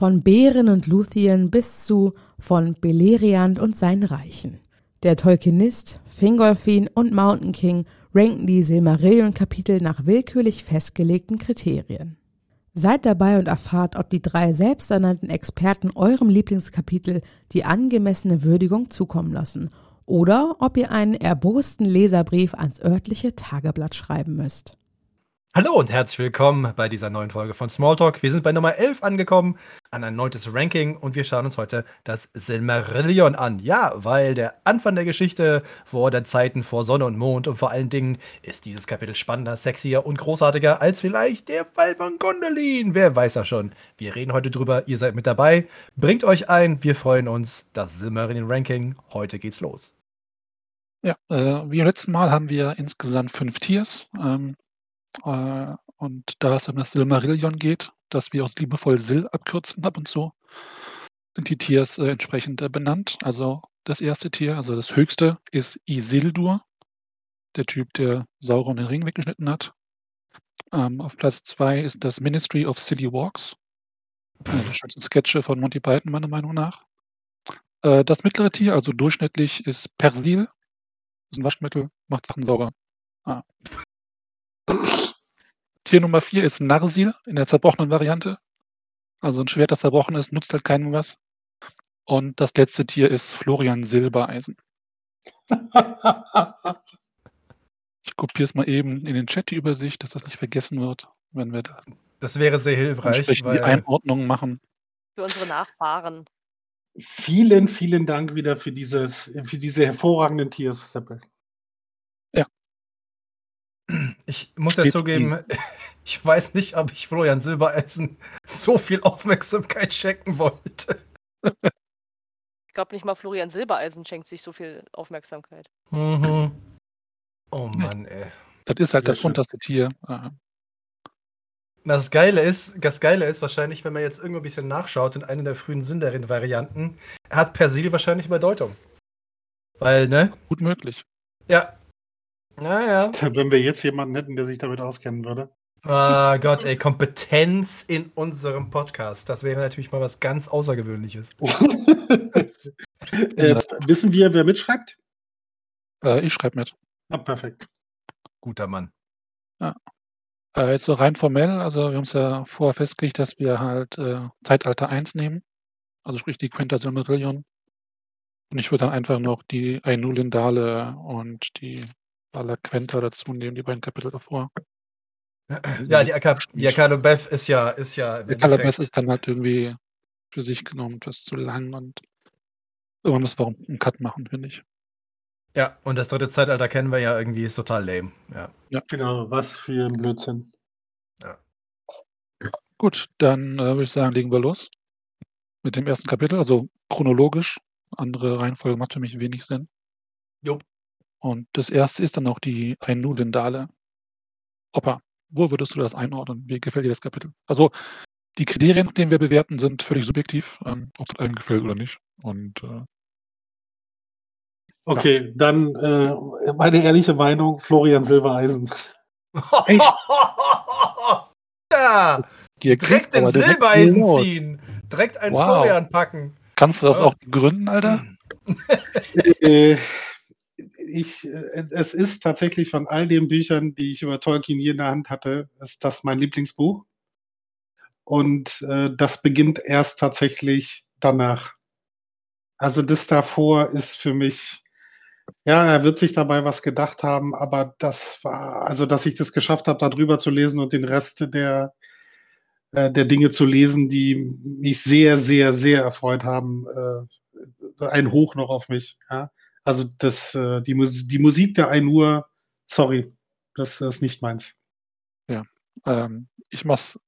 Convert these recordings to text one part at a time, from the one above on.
von Bären und Luthien bis zu von Beleriand und seinen Reichen. Der Tolkienist, Fingolfin und Mountain King ranken die Silmarillion-Kapitel nach willkürlich festgelegten Kriterien. Seid dabei und erfahrt, ob die drei selbsternannten Experten eurem Lieblingskapitel die angemessene Würdigung zukommen lassen oder ob ihr einen erbosten Leserbrief ans örtliche Tageblatt schreiben müsst. Hallo und herzlich willkommen bei dieser neuen Folge von Smalltalk. Wir sind bei Nummer 11 angekommen, an ein neuntes Ranking und wir schauen uns heute das Silmarillion an. Ja, weil der Anfang der Geschichte vor der Zeiten vor Sonne und Mond und vor allen Dingen ist dieses Kapitel spannender, sexier und großartiger als vielleicht der Fall von Gondolin. Wer weiß ja schon. Wir reden heute drüber, ihr seid mit dabei. Bringt euch ein, wir freuen uns. Das Silmarillion Ranking, heute geht's los. Ja, äh, wie beim letzten Mal haben wir insgesamt fünf Tiers. Ähm, äh, und da es um das Silmarillion geht, das wir uns liebevoll Sil abkürzen ab und zu, sind die Tiers äh, entsprechend äh, benannt. Also das erste Tier, also das höchste, ist Isildur, der Typ, der Sauron den Ring weggeschnitten hat. Ähm, auf Platz zwei ist das Ministry of Silly Walks. Eine der Sketche von Monty Python, meiner Meinung nach. Das mittlere Tier, also durchschnittlich, ist Persil. Das ist ein Waschmittel, macht Sachen sauber. Ah. Tier Nummer 4 ist Narsil in der zerbrochenen Variante. Also ein Schwert, das zerbrochen ist, nutzt halt keinem was. Und das letzte Tier ist Florian Silbereisen. Ich kopiere es mal eben in den Chat die Übersicht, dass das nicht vergessen wird, wenn wir da Das wäre sehr hilfreich, entsprechend die weil Einordnung machen. Für unsere Nachfahren. Vielen, vielen Dank wieder für dieses für diese hervorragenden Tiers, Seppel. Ich muss ja zugeben, ich weiß nicht, ob ich Florian Silbereisen so viel Aufmerksamkeit schenken wollte. Ich glaube nicht mal Florian Silbereisen schenkt sich so viel Aufmerksamkeit. Mhm. Oh Mann, ey. Das ist halt Sehr das schön. unterste Tier. Das Geile ist, das Geile ist wahrscheinlich, wenn man jetzt irgendwo ein bisschen nachschaut in einer der frühen Sindarin-Varianten, hat Persil wahrscheinlich Bedeutung. Weil, ne? gut möglich. Ja. Naja. Wenn wir jetzt jemanden hätten, der sich damit auskennen würde. Ah Gott, ey, Kompetenz in unserem Podcast. Das wäre natürlich mal was ganz Außergewöhnliches. äh, wissen wir, wer mitschreibt? Äh, ich schreibe mit. Ah, perfekt. Guter Mann. Äh, jetzt so rein formell, also wir haben es ja vorher festgelegt, dass wir halt äh, Zeitalter 1 nehmen. Also sprich die Quenta Silmarillion. Und ich würde dann einfach noch die Ainulindale und die Bala Quenta dazu nehmen, die beiden Kapitel davor. Ja, die, Aka die Akalobeth ist ja, ist ja. Calabas Endeffekt- ist dann halt irgendwie für sich genommen etwas zu lang und irgendwann wir auch einen Cut machen, finde ich. Ja, und das dritte Zeitalter kennen wir ja irgendwie, ist total lame. Ja. Genau, was für ein Blödsinn. Gut, dann äh, würde ich sagen, legen wir los mit dem ersten Kapitel, also chronologisch. Andere Reihenfolge macht für mich wenig Sinn. Jupp. Und das erste ist dann auch die Ainulindale. Opa, wo würdest du das einordnen? Wie gefällt dir das Kapitel? Also, die Kriterien, nach denen wir bewerten, sind völlig subjektiv, ähm, ob es allen gefällt oder nicht. Und äh, Okay, dann äh, meine ehrliche Meinung, Florian Silbereisen. ja, ihr direkt den Silbereisen ziehen. Direkt einen Wow. Florian packen. Kannst du das Ja. auch begründen, Alter? Äh, ich, äh, es ist tatsächlich von all den Büchern, die ich über Tolkien je in der Hand hatte, ist das mein Lieblingsbuch. Und äh, das beginnt erst tatsächlich danach. Also das davor ist für mich, ja, er wird sich dabei was gedacht haben, aber das war, also dass ich das geschafft habe, da drüber zu lesen und den Rest der, äh, der Dinge zu lesen, die mich sehr, sehr, sehr erfreut haben, äh, ein Hoch noch auf mich. Ja? Also das, äh, die, die Musik der Ainur, sorry, das ist nicht meins. Ähm, ich mache es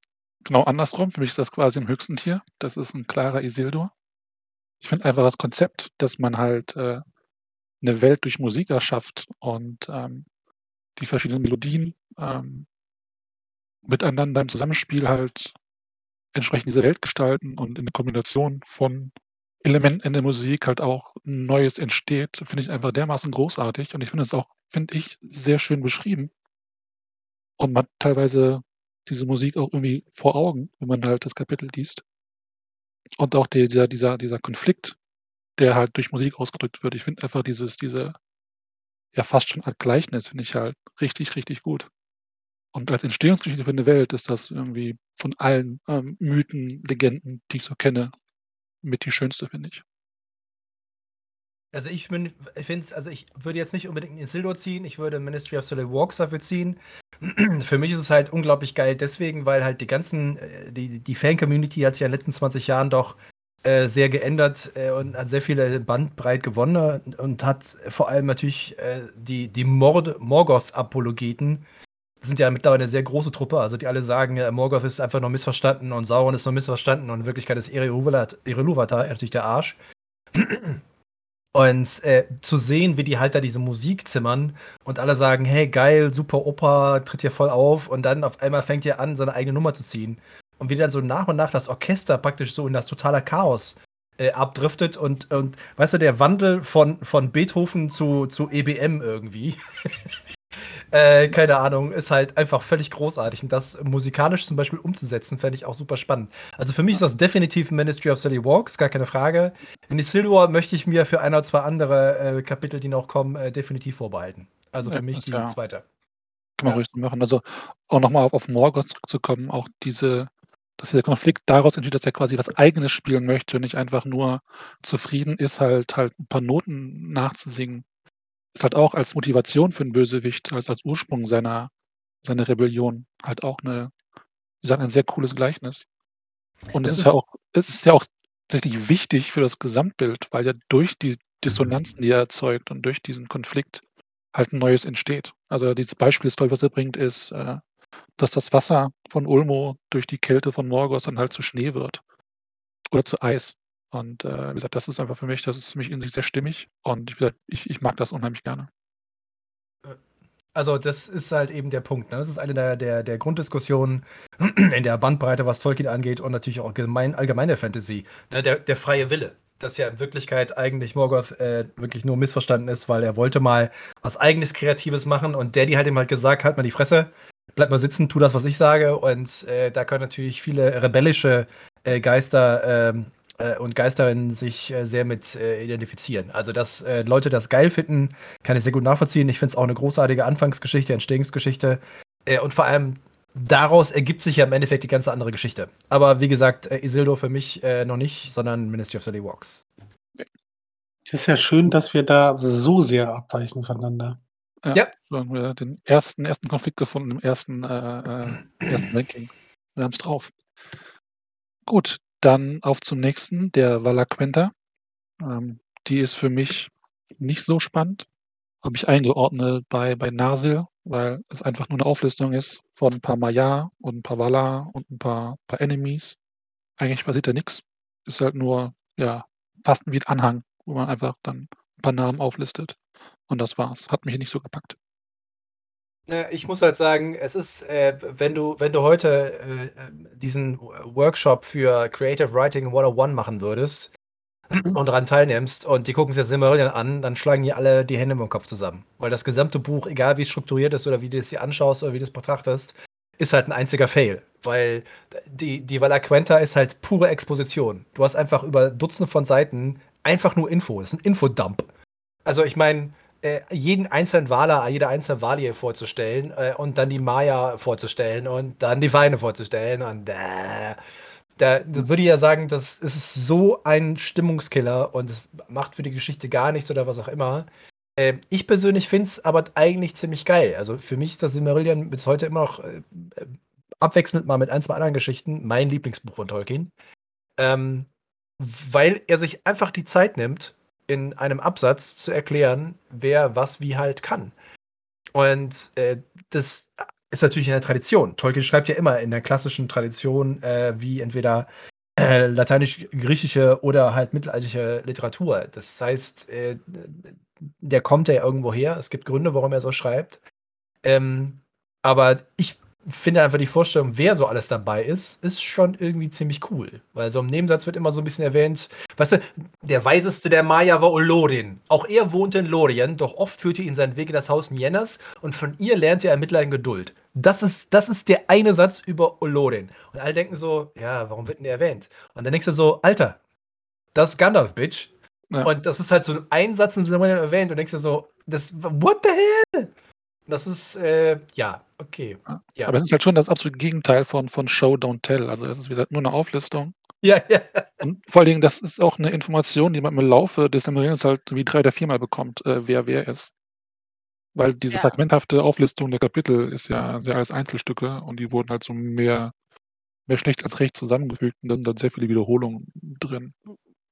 genau andersrum. Für mich ist das quasi im höchsten Tier. Das ist ein klarer Isildur. Ich finde einfach das Konzept, dass man halt äh, eine Welt durch Musik erschafft und ähm, die verschiedenen Melodien ähm, miteinander im Zusammenspiel halt entsprechend diese Welt gestalten und in der Kombination von Elementen in der Musik halt auch Neues entsteht, finde ich einfach dermaßen großartig. Und ich finde es auch, finde ich, sehr schön beschrieben. Und man hat teilweise diese Musik auch irgendwie vor Augen, wenn man halt das Kapitel liest. Und auch die dieser dieser dieser Konflikt, der halt durch Musik ausgedrückt wird. Ich finde einfach dieses diese ja, fast schon Art Gleichnis finde ich halt richtig, richtig gut. Und als Entstehungsgeschichte für 'ne Welt ist das irgendwie von allen, ähm, Mythen, Legenden, die ich so kenne, mit die schönste, finde ich. Also, ich ich finde also, ich würde jetzt nicht unbedingt Isildur ziehen, ich würde Ministry of Silent Walks dafür ziehen. Für mich ist es halt unglaublich geil deswegen, weil halt die ganzen äh, die die Fan-Community hat sich in den letzten 20 Jahren doch, äh, sehr geändert, äh, und hat sehr viele Bandbreit gewonnen und hat vor allem natürlich, äh, die die Morgoth-Apologeten sind ja mittlerweile 'ne sehr große Truppe, also die alle sagen, ja, Morgoth ist einfach nur missverstanden und Sauron ist nur missverstanden und in Wirklichkeit ist Ere Iluvatar natürlich der Arsch. Und, äh, zu sehen, wie die halt da diese Musik zimmern und alle sagen: „Hey, geil, super Opa, tritt hier voll auf“ und dann auf einmal fängt er an, seine eigene Nummer zu ziehen. Und wie dann so nach und nach das Orchester praktisch so in das totale Chaos, äh, abdriftet und und weißt du, der Wandel von von Beethoven zu zu EBM irgendwie. Äh, keine Ahnung, ist halt einfach völlig großartig und das musikalisch zum Beispiel umzusetzen, fände ich auch super spannend. Also, für mich ist das definitiv Ministry of Silly Walks, gar keine Frage. In Isildur möchte ich mir für ein oder zwei andere, äh, Kapitel, die noch kommen, äh, definitiv vorbehalten. Also, für Ja, mich die ja 2. Kann man Ja. ruhig so machen. Also, auch noch mal auf auf Morgoth zurückzukommen, auch diese dass dieser Konflikt daraus entsteht, dass er quasi was Eigenes spielen möchte und nicht einfach nur zufrieden ist, halt halt 'n paar Noten nachzusingen. Ist halt auch als Motivation für 'n Bösewicht, als als Ursprung seiner seiner Rebellion halt auch 'ne wie gesagt, ein sehr cooles Gleichnis. Und es Das ist ja ist auch es ist ja auch tatsächlich wichtig für das Gesamtbild, weil ja durch die Dissonanzen, die er erzeugt und durch diesen Konflikt halt 'n Neues entsteht. Also, dieses Beispiel, das, glaube ich, was er bringt, ist, äh, dass das Wasser von Ulmo durch die Kälte von Morgoth dann halt zu Schnee wird oder zu Eis. Und, äh, wie gesagt, das ist einfach für mich das ist für mich in sich sehr stimmig und gesagt, ich ich mag das unheimlich gerne. Äh, also, das ist halt eben der Punkt, ne? Das ist eine der der der Grunddiskussionen in der Bandbreite, was Tolkien angeht und natürlich auch gemein allgemein der Fantasy, ne, der der freie Wille. Dass ja in Wirklichkeit eigentlich Morgoth, äh, wirklich nur missverstanden ist, weil er wollte mal was Eigenes Kreatives machen und Daddy hat ihm halt gesagt: „Halt mal die Fresse, bleib mal sitzen, tu das, was ich sage.“ Und, äh, da können natürlich viele rebellische, äh, Geister, ähm, äh, und Geisterinnen sich, äh, sehr mit, äh, identifizieren. Also, dass, äh, Leute das geil finden, kann ich sehr gut nachvollziehen. Ich finde es auch 'ne großartige Anfangsgeschichte, Entstehungsgeschichte. Äh, und vor allem daraus ergibt sich ja im Endeffekt die ganze andere Geschichte. Aber wie gesagt, äh, Isildur für mich, äh, noch nicht, sondern Ministry of Silly Walks. Ist ja schön, dass wir da so sehr abweichen voneinander. Ja, Ja. so haben wir den ersten ersten Konflikt gefunden im ersten, äh, äh ersten Ranking. Wir haben's drauf. Gut, dann auf zum nächsten, der Valaquenta. Ähm, die ist für mich nicht so spannend. Habe ich eingeordnet bei bei Narsil, weil es einfach nur 'ne Auflistung ist von 'n paar Maiar und 'n paar Valar und 'n paar paar Enemies. Eigentlich passiert da nix. Ist halt nur, ja, fast wie 'n Anhang, wo man einfach dann 'n paar Namen auflistet. Und das war's. Hat mich nicht so gepackt. Äh, ich muss halt sagen, es ist, äh, wenn du wenn du heute, äh, ähm, diesen Workshop für Creative Writing 101 machen würdest und daran teilnimmst und die gucken sich das Silmarillion an, dann schlagen die alle die Hände überm Kopf zusammen. Weil das gesamte Buch, egal wie es strukturiert ist oder wie du es dir anschaust oder wie du es betrachtest, ist halt 'n einziger Fail, weil die die Valaquenta ist halt pure Exposition. Du hast einfach über Dutzende von Seiten einfach nur Info. Es ist 'n Infodump. Also, ich meine, jeden einzelnen Valar, jede einzelne Valie vorzustellen, äh, und dann die Maya vorzustellen und dann die Weine vorzustellen und äh, da da würde ich ja sagen, das ist so ein Stimmungskiller und es macht für die Geschichte gar nichts oder was auch immer. Ähm, ich persönlich finde es aber eigentlich ziemlich geil. Also, für mich ist das Silmarillion bis heute immer noch, äh, äh, abwechselnd mal mit 1, 2 anderen Geschichten mein Lieblingsbuch von Tolkien. Ähm, weil er sich einfach die Zeit nimmt, in einem Absatz zu erklären, wer was wie halt kann. Und, äh, das ist natürlich in der Tradition. Tolkien schreibt ja immer in der klassischen Tradition, äh, wie entweder, äh, lateinisch-griechische oder halt mittelalterliche Literatur. Das heißt, äh, der kommt ja irgendwo her. Es gibt Gründe, warum er so schreibt. Ähm, aber ich finde einfach die Vorstellung, wer so alles dabei ist, ist schon irgendwie ziemlich cool. Weil so im Nebensatz wird immer so 'n bisschen erwähnt, weißt du, der Weiseste der Maya war Olorin. Auch er wohnte in Lorien, doch oft führte ihn sein Weg in das Haus Niennas und von ihr lernte er Mitleid und Geduld. das ist, das ist der eine Satz über Olorin. Und alle denken so, ja, warum wird denn der erwähnt? Und dann denkst du so, Alter, das ist Gandalf, Bitch. Ja. Und das ist halt so ein Satz im Silmarillion erwähnt und denkst du so, das, what the hell? Das ist, äh, ja, okay. Ja. Aber es ist halt schon das absolute Gegenteil von, von Show, Don't Tell. Also es ist, wie gesagt, nur eine Auflistung. Ja, ja. Und vor allen Dingen, das ist auch eine Information, die man im Laufe des Silmarillions halt wie drei oder viermal bekommt, äh, wer wer ist. Weil diese Ja. fragmenthafte Auflistung der Kapitel ist ja sehr alles Einzelstücke und die wurden halt so mehr, mehr schlecht als recht zusammengefügt und da sind dann sehr viele Wiederholungen drin.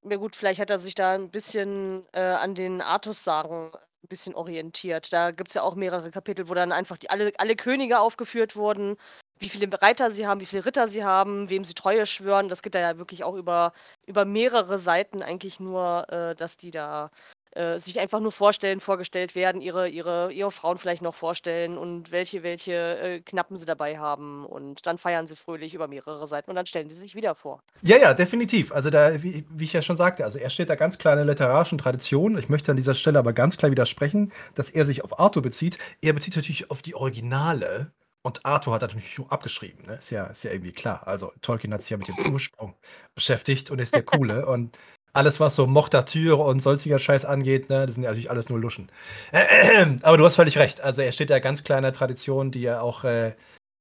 Ja gut, vielleicht hat er sich da ein bisschen äh, an den Artus-Sagen ein bisschen orientiert. Da gibt es ja auch mehrere Kapitel, wo dann einfach die, alle, alle Könige aufgeführt wurden, wie viele Reiter sie haben, wie viele Ritter sie haben, wem sie Treue schwören. Das geht da ja wirklich auch über, über mehrere Seiten eigentlich nur, äh, dass die da äh, sich einfach nur vorstellen, vorgestellt werden, ihre, ihre, ihre Frauen vielleicht noch vorstellen und welche, welche äh, Knappen sie dabei haben. Und dann feiern sie fröhlich über mehrere Seiten und dann stellen sie sich wieder vor. Ja, ja, definitiv. Also da, wie, wie ich ja schon sagte, also er steht da ganz klar in der literarischen Tradition. Ich möchte an dieser Stelle aber ganz klar widersprechen, dass er sich auf Arthur bezieht. Er bezieht sich natürlich auf die Originale. Und Arthur hat natürlich nur abgeschrieben, ne? Ist ja, ist ja irgendwie klar. Also Tolkien hat sich ja mit dem Ursprung beschäftigt und ist der Coole. und alles, was so Mortatyre und sonstiger Scheiß angeht, ne, das sind ja natürlich alles nur Luschen. Aber du hast völlig recht. Also er steht da ganz klar in der Tradition, die er auch äh,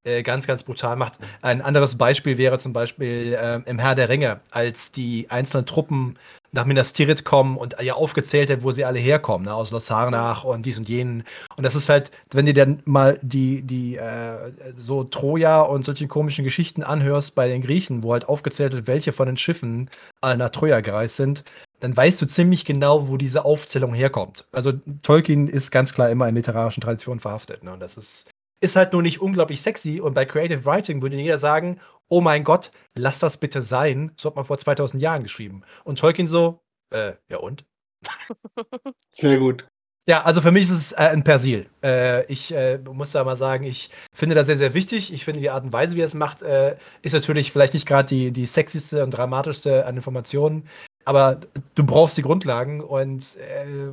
äh, ganz, ganz brutal macht. Ein anderes Beispiel wäre zum Beispiel äh, im Herr der Ringe, als die einzelnen Truppen nach Minas Tirith kommen und ja aufgezählt wird, wo sie alle herkommen, ne, aus Losarnach und dies und jenen. Und das ist halt, wenn du dann mal die, die äh, so Troja und solche komischen Geschichten anhörst bei den Griechen, wo halt aufgezählt wird, welche von den Schiffen alle nach Troja gereist sind, dann weißt du ziemlich genau, wo diese Aufzählung herkommt. Also Tolkien ist ganz klar immer in literarischen Traditionen verhaftet. Ne? Und das ist, ist halt nur nicht unglaublich sexy. Und bei Creative Writing würde jeder sagen, oh mein Gott, lass das bitte sein. So hat man vor 2000 Jahren geschrieben. Und Tolkien so, äh, ja und? Sehr gut. Ja, also für mich ist es äh, ein Persil. Äh, ich äh, muss da mal sagen, ich finde das sehr, sehr wichtig. Ich finde die Art und Weise, wie er es macht, äh, ist natürlich vielleicht nicht gerade die, die sexyste und dramatischste an Informationen, aber du brauchst die Grundlagen und äh,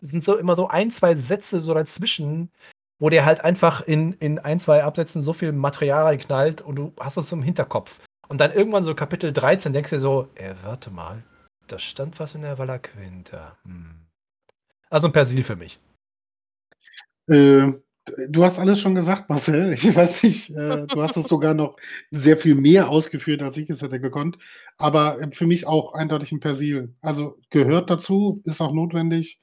es sind so immer so ein, zwei Sätze so dazwischen, wo der halt einfach in, in ein, zwei Absätzen so viel Material reinknallt und du hast es im Hinterkopf. Und dann irgendwann so Kapitel 13 denkst du dir so, äh, warte mal, da stand was in der Valla Quinta. Hm. Also ein Persil für mich. Äh, du hast alles schon gesagt, Marcel. Ich weiß nicht, äh, du hast es sogar noch sehr viel mehr ausgeführt, als ich es hätte gekonnt. Aber äh, für mich auch eindeutig ein Persil. Also gehört dazu, ist auch notwendig.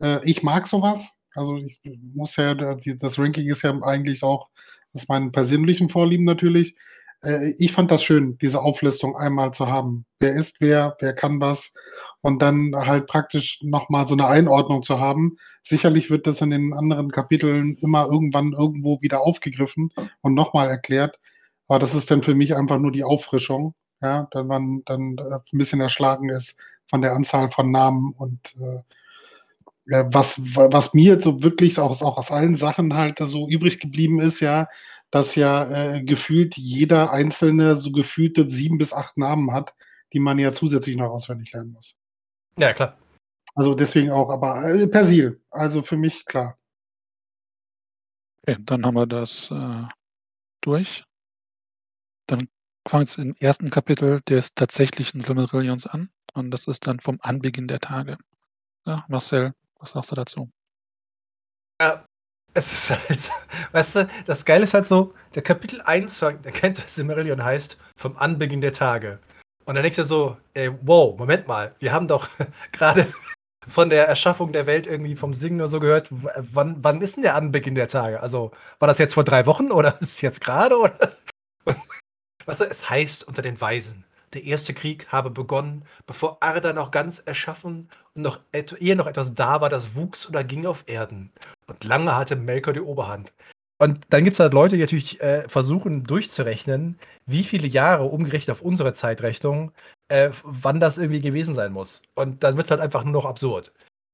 Äh, ich mag sowas. Also ich muss ja, das Ranking ist ja eigentlich auch aus meinen persönlichen Vorlieben natürlich. Äh, ich fand das schön, diese Auflistung einmal zu haben. Wer ist wer, wer kann was und dann halt praktisch nochmal so eine Einordnung zu haben. Sicherlich wird das in den anderen Kapiteln immer irgendwann irgendwo wieder aufgegriffen und nochmal erklärt. Aber das ist dann für mich einfach nur die Auffrischung, ja, wenn man dann äh, ein bisschen erschlagen ist von der Anzahl von Namen und äh, was, wa- was mir so wirklich aus, auch aus allen Sachen halt so übrig geblieben ist, ja, dass ja äh, gefühlt jeder einzelne so gefühlte sieben bis acht Namen hat, die man ja zusätzlich noch auswendig lernen muss. Ja, klar. Also deswegen auch, aber äh, Persil, also für mich klar. Okay, dann haben wir das äh, durch. Dann fangen wir jetzt im ersten Kapitel des tatsächlichen Silmarillions an. Und das ist dann vom Anbeginn der Tage. Ja, Marcel, was sagst du dazu? Ja, es ist halt, weißt du, das Geile ist halt so, der Kapitel 1, der kennt das Silmarillion heißt, vom Anbeginn der Tage. Und dann denkst du so, ey, wow, Moment mal, wir haben doch gerade von der Erschaffung der Welt irgendwie vom Singen oder so gehört. Wann, wann ist denn der Anbeginn der Tage? Also, war das jetzt vor drei Wochen oder ist es jetzt gerade? Weißt du, es heißt unter den Weisen, der erste Krieg habe begonnen, bevor Arda noch ganz erschaffen und noch ehe noch etwas da war, das wuchs oder ging auf Erden. Und lange hatte Melkor die Oberhand. Und dann gibt es halt Leute, die natürlich äh, versuchen durchzurechnen, wie viele Jahre umgerechnet auf unsere Zeitrechnung, äh, wann das irgendwie gewesen sein muss. Und dann wird es halt einfach nur noch absurd.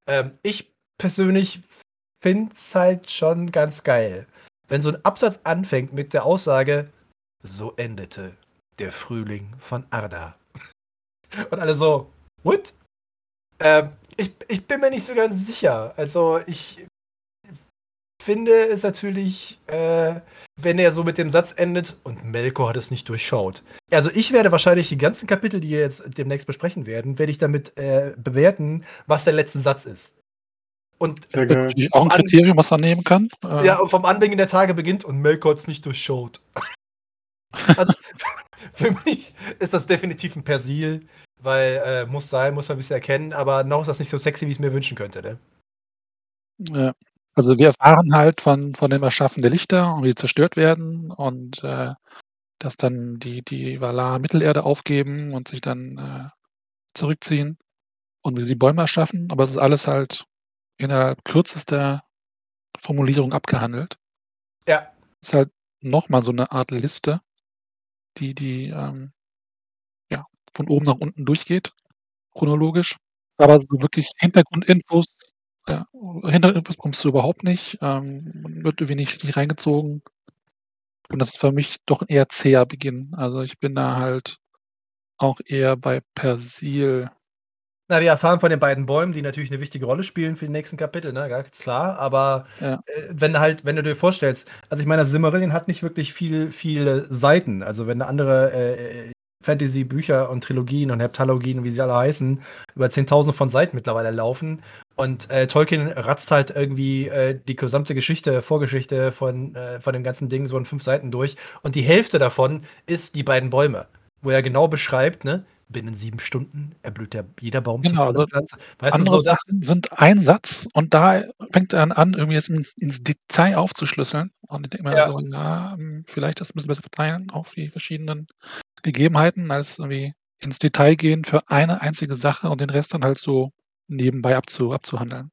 Ähm, ich persönlich finde es halt schon ganz geil, wenn so ein Absatz anfängt mit der Aussage, so endete der Frühling von Arda. Und alle so, what? Ähm, ich, ich bin mir nicht so ganz sicher. Also ich finde, ist natürlich, äh, wenn er so mit dem Satz endet und Melkor hat es nicht durchschaut. Also ich werde wahrscheinlich die ganzen Kapitel, die wir jetzt demnächst besprechen werden, werde ich damit äh, bewerten, was der letzte Satz ist. Und Sehr geil. Natürlich auch ein Kriterium, was er nehmen kann. Ja, und vom Anbeginn der Tage beginnt und Melkor hat es nicht durchschaut. also für mich ist das definitiv ein Persil, weil äh, muss sein, muss man ein bisschen erkennen, aber noch ist das nicht so sexy, wie ich es mir wünschen könnte, ne? Ja. Also wir erfahren halt von, von dem Erschaffen der Lichter und wie die zerstört werden und äh, dass dann die, die Valar Mittelerde aufgeben und sich dann äh, zurückziehen und wie sie Bäume erschaffen. Aber es ist alles halt innerhalb kürzester Formulierung abgehandelt. Ja. Ist halt nochmal so eine Art Liste, die, die ähm, ja, von oben nach unten durchgeht, chronologisch. Aber so wirklich Hintergrundinfos ja, Hintergrundinfos bekommst du überhaupt nicht, ähm, wird irgendwie nicht richtig reingezogen. Und das ist für mich doch 'n eher zäher Beginn. Also, ich bin da halt auch eher bei Persil. Na, wir erfahren von den beiden Bäumen, die natürlich eine wichtige Rolle spielen für die nächsten Kapitel, ne, ganz klar. Aber, Ja. äh, wenn halt wenn du dir vorstellst also, ich meine, Silmarillion hat nicht wirklich viel viele Seiten. Also, wenn andere, äh, Fantasy-Bücher und Trilogien und Heptalogien, wie sie alle heißen, über Zehntausende von Seiten mittlerweile laufen. Und äh, Tolkien ratzt halt irgendwie äh, die gesamte Geschichte, Vorgeschichte von, äh, von dem ganzen Ding so in fünf Seiten durch. Und die Hälfte davon ist die beiden Bäume, wo er genau beschreibt, ne, binnen sieben Stunden erblüht der, jeder Baum genau, zu voller Pflanze. Weißt andere du, so Sachen sind ein Satz und da fängt er dann an, irgendwie jetzt in, ins Detail aufzuschlüsseln. Und ich denke mir ja. so, ja, hm, vielleicht das ein bisschen besser verteilen auf die verschiedenen Gegebenheiten, als irgendwie ins Detail gehen für eine einzige Sache und den Rest dann halt so nebenbei abzu abzuhandeln.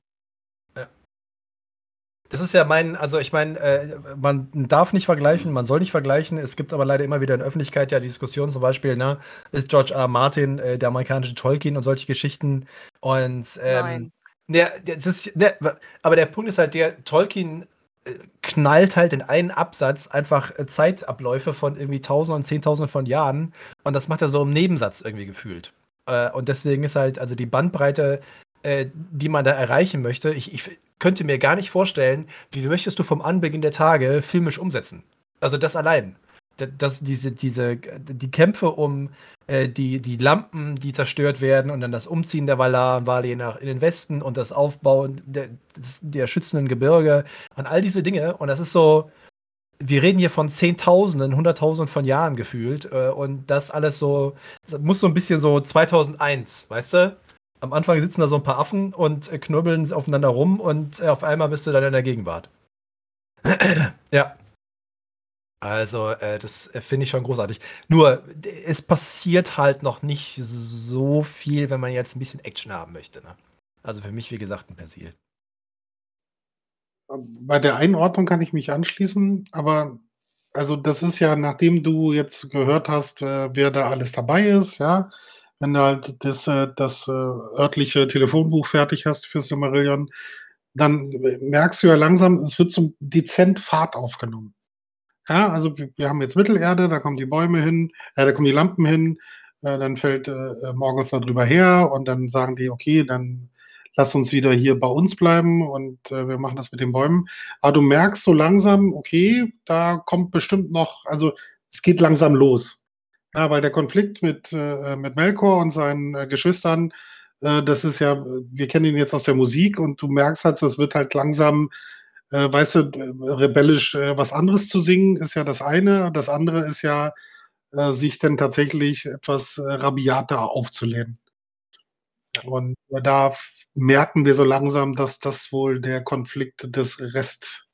Ja. Das ist ja mein, also ich meine, äh, man darf nicht vergleichen, man soll nicht vergleichen. Es gibt aber leider immer wieder in der Öffentlichkeit ja die Diskussion, zum Beispiel, ne, ist George R. Martin äh, der amerikanische Tolkien und solche Geschichten. Und ähm, Nein. Ne, das ist, ne, aber der Punkt ist halt der, Tolkien äh, knallt halt in einen Absatz einfach äh, Zeitabläufe von irgendwie Tausenden und Zehntausenden von Jahren und das macht er so im Nebensatz irgendwie gefühlt. Äh, und deswegen ist halt, also die Bandbreite äh, die man da erreichen möchte. Ich, ich könnte mir gar nicht vorstellen, wie möchtest du vom Anbeginn der Tage filmisch umsetzen? Also das allein. Das, diese, diese, die Kämpfe um äh, die, die Lampen, die zerstört werden und dann das Umziehen der Valar und Valar nach in den Westen und das Aufbauen der, der schützenden Gebirge und all diese Dinge. Und das ist so, wir reden hier von Zehntausenden, Hunderttausenden von Jahren gefühlt. Äh, und das alles so, das muss so ein bisschen so 2001, weißt du? Am Anfang sitzen da so ein paar Affen und äh, knubbeln aufeinander rum und äh, auf einmal bist du dann in der Gegenwart. ja. Also, äh, das äh, finde ich schon großartig. Nur, es passiert halt noch nicht so viel, wenn man jetzt ein bisschen Action haben möchte. Ne? Also für mich, wie gesagt, ein Persil. Bei der Einordnung kann ich mich anschließen, aber also das ist ja, nachdem du jetzt gehört hast, äh, wer da alles dabei ist, ja, wenn du halt das, äh, das äh, örtliche Telefonbuch fertig hast für Silmarillion, dann merkst du ja langsam, es wird so dezent Fahrt aufgenommen. Ja, also wir, haben jetzt Mittelerde, da kommen die Bäume hin, äh, da kommen die Lampen hin, äh, dann fällt äh, Morgoth da drüber her und dann sagen die, okay, dann lass uns wieder hier bei uns bleiben und äh, wir machen das mit den Bäumen. Aber du merkst so langsam, okay, da kommt bestimmt noch, also es geht langsam los. Ja, weil der Konflikt mit, äh, mit Melkor und seinen äh, Geschwistern, äh, das ist ja, wir kennen ihn jetzt aus der Musik und du merkst halt, es wird halt langsam, äh, weißt du, rebellisch äh, was anderes zu singen, ist ja das eine. Das andere ist ja, äh, sich dann tatsächlich etwas rabiater aufzulehnen. Und da merken wir so langsam, dass das wohl der Konflikt des Rest,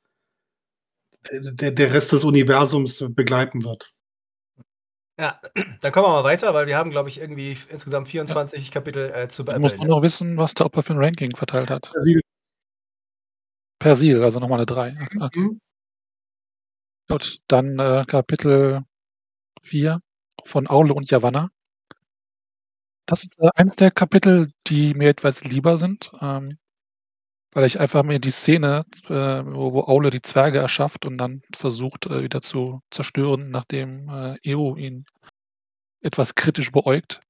der, der Rest des Universums begleiten wird. Ja, dann kommen wir mal weiter, weil wir haben, glaube ich, irgendwie insgesamt 24 ja. Kapitel äh, zu behandeln. Du musst nur noch wissen, was der Opa für ein Ranking verteilt hat. Persil. Persil, also nochmal eine 3. Mhm. Gut, dann äh, Kapitel 4 von Aule und Javanna. Das ist äh, eins der Kapitel, die mir etwas lieber sind, ähm, weil ich einfach mir die Szene, äh, wo, wo Aule die Zwerge erschafft und dann versucht, äh, wieder zu zerstören, nachdem äh, Eo ihn etwas kritisch beäugt.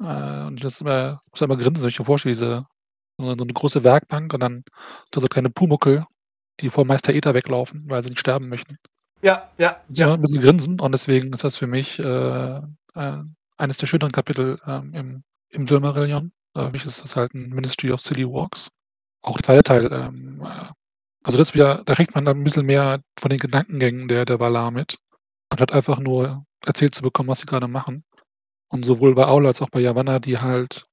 Äh, und das immer, muss immer grinsen, wenn ich mir vorstelle, diese, so eine große Werkbank und dann da so kleine Pumuckel die vor Meister Ether weglaufen, weil sie nicht sterben möchten. Ja, ja, Ja, ja. ein bisschen grinsen und deswegen ist das für mich, äh, äh, eines der schöneren Kapitel, ähm, im im Silmarillion. Für mich ist das halt 'n Ministry of Silly Walks. Auch der zweite Teil, ähm, äh also das wieder da kriegt man dann 'n bisschen mehr von den Gedankengängen der der Valar mit, anstatt einfach nur erzählt zu bekommen, was sie grade machen. Und sowohl bei Aule als auch bei Yavanna, die halt,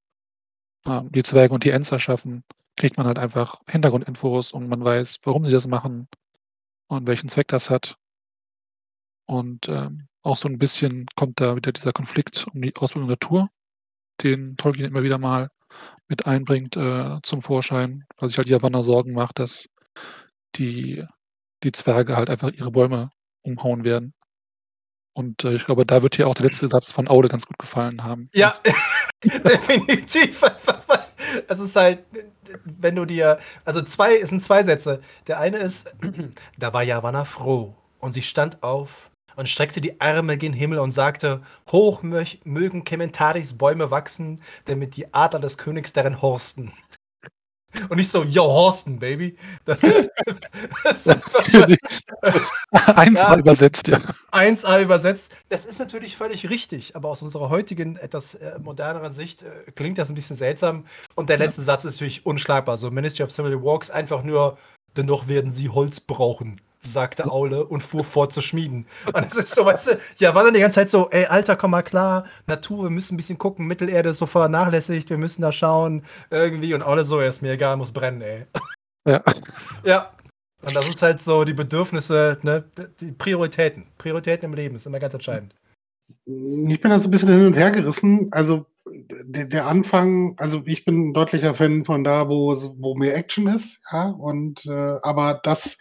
ähm, die Zwerge und die Ents erschaffen, kriegt man halt einfach Hintergrundinfos und man weiß, warum sie das machen und welchen Zweck das hat. Und, ähm, auch so 'n bisschen kommt da wieder dieser Konflikt um die Ausbildung der Natur, den Tolkien immer wieder mal mit einbringt, äh, zum Vorschein, weil sich halt Yavanna Sorgen macht, dass die die Zwerge halt einfach ihre Bäume umhauen werden. Und, äh, ich glaube, da wird dir auch der letzte Satz von Aule ganz gut gefallen haben. Ja, definitiv. Es ist halt, wenn du dir also 2 es sind 2 Sätze. Der eine ist: „Da war Yavanna froh, und sie stand auf und streckte die Arme gen Himmel und sagte: ‚Hoch mögen Kementadis Bäume wachsen, damit die Adler des Königs darin horsten.'“ Und ich so: „Yo, horsten, Baby.“ Das ist das ist einfach. 1A Ja. übersetzt, ja. 1A übersetzt. Das ist natürlich völlig richtig, aber aus unserer heutigen, etwas, äh, moderneren Sicht, äh, klingt das 'n bisschen seltsam. Und der Ja. letzte Satz ist natürlich unschlagbar. So Ministry of Silly Walks einfach nur: „Dennoch werden sie Holz brauchen“, sagte Aule und fuhr fort zu schmieden. Und das ist so, weißt du, Yavanna die ganze Zeit so: „Ey, Alter, komm mal klar. Natur, wir müssen 'n bisschen gucken. Mittelerde ist so vernachlässigt. Wir müssen da schauen irgendwie.“ Und Aule so: „Ja, ist mir egal, muss brennen, ey.“ Ja. Ja. Und das ist halt so die Bedürfnisse, ne, die Prioritäten. Prioritäten im Leben ist immer ganz entscheidend. Ich bin da so 'n bisschen hin und her gerissen. Also, d der Anfang also, ich bin 'n deutlicher Fan von da, wo wo mehr Action ist, ja, und, äh aber das,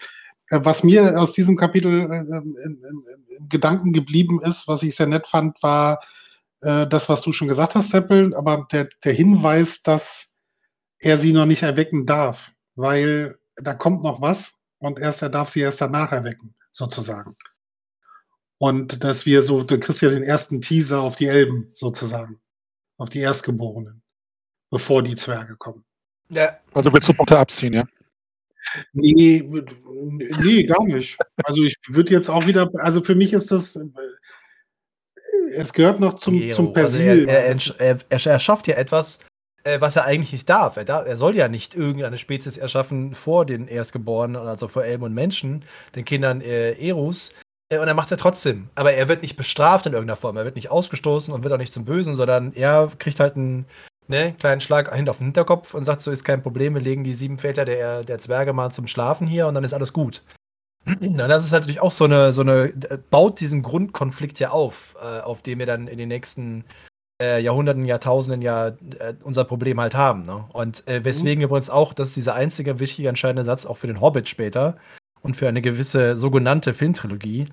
was mir aus diesem Kapitel, äh, ähm, im Gedanken geblieben ist, was ich sehr nett fand, war, äh, das, was du schon gesagt hast, Seppel, aber der der Hinweis, dass er sie noch nicht erwecken darf, weil da kommt noch was und erst er darf sie erst danach erwecken, sozusagen. Und dass wir so du kriegst ja den ersten Teaser auf die Elben sozusagen, auf die Erstgeborenen, bevor die Zwerge kommen. Ja. Also willst du Punkte abziehen, ja? Ne, w d ne, gar nicht. Also, ich würde jetzt auch wieder also, für mich ist das, äh es gehört noch zum zum Jo, also er Persil. er entsch er er erschafft ja etwas, äh, was er eigentlich nicht darf. Er da er soll ja nicht irgendeine Spezies erschaffen vor den Erstgeborenen, also vor Elben und Menschen, den Kindern, äh, Erus. Äh, und er macht's ja trotzdem. Aber er wird nicht bestraft in irgendeiner Form. Er wird nicht ausgestoßen und wird auch nicht zum Bösen, sondern er kriegt halt 'n, ne, kleinen Schlag hin auf den Hinterkopf und sagt so: „Ist kein Problem, wir legen die 7 Väter der der Zwerge mal zum Schlafen hier und dann ist alles gut.“ Na, das ist natürlich auch so 'ne so 'ne d baut diesen Grundkonflikt ja auf, äh, auf dem wir dann in den nächsten, äh, Jahrhunderten, Jahrtausenden ja, äh, unser Problem halt haben, ne? Und, äh, Mhm. weswegen übrigens auch das ist dieser einzige wichtige, entscheidende Satz auch für den Hobbit später und für eine gewisse sogenannte Filmtrilogie,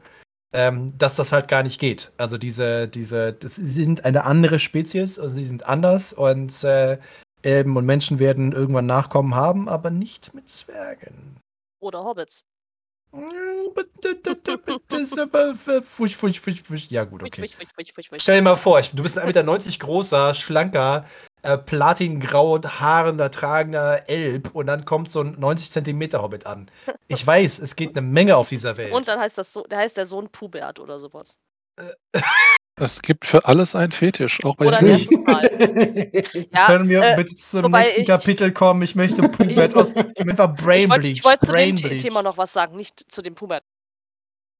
ähm, dass das halt gar nicht geht. Also, diese diese das sie sind eine andere Spezies, also, sie sind anders und, äh, Elben und Menschen werden irgendwann Nachkommen haben, aber nicht mit Zwergen. Oder Hobbits. Das ist aber fusch, fusch, fusch, fusch. Ja gut, okay. Stell dir mal vor, ich du bist 'n 1,90 m großer, schlanker, äh, platingrau haarender, tragender Elb und dann kommt so 'n 90 Zentimeter Hobbit an. Ich weiß, es geht 'ne Menge auf dieser Welt. Und dann heißt das so da heißt der Sohn Pubert oder so was. Es gibt für alles einen Fetisch, auch bei Oder den. Ja, Können wir äh, bitte zum nächsten ich Kapitel kommen? Ich möchte Pubert aus ich will einfach Brain ich wollte Bleach, ich wollte zu dem Brain Bleach. Thema noch was sagen, nicht zu dem Pubert.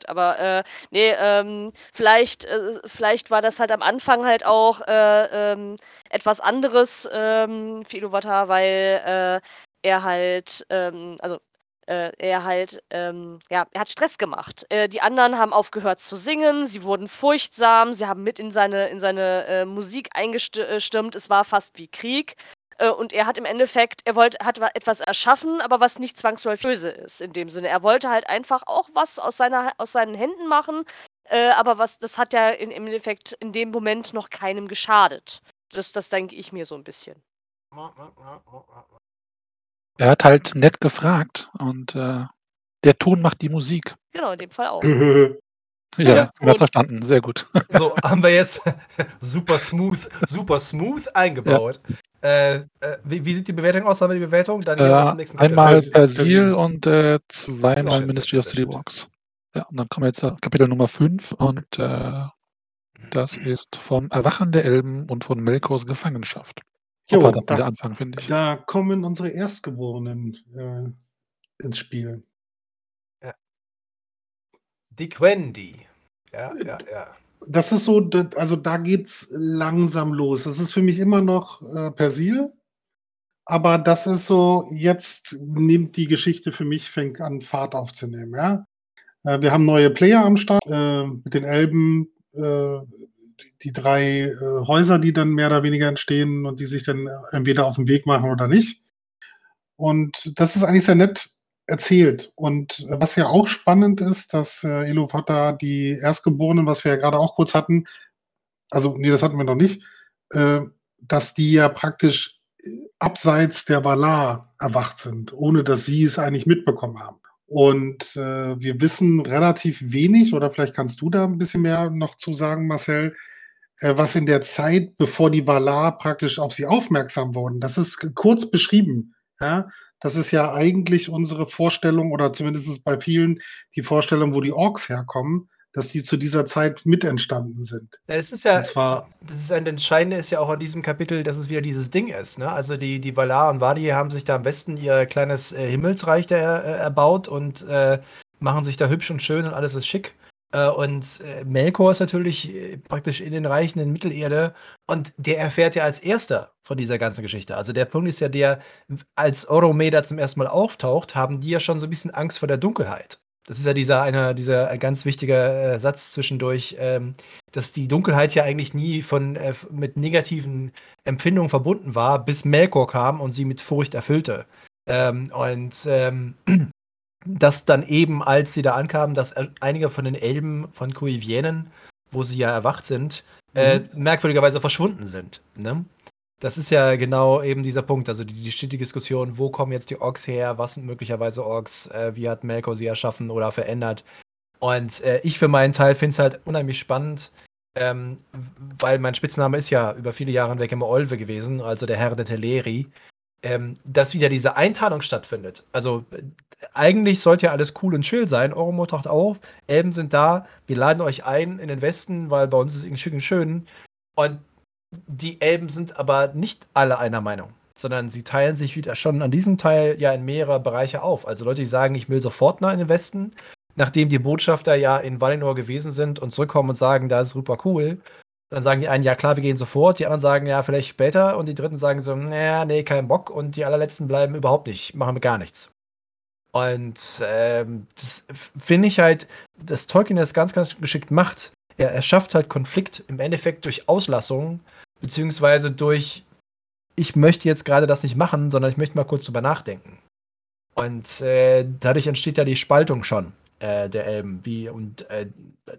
Aber, äh, ne, ähm, vielleicht äh, vielleicht war das halt am Anfang halt auch, äh, ähm, etwas anderes, ähm, für Iluvatar, weil, äh, er halt, ähm also, äh, er halt, ähm ja, er hat Stress gemacht. Äh, die anderen haben aufgehört zu singen, sie wurden furchtsam, sie haben mit in seine in seine, äh, Musik eingest äh, stimmt. Es war fast wie Krieg. Äh, und er hat im Endeffekt er wollte hat wa etwas erschaffen, aber was nicht zwangsläufig böse ist in dem Sinne. Er wollte halt einfach auch was aus seiner aus seinen Händen machen, äh, aber was das hat ja in im Endeffekt in dem Moment noch keinem geschadet. Das das denke ich mir so 'n bisschen. Er hat halt nett gefragt und, äh, der Ton macht die Musik. Genau, in dem Fall auch. Ja, Ja, verstanden, sehr gut. So, haben wir jetzt super smooth super smooth eingebaut. Äh, äh, wie, wie, sieht die Bewertung aus? Haben wir die Bewertung? Dann gehen wir zum nächsten Einmal Persil und äh, zweimal Ministry of City Walks. Ja, und dann kommen wir jetzt zu Kapitel Nummer 5 und äh, das ist vom Erwachen der Elben und von Melkors Gefangenschaft. Jo, da, da, anfangen, finde ich. Da kommen unsere Erstgeborenen äh, ins Spiel. Ja. Die Quendi. Ja, ja, ja. Das ist so, also da geht's langsam los. Das ist für mich immer noch äh, Persil. Aber das ist so, jetzt nimmt die Geschichte für mich, fängt an, Fahrt aufzunehmen. Ja? Äh, wir haben neue Player am Start äh, mit den Elben, äh, die drei äh, Häuser, die dann mehr oder weniger entstehen und die sich dann entweder auf den Weg machen oder nicht. Und das ist eigentlich sehr nett erzählt. Und was ja auch spannend ist, dass äh, Ilufata die Erstgeborenen, was wir ja gerade auch kurz hatten, also nee, das hatten wir noch nicht, äh, dass die ja praktisch äh, abseits der Valar erwacht sind, ohne dass sie es eigentlich mitbekommen haben. Und äh, wir wissen relativ wenig, oder vielleicht kannst du da ein bisschen mehr noch zu sagen, Marcel, äh, was in der Zeit, bevor die Valar praktisch auf sie aufmerksam wurden. Das ist kurz beschrieben. Ja? Das ist ja eigentlich unsere Vorstellung, oder zumindest bei vielen die Vorstellung, wo die Orks herkommen dass die zu dieser Zeit mit entstanden sind. Es ist ja, zwar, das ist ein Entscheidende ist ja auch an diesem Kapitel, dass es wieder dieses Ding ist. Ne? Also die, die Valar und Vadi haben sich da am besten ihr kleines äh, Himmelsreich da, äh, erbaut und äh, machen sich da hübsch und schön und alles ist schick. Äh, und äh, Melkor ist natürlich äh, praktisch in den Reichen in Mittelerde und der erfährt ja als erster von dieser ganzen Geschichte. Also der Punkt ist ja der, als Oromeda zum ersten Mal auftaucht, haben die ja schon so ein bisschen Angst vor der Dunkelheit. Das ist ja dieser, einer, dieser ganz wichtige äh, Satz zwischendurch, ähm, dass die Dunkelheit ja eigentlich nie von, äh, mit negativen Empfindungen verbunden war, bis Melkor kam und sie mit Furcht erfüllte. Ähm, und ähm, dass dann eben, als sie da ankamen, dass einige von den Elben von Kuivienen, wo sie ja erwacht sind, äh, mhm. merkwürdigerweise verschwunden sind. Ne? Das ist ja genau eben dieser Punkt, also die, die stetige Diskussion, wo kommen jetzt die Orks her, was sind möglicherweise Orks, äh, wie hat Melkor sie erschaffen oder verändert. Und äh, ich für meinen Teil finde es halt unheimlich spannend, ähm, weil mein Spitzname ist ja über viele Jahre hinweg immer Olve gewesen, also der Herr der Teleri, ähm, dass wieder diese Einteilung stattfindet. Also äh, eigentlich sollte ja alles cool und chill sein. Oromo taucht auf, Elben sind da, wir laden euch ein in den Westen, weil bei uns ist es irgendwie schön. Und die Elben sind aber nicht alle einer Meinung, sondern sie teilen sich wieder schon an diesem Teil ja in mehrere Bereiche auf. Also Leute, die sagen, ich will sofort nach in den Westen, nachdem die Botschafter ja in Valinor gewesen sind und zurückkommen und sagen, da ist super cool. Dann sagen die einen, ja klar, wir gehen sofort. Die anderen sagen, ja, vielleicht später. Und die dritten sagen so, naja, nee, kein Bock. Und die allerletzten bleiben überhaupt nicht, machen wir gar nichts. Und ähm, das finde ich halt, dass Tolkien das ganz, ganz geschickt macht. Er, er schafft halt Konflikt im Endeffekt durch Auslassungen beziehungsweise durch, ich möchte jetzt gerade das nicht machen, sondern ich möchte mal kurz drüber nachdenken. Und äh, dadurch entsteht ja die Spaltung schon äh, der Elben. Wie, und äh,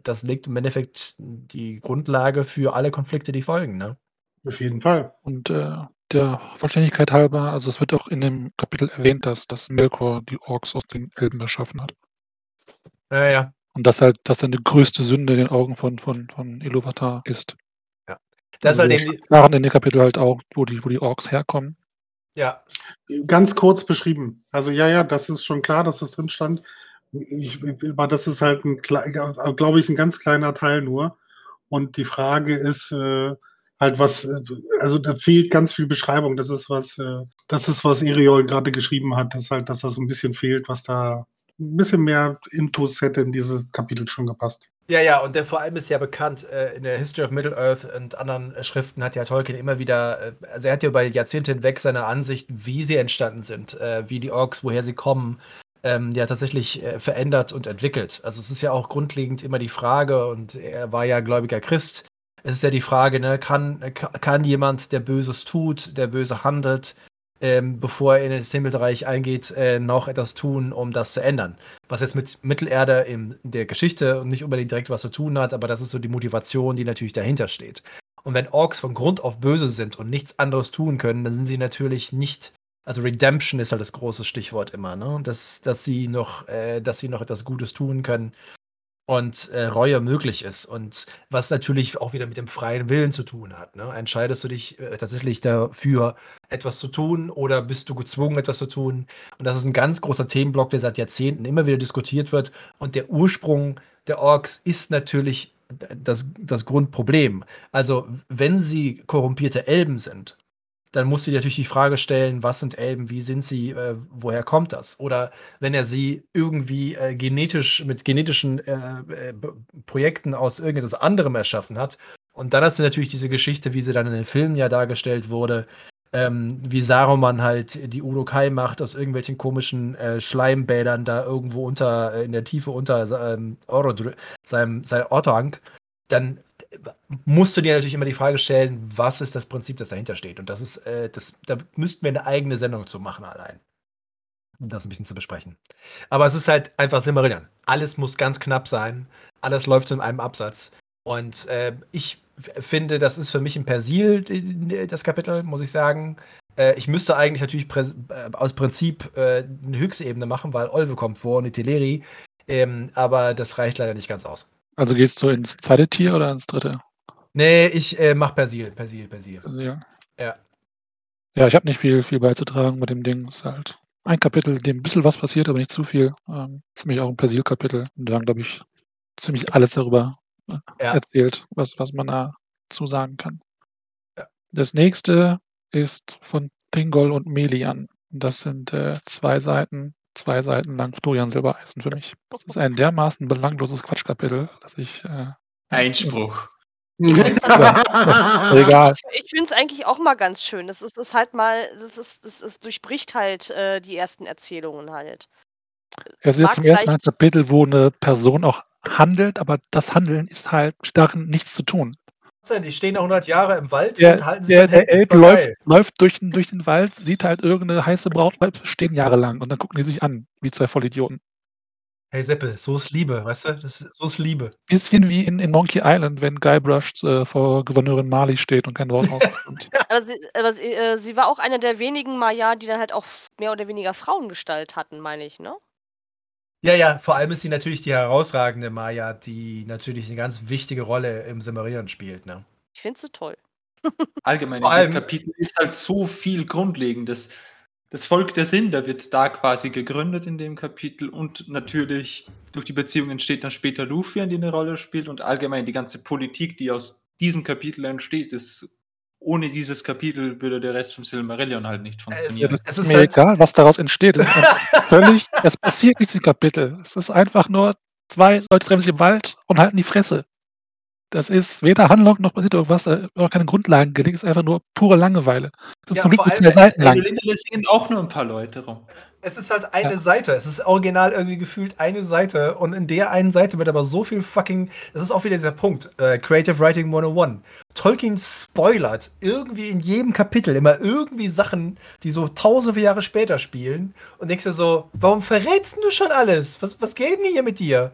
das legt im Endeffekt die Grundlage für alle Konflikte, die folgen, ne? Auf jeden Fall. Und äh, der Vollständigkeit halber, also es wird auch in dem Kapitel erwähnt, dass, dass Melkor die Orks aus den Elben erschaffen hat. Ja, ja. Und dass halt das seine größte Sünde in den Augen von, von, von Iluvatar ist. Das ist halt eben die Waren in dem Kapitel halt auch, wo die, wo die Orks herkommen. Ja. Ganz kurz beschrieben. Also ja, ja, das ist schon klar, dass das drin stand. Ich, aber das ist halt ein, glaube ich, ein ganz kleiner Teil nur. Und die Frage ist äh, halt, was, also da fehlt ganz viel Beschreibung. Das ist was, äh, das ist was Eriol gerade geschrieben hat, dass halt, dass das ein bisschen fehlt, was da ein bisschen mehr Intus hätte in dieses Kapitel schon gepasst. Ja, ja, und der vor allem ist ja bekannt, äh, in der History of Middle-earth und anderen äh, Schriften hat ja Tolkien immer wieder, äh, also er hat ja über Jahrzehnte hinweg seine Ansicht, wie sie entstanden sind, äh, wie die Orks, woher sie kommen, ähm, ja tatsächlich äh, verändert und entwickelt. Also es ist ja auch grundlegend immer die Frage, und er war ja gläubiger Christ, es ist ja die Frage, ne, kann, kann jemand, der Böses tut, der böse handelt, ähm, bevor er in das Himmelreich eingeht, äh, noch etwas tun, um das zu ändern. Was jetzt mit Mittelerde in der Geschichte nicht unbedingt direkt was zu tun hat, aber das ist so die Motivation, die natürlich dahinter steht. Und wenn Orks von Grund auf böse sind und nichts anderes tun können, dann sind sie natürlich nicht. Also Redemption ist halt das große Stichwort immer, ne? Dass, dass sie noch, äh, dass sie noch etwas Gutes tun können. und äh, Reue möglich ist. Und was natürlich auch wieder mit dem freien Willen zu tun hat. Ne? Entscheidest du dich äh, tatsächlich dafür, etwas zu tun oder bist du gezwungen, etwas zu tun? Und das ist ein ganz großer Themenblock, der seit Jahrzehnten immer wieder diskutiert wird. Und der Ursprung der Orks ist natürlich das, das Grundproblem. Also, wenn sie korrumpierte Elben sind, dann musst du dir natürlich die Frage stellen, was sind Elben, wie sind sie, äh, woher kommt das? Oder wenn er sie irgendwie äh, genetisch mit genetischen äh, äh Projekten aus irgendetwas anderem erschaffen hat. Und dann hast du natürlich diese Geschichte, wie sie dann in den Filmen ja dargestellt wurde, ähm, wie Saruman halt die Urukai macht aus irgendwelchen komischen äh, Schleimbädern da irgendwo unter, äh, in der Tiefe unter ähm, seinem, seinem Ortank, dann musst du dir natürlich immer die Frage stellen, was ist das Prinzip, das dahinter steht. Und das ist, äh, das, da müssten wir eine eigene Sendung zu machen allein. Um das ein bisschen zu besprechen. Aber es ist halt einfach Silmarillion. Alles muss ganz knapp sein. Alles läuft in einem Absatz. Und äh, ich finde, das ist für mich ein Persil, das Kapitel, muss ich sagen. Äh, ich müsste eigentlich natürlich äh, aus Prinzip äh, eine Höchstebene machen, weil Olve kommt vor und die Teleri. Ähm, aber das reicht leider nicht ganz aus. Also gehst du ins zweite Tier oder ins dritte? Nee, ich äh, mach Persil, Persil, Persil. Persil. Ja. Ja, ich habe nicht viel, viel beizutragen mit dem Ding. Es ist halt ein Kapitel, dem ein bisschen was passiert, aber nicht zu viel. Ähm, für mich auch ein Persil-Kapitel. Und dann, glaube ich, ziemlich alles darüber äh, Ja. erzählt, was, was man dazu sagen kann. Ja. Das nächste ist von Thingol und Melian. Das sind äh, zwei Seiten zwei Seiten lang Florian Silbereisen für mich. Das ist ein dermaßen belangloses Quatschkapitel, dass ich. Äh, Einspruch. egal. Ich finde es eigentlich auch mal ganz schön. Das ist, das halt mal, das ist, das ist durchbricht halt äh, die ersten Erzählungen halt. Es ist jetzt zum ersten Mal ein Kapitel, wo eine Person auch handelt, aber das Handeln ist halt darin nichts zu tun. Die stehen da 100 Jahre im Wald der, und halten sich Der, der Elb läuft, läuft durch, den, durch den Wald, sieht halt irgendeine heiße Braut, stehen jahrelang und dann gucken die sich an, wie zwei Vollidioten. Hey Seppel, so ist Liebe, weißt du? Das ist, so ist Liebe. Bisschen wie in, in Monkey Island, wenn Guybrush äh, vor Gouverneurin Marley steht und kein Wort auskommt. aber sie, aber sie, äh, sie war auch eine der wenigen Maya, die dann halt auch mehr oder weniger Frauengestalt hatten, meine ich, ne? Ja, ja, vor allem ist sie natürlich die herausragende Maya, die natürlich eine ganz wichtige Rolle im Simmerieren spielt, ne? Ich finde sie toll. Allgemein, in dem Kapitel ist halt so viel Grundlegendes. Das Volk der Sinder wird da quasi gegründet in dem Kapitel und natürlich durch die Beziehung entsteht dann später Luffy, die eine Rolle spielt und allgemein die ganze Politik, die aus diesem Kapitel entsteht, ist ohne dieses Kapitel würde der Rest vom Silmarillion halt nicht funktionieren. Es, es ist mir halt egal, was daraus entsteht. Es, völlig, es passiert nichts im Kapitel. Es ist einfach nur, zwei Leute treffen sich im Wald und halten die Fresse. Das ist weder Handlung noch passiert irgendwas, äh, auch keine Grundlagen gelegt, es ist einfach nur pure Langeweile. Das ist Ja, zum Glück vor nicht mehr allem, Seiten In lang. Lindele singen auch nur ein paar Leute rum. Es ist halt eine Ja. Seite. Es ist original irgendwie gefühlt eine Seite. Und in der einen Seite wird aber so viel fucking. Das ist auch wieder dieser Punkt. Äh, Creative Writing 101. Tolkien spoilert irgendwie in jedem Kapitel immer irgendwie Sachen, die so tausende Jahre später spielen. Und denkst dir so, warum verrätst du schon alles? Was, was geht denn hier mit dir?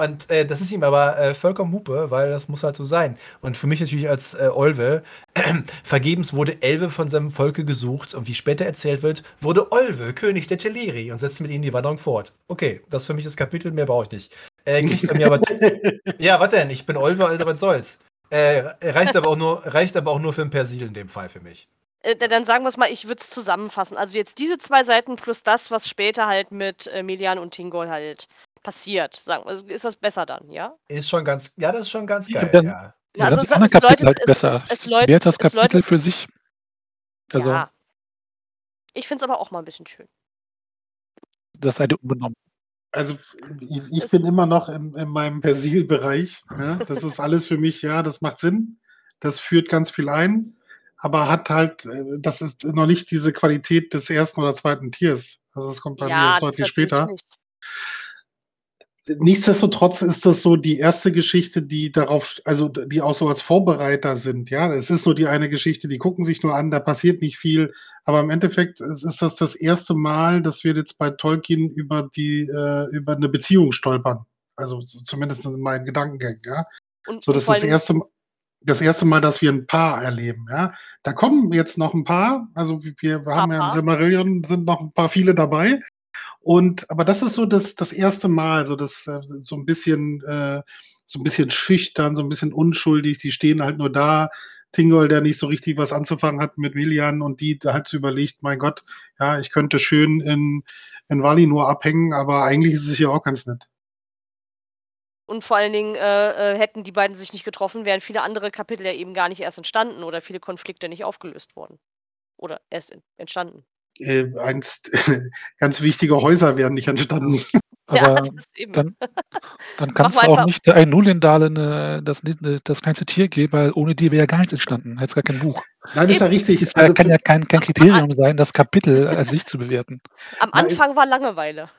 Und äh, das ist ihm aber äh, vollkommen Hupe, weil das muss halt so sein. Und für mich natürlich als äh, Olve, vergebens wurde Elve von seinem Volke gesucht und wie später erzählt wird, wurde Olve König der Teleri und setzte mit ihnen die Wanderung fort. Okay, das ist für mich das Kapitel, mehr brauche ich nicht. Äh, kriegt bei mir aber. ja, was denn? Ich bin Olve, also was soll's. Äh, reicht, aber auch nur, reicht aber auch nur für ein Persil in dem Fall für mich. Äh, dann sagen wir es mal, ich würde es zusammenfassen. Also jetzt diese zwei Seiten plus das, was später halt mit äh, Melian und Tingol halt passiert. Sagen, also ist das besser dann, ja? Ist schon ganz, ja, das ist schon ganz geil. dann- ja. Ja, also das andere es läutet- Kapitel halt es- besser. es- es läutet- Wert das Kapitel läutet- für sich. Also, ja. Ich finde es aber auch mal ein bisschen schön. das seid ihr unbenommen. Also ich, ich bin immer noch in, in meinem Persil-Bereich. Ja? Das ist alles für mich, ja, das macht Sinn. Das führt ganz viel ein, aber hat halt, äh, das ist noch nicht diese Qualität des ersten oder zweiten Tiers. Also das kommt bei mir ja, erst das deutlich später. Nicht. Nichtsdestotrotz ist das so die erste Geschichte, die darauf, also die auch so als Vorbereiter sind. Ja, es ist nur die eine Geschichte, die gucken sich nur an, da passiert nicht viel. Aber im Endeffekt ist das das erste Mal, dass wir jetzt bei Tolkien über die, äh, über eine Beziehung stolpern. Also so zumindest in meinen Gedankengängen. Ja, Und, so das ist das erste, das erste Mal, dass wir ein Paar erleben. Ja, da kommen jetzt noch ein paar. Also wir haben ja Paar? in Silmarillion sind noch ein paar viele dabei. Und aber das ist so das, das erste Mal, so das äh, so ein bisschen äh, so ein bisschen schüchtern, so ein bisschen unschuldig. Die stehen halt nur da. Tingol, der nicht so richtig was anzufangen hat mit Willian und die halt so überlegt, mein Gott, ja, ich könnte schön in, in Wali nur abhängen, aber eigentlich ist es hier auch ganz nett. Und vor allen Dingen äh, äh, hätten die beiden sich nicht getroffen, wären viele andere Kapitel ja eben gar nicht erst entstanden oder viele Konflikte nicht aufgelöst worden. Oder erst entstanden. Äh, einst, ganz wichtige Häuser wären nicht entstanden. Aber ja, dann, dann kann es auch nicht der Nulendale ne, das, ne, das kleinste Tier geben, weil ohne die wäre ja gar nichts entstanden. Hätte gar kein Buch. Nein, das ist ja richtig. Es also kann ja kein, kein Kriterium sein, das Kapitel als sich zu bewerten. Am Anfang war Langeweile.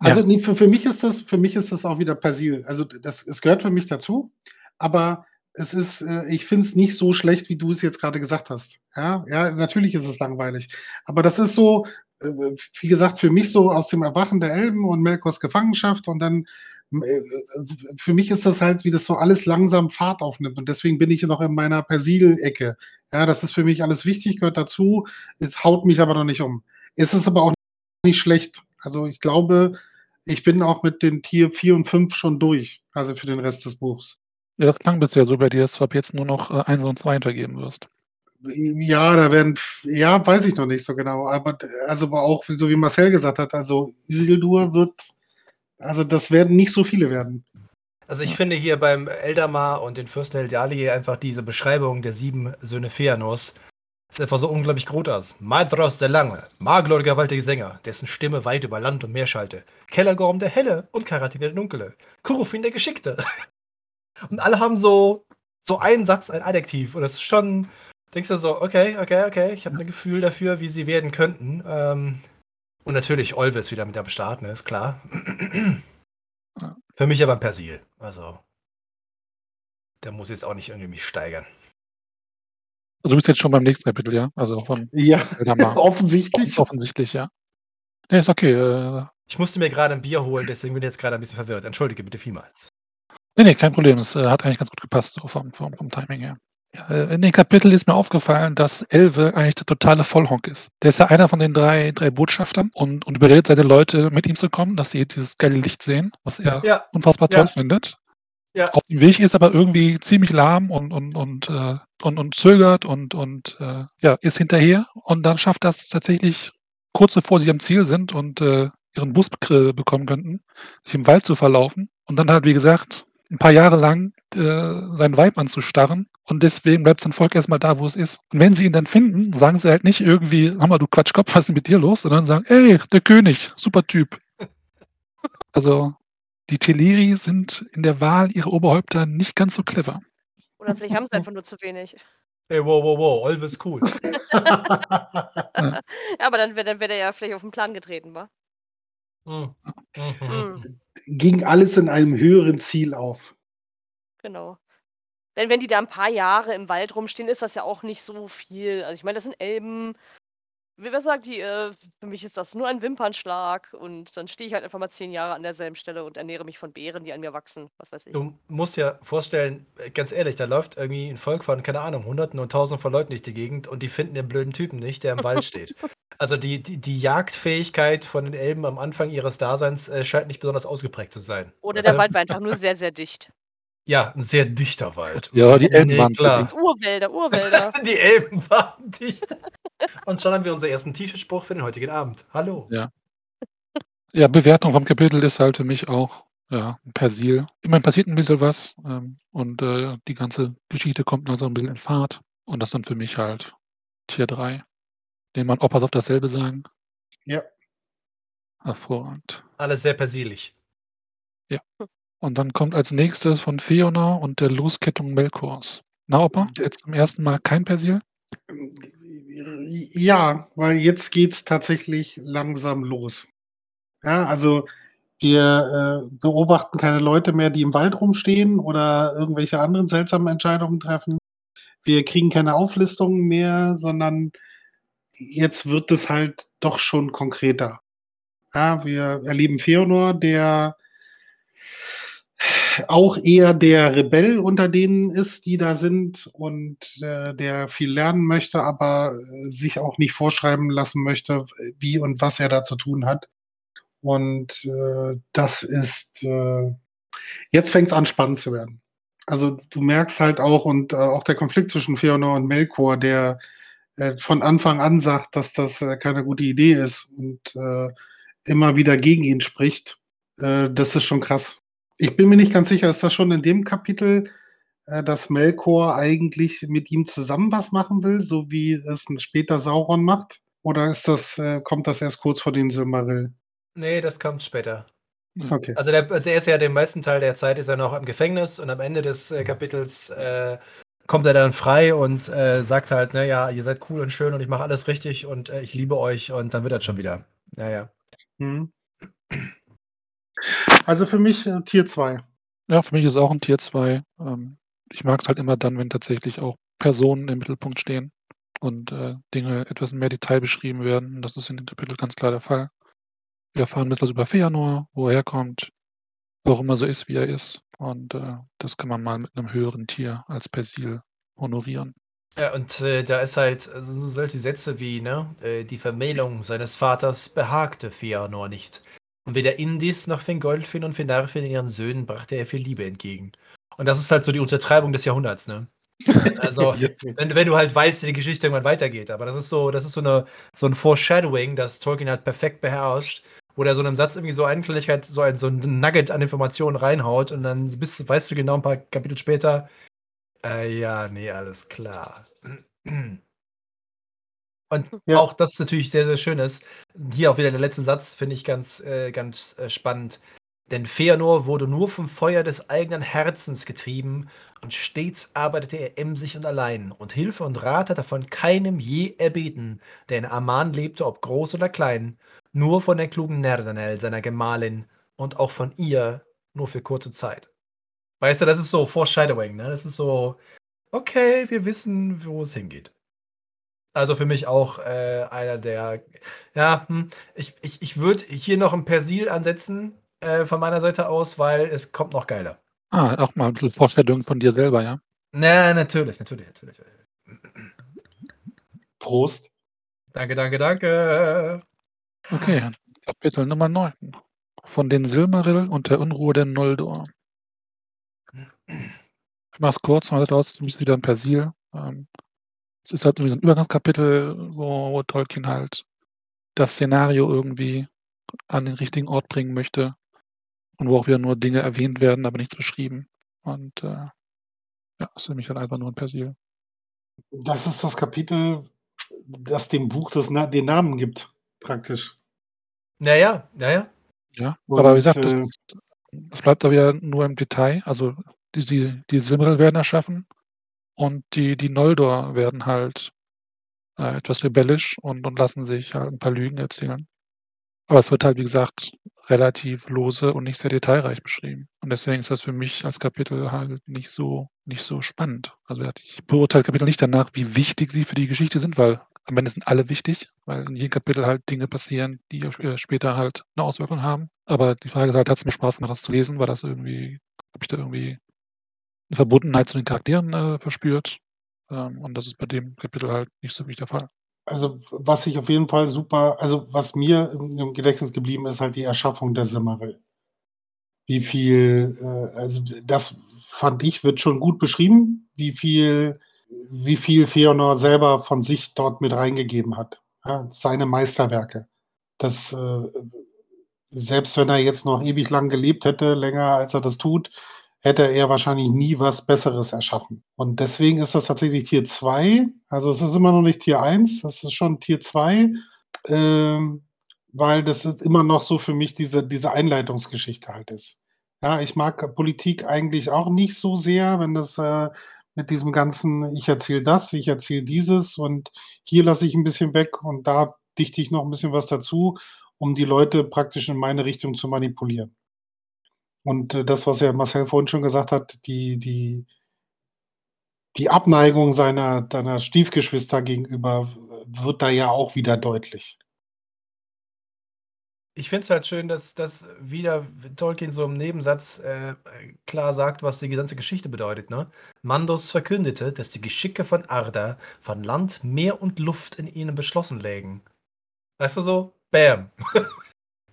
Also nee, für, für, mich ist das, für mich ist das auch wieder Persil. Also das, es gehört für mich dazu, aber es ist, äh, ich finde es nicht so schlecht, wie du es jetzt gerade gesagt hast. Ja, ja, natürlich ist es langweilig. Aber das ist so, äh, wie gesagt, für mich so aus dem Erwachen der Elben und Melkors Gefangenschaft und dann äh, also für mich ist das halt, wie das so alles langsam Fahrt aufnimmt. Und deswegen bin ich noch in meiner Persil-Ecke. Ja, das ist für mich alles wichtig, gehört dazu. Es haut mich aber noch nicht um. Es ist aber auch nicht schlecht. Also ich glaube, ich bin auch mit den Tier 4 und 5 schon durch, also für den Rest des Buchs. Ja, das klang bisher so bei dir, dass du ab jetzt nur noch äh, 1 und 2 hintergeben wirst. Ja, da werden, ja, weiß ich noch nicht so genau, aber also auch, so wie Marcel gesagt hat, also Isildur wird, also das werden nicht so viele werden. Also ich ja. finde hier beim Eldamar und den Fürsten Eldali einfach diese Beschreibung der sieben Söhne Feanors ist einfach so unglaublich groß. Madros der Lange, Maglor der gewaltige Sänger, dessen Stimme weit über Land und Meer schallte, Kellergorm der Helle und Karatin der Dunkle, Kurufin der Geschickte. Und alle haben so, so einen Satz, ein Adjektiv. Und das ist schon, denkst du so, okay, okay, okay, ich habe ein Gefühl dafür, wie sie werden könnten. Ähm, und natürlich Olvis wieder mit am Start, ne, ist klar. Für mich aber ein Persil. Also, der muss jetzt auch nicht irgendwie mich steigern. Also du bist jetzt schon beim nächsten Kapitel, ja? Also von Ja, offensichtlich. Offensichtlich, ja. Nee, ist okay. Äh, ich musste mir gerade ein Bier holen, deswegen bin ich jetzt gerade ein bisschen verwirrt. Entschuldige bitte vielmals. Nee, nee, kein Problem. Es äh, hat eigentlich ganz gut gepasst, so vom, vom, vom Timing her. Ja, äh, in dem Kapitel ist mir aufgefallen, dass Elve eigentlich der totale Vollhonk ist. Der ist ja einer von den drei, drei Botschaftern und, und überredet seine Leute, mit ihm zu kommen, dass sie dieses geile Licht sehen, was er ja. unfassbar toll ja. findet. Ja. Auf dem Weg ist aber irgendwie ziemlich lahm und, und, und, äh, und, und zögert und, und äh, ja, ist hinterher und dann schafft das tatsächlich kurz bevor sie am Ziel sind und äh, ihren Bus bekommen könnten, sich im Wald zu verlaufen und dann halt, wie gesagt, ein paar Jahre lang äh, sein Weib anzustarren und deswegen bleibt sein Volk erstmal da, wo es ist. Und wenn sie ihn dann finden, sagen sie halt nicht irgendwie, Hammer, du Quatschkopf, was ist denn mit dir los? Sondern sagen, ey, der König, super Typ. Also die Teleri sind in der Wahl ihrer Oberhäupter nicht ganz so clever. Oder vielleicht haben sie einfach nur zu wenig. Ey, wow, wow, wow, Olvis cool. ja. aber dann wäre dann wär der ja vielleicht auf den Plan getreten, wa? Mhm. Mhm. Ging alles in einem höheren Ziel auf. Genau. Denn wenn die da ein paar Jahre im Wald rumstehen, ist das ja auch nicht so viel. Also ich meine, das sind Elben, Wer sagt die, äh, für mich ist das nur ein Wimpernschlag und dann stehe ich halt einfach mal zehn Jahre an derselben Stelle und ernähre mich von Beeren, die an mir wachsen, was weiß ich. Du musst dir vorstellen, äh, ganz ehrlich, da läuft irgendwie ein Volk von, keine Ahnung, Hunderten und Tausenden von Leuten durch die Gegend und die finden den blöden Typen nicht, der im Wald steht. Also die, die, die Jagdfähigkeit von den Elben am Anfang ihres Daseins äh, scheint nicht besonders ausgeprägt zu sein. Oder der Wald war einfach nur sehr, sehr dicht. Ja, ein sehr dichter Wald. Ja, die Elben nee, waren klar. Urwälder, Urwälder. die Elben waren dicht. Und schon haben wir unseren ersten T-Shirt-Spruch für den heutigen Abend. Hallo. Ja. Ja, Bewertung vom Kapitel ist halt für mich auch ja, Persil. Immerhin passiert ein bisschen was ähm, und äh, die ganze Geschichte kommt also ein bisschen in Fahrt. Und das sind für mich halt Tier 3. Den man Opas auf dasselbe sagen. Ja. Hervorragend. Alles sehr persilig. Ja. Und dann kommt als nächstes von Fiona und der Loskettung Melkors. Na, Opa, jetzt zum ersten Mal kein Persil? Ja, weil jetzt geht es tatsächlich langsam los. Ja, also wir äh, beobachten keine Leute mehr, die im Wald rumstehen oder irgendwelche anderen seltsamen Entscheidungen treffen. Wir kriegen keine Auflistungen mehr, sondern jetzt wird es halt doch schon konkreter. Ja, wir erleben Feonor, der auch eher der Rebell unter denen ist, die da sind und äh, der viel lernen möchte, aber äh, sich auch nicht vorschreiben lassen möchte, wie und was er da zu tun hat. Und äh, das ist, äh, jetzt fängt es an, spannend zu werden. Also du merkst halt auch, und äh, auch der Konflikt zwischen Feanor und Melkor, der äh, von Anfang an sagt, dass das keine gute Idee ist und immer wieder gegen ihn spricht, das ist schon krass. Ich bin mir nicht ganz sicher, ist das schon in dem Kapitel, äh, dass Melkor eigentlich mit ihm zusammen was machen will, so wie es später Sauron macht? Oder ist das, äh, kommt das erst kurz vor den Silmaril? Nee, das kommt später. Okay. Also, der, also er ist ja den meisten Teil der Zeit ist er noch im Gefängnis und am Ende des äh, Kapitels äh, kommt er dann frei und äh, sagt halt, ne, ja, ihr seid cool und schön und ich mache alles richtig und äh, ich liebe euch und dann wird das schon wieder. Naja. Mhm. Also für mich äh, Tier 2. Ja, für mich ist auch ein Tier 2. Ähm, ich mag es halt immer dann, wenn tatsächlich auch Personen im Mittelpunkt stehen und äh, Dinge etwas in mehr Detail beschrieben werden. Und das ist in dem Kapitel ganz klar der Fall. Wir erfahren ein bisschen was über Feanor, wo er herkommt, warum er so ist, wie er ist. Und äh, das kann man mal mit einem höheren Tier als Persil honorieren. Ja, und äh, da ist halt also solche Sätze wie, ne, äh, die Vermählung seines Vaters behagte Feanor nicht. Und weder Indis noch Fingolfin und Finarfin ihren Söhnen brachte er viel Liebe entgegen. Und das ist halt so die Untertreibung des Jahrhunderts, ne? Also, wenn, wenn, du halt weißt, wie die Geschichte irgendwann weitergeht. Aber das ist so, das ist so, eine, so ein Foreshadowing, das Tolkien halt perfekt beherrscht, wo der so einem Satz irgendwie so eine Kleinigkeit, so ein, so ein Nugget an Informationen reinhaut und dann bist, weißt du genau ein paar Kapitel später, äh, ja, nee, alles klar. Und ja. auch das ist natürlich sehr, sehr schön ist. Hier auch wieder der letzte Satz, finde ich ganz, äh, ganz äh, spannend. Denn Feanor wurde nur vom Feuer des eigenen Herzens getrieben und stets arbeitete er emsig und allein und Hilfe und Rat hat er von keinem je erbeten, der in Aman lebte, ob groß oder klein, nur von der klugen Nerdanel, seiner Gemahlin, und auch von ihr nur für kurze Zeit. Weißt du, das ist so Foreshadowing, ne? Das ist so, okay, wir wissen, wo es hingeht. Also für mich auch äh, einer der, ja, hm, ich, ich, ich würde hier noch ein Persil ansetzen äh, von meiner Seite aus, weil es kommt noch geiler. Ah, auch mal ein bisschen Vorstellung von dir selber, ja? Na, natürlich, natürlich, natürlich. Prost. Danke, danke, danke. Okay, Kapitel Nummer 9. Von den Silmaril und der Unruhe der Noldor. Ich mach's kurz, mal raus, du bist wieder ein Persil. Ähm, es ist halt irgendwie so ein Übergangskapitel, wo, wo Tolkien halt das Szenario irgendwie an den richtigen Ort bringen möchte und wo auch wieder nur Dinge erwähnt werden, aber nichts beschrieben. Und äh, ja, ist für mich halt einfach nur ein Persil. Das ist das Kapitel, das dem Buch das, den Namen gibt praktisch. Naja, naja. Ja, Und, aber wie gesagt, das, äh, das, bleibt da wieder nur im Detail. Also die, die, die Silmaril werden erschaffen und die, die Noldor werden halt äh, etwas rebellisch und, und lassen sich halt ein paar Lügen erzählen. Aber es wird halt, wie gesagt, relativ lose und nicht sehr detailreich beschrieben. Und deswegen ist das für mich als Kapitel halt nicht so, nicht so spannend. Also ich beurteile Kapitel nicht danach, wie wichtig sie für die Geschichte sind, weil am Ende sind alle wichtig, weil in jedem Kapitel halt Dinge passieren, die äh, später halt eine Auswirkung haben. Aber die Frage ist halt, hat es mir Spaß gemacht, das zu lesen? War das irgendwie, habe ich da irgendwie eine Verbundenheit zu den Charakteren äh, verspürt? Ähm, und das ist bei dem Kapitel halt nicht so wirklich der Fall. Also, was ich auf jeden Fall super also, was mir im Gedächtnis geblieben ist, halt die Erschaffung der Silmaril. Wie viel, äh also, das fand ich, wird schon gut beschrieben, wie viel wie viel Feanor selber von sich dort mit reingegeben hat, ja, seine Meisterwerke. Das, äh, selbst wenn er jetzt noch ewig lang gelebt hätte, länger als er das tut, hätte er wahrscheinlich nie was Besseres erschaffen. Und deswegen ist das tatsächlich Tier 2. Also es ist immer noch nicht Tier 1, das ist schon Tier 2, ähm, weil das ist immer noch so für mich diese, diese Einleitungsgeschichte halt ist. Ja, ich mag Politik eigentlich auch nicht so sehr, wenn das äh, mit diesem ganzen, ich erzähle das, ich erzähle dieses und hier lasse ich ein bisschen weg und da dichte ich noch ein bisschen was dazu, um die Leute praktisch in meine Richtung zu manipulieren. Und äh, das, was ja Marcel vorhin schon gesagt hat, die, die, die Abneigung seiner, seiner Stiefgeschwister gegenüber wird da ja auch wieder deutlich. Ich finde es halt schön, dass, dass wieder Tolkien so im Nebensatz äh, klar sagt, was die gesamte Geschichte bedeutet. Ne? Mandos verkündete, dass die Geschicke von Arda von Land, Meer und Luft in ihnen beschlossen lägen. Weißt du so? Bam.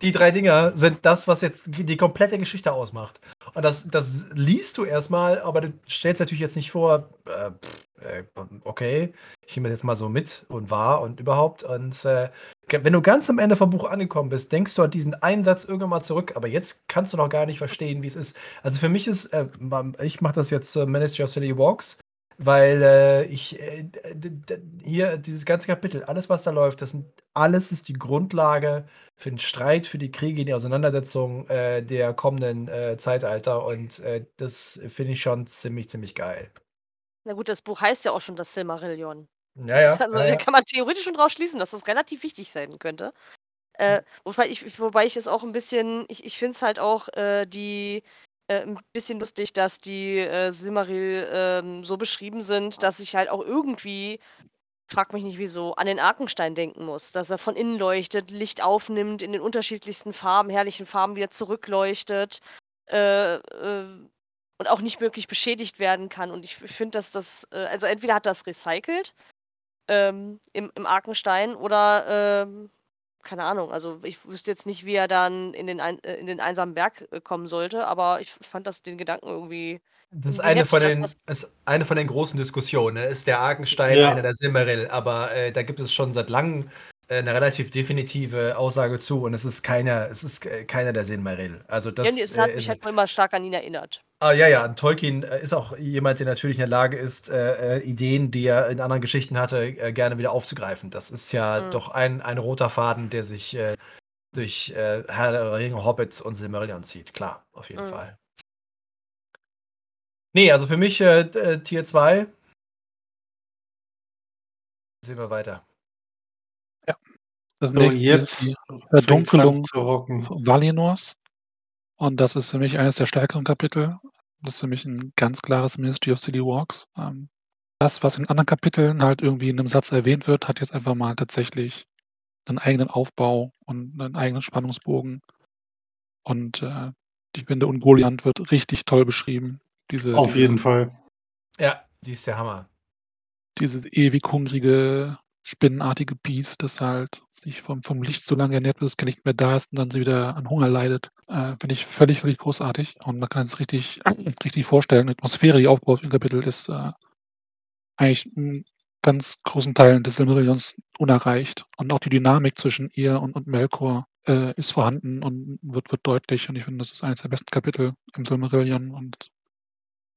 die drei Dinger sind das, was jetzt die komplette Geschichte ausmacht. Und das, das liest du erstmal, aber du stellst natürlich jetzt nicht vor, äh, äh, okay, ich nehme das jetzt mal so mit und wahr und überhaupt. Und äh, wenn du ganz am Ende vom Buch angekommen bist, denkst du an diesen Einsatz irgendwann mal zurück, aber jetzt kannst du noch gar nicht verstehen, wie es ist. Also für mich ist, äh, ich mache das jetzt äh, Ministry of City Walks weil äh, ich äh, hier dieses ganze Kapitel, alles was da läuft, das sind alles ist die Grundlage für den Streit, für die Kriege, die Auseinandersetzung äh, der kommenden äh, Zeitalter und äh, das finde ich schon ziemlich, ziemlich geil. Na gut, das Buch heißt ja auch schon das Silmarillion. Ja, ja. Also ja, da ja. kann man theoretisch schon draus schließen, dass das relativ wichtig sein könnte. Äh, wobei, ich, wobei ich es auch ein bisschen, ich, ich finde es halt auch äh, die äh, ein bisschen lustig, dass die äh, Silmaril ähm, so beschrieben sind, dass ich halt auch irgendwie, frag mich nicht wieso, an den Arkenstein denken muss. Dass er von innen leuchtet, Licht aufnimmt, in den unterschiedlichsten Farben, herrlichen Farben wieder zurückleuchtet. Äh, äh, und auch nicht wirklich beschädigt werden kann. Und ich finde, dass das, äh, also entweder hat das recycelt ähm, im, im Arkenstein oder ähm, keine Ahnung, also ich wüsste jetzt nicht, wie er dann in den, ein, äh, in den einsamen Berg äh, kommen sollte, aber ich fand das den Gedanken irgendwie. Das ist eine, von den, das- ist eine von den großen Diskussionen. Ne? Ist der Arkenstein Ja. einer der Silmaril? Aber äh, da gibt es schon seit langem äh, eine relativ definitive Aussage zu und es ist keiner, es ist äh, keiner der Silmaril. Also das ja, es hat äh, mich halt immer stark an ihn erinnert. Ah, ja, ja, und Tolkien äh, ist auch jemand, der natürlich in der Lage ist, äh, äh, Ideen, die er in anderen Geschichten hatte, äh, gerne wieder aufzugreifen. Das ist ja Mhm. doch ein, ein roter Faden, der sich äh, durch äh, Herr der Ringe, Hobbits und Silmarillion zieht. Klar, auf jeden Mhm. Fall. Nee, also für mich äh, äh, Tier 2. Sehen wir weiter. So, jetzt Verdunkelung zu rocken. Valinors. Und das ist für mich eines der stärkeren Kapitel. Das ist für mich ein ganz klares Ministry of City Walks. Ähm, das, was in anderen Kapiteln halt irgendwie in einem Satz erwähnt wird, hat jetzt einfach mal tatsächlich einen eigenen Aufbau und einen eigenen Spannungsbogen. Und äh, die Winde und Goliath wird richtig toll beschrieben. Diese, Auf diese, jeden Fall. Ja, die ist der Hammer. diese ewig hungrige, spinnenartige Biest, das halt sich vom, vom Licht so lange ernährt, bis es gar nicht mehr da ist und dann sie wieder an Hunger leidet. Äh, Finde ich völlig, völlig großartig. Und man kann es richtig, richtig vorstellen. Die Atmosphäre, die aufgebaut im Kapitel, ist äh, eigentlich in ganz großen Teilen des Silmarillions unerreicht. Und auch die Dynamik zwischen ihr und, und Melkor äh, ist vorhanden und wird, wird deutlich. Und ich finde, das ist eines der besten Kapitel im Silmarillion und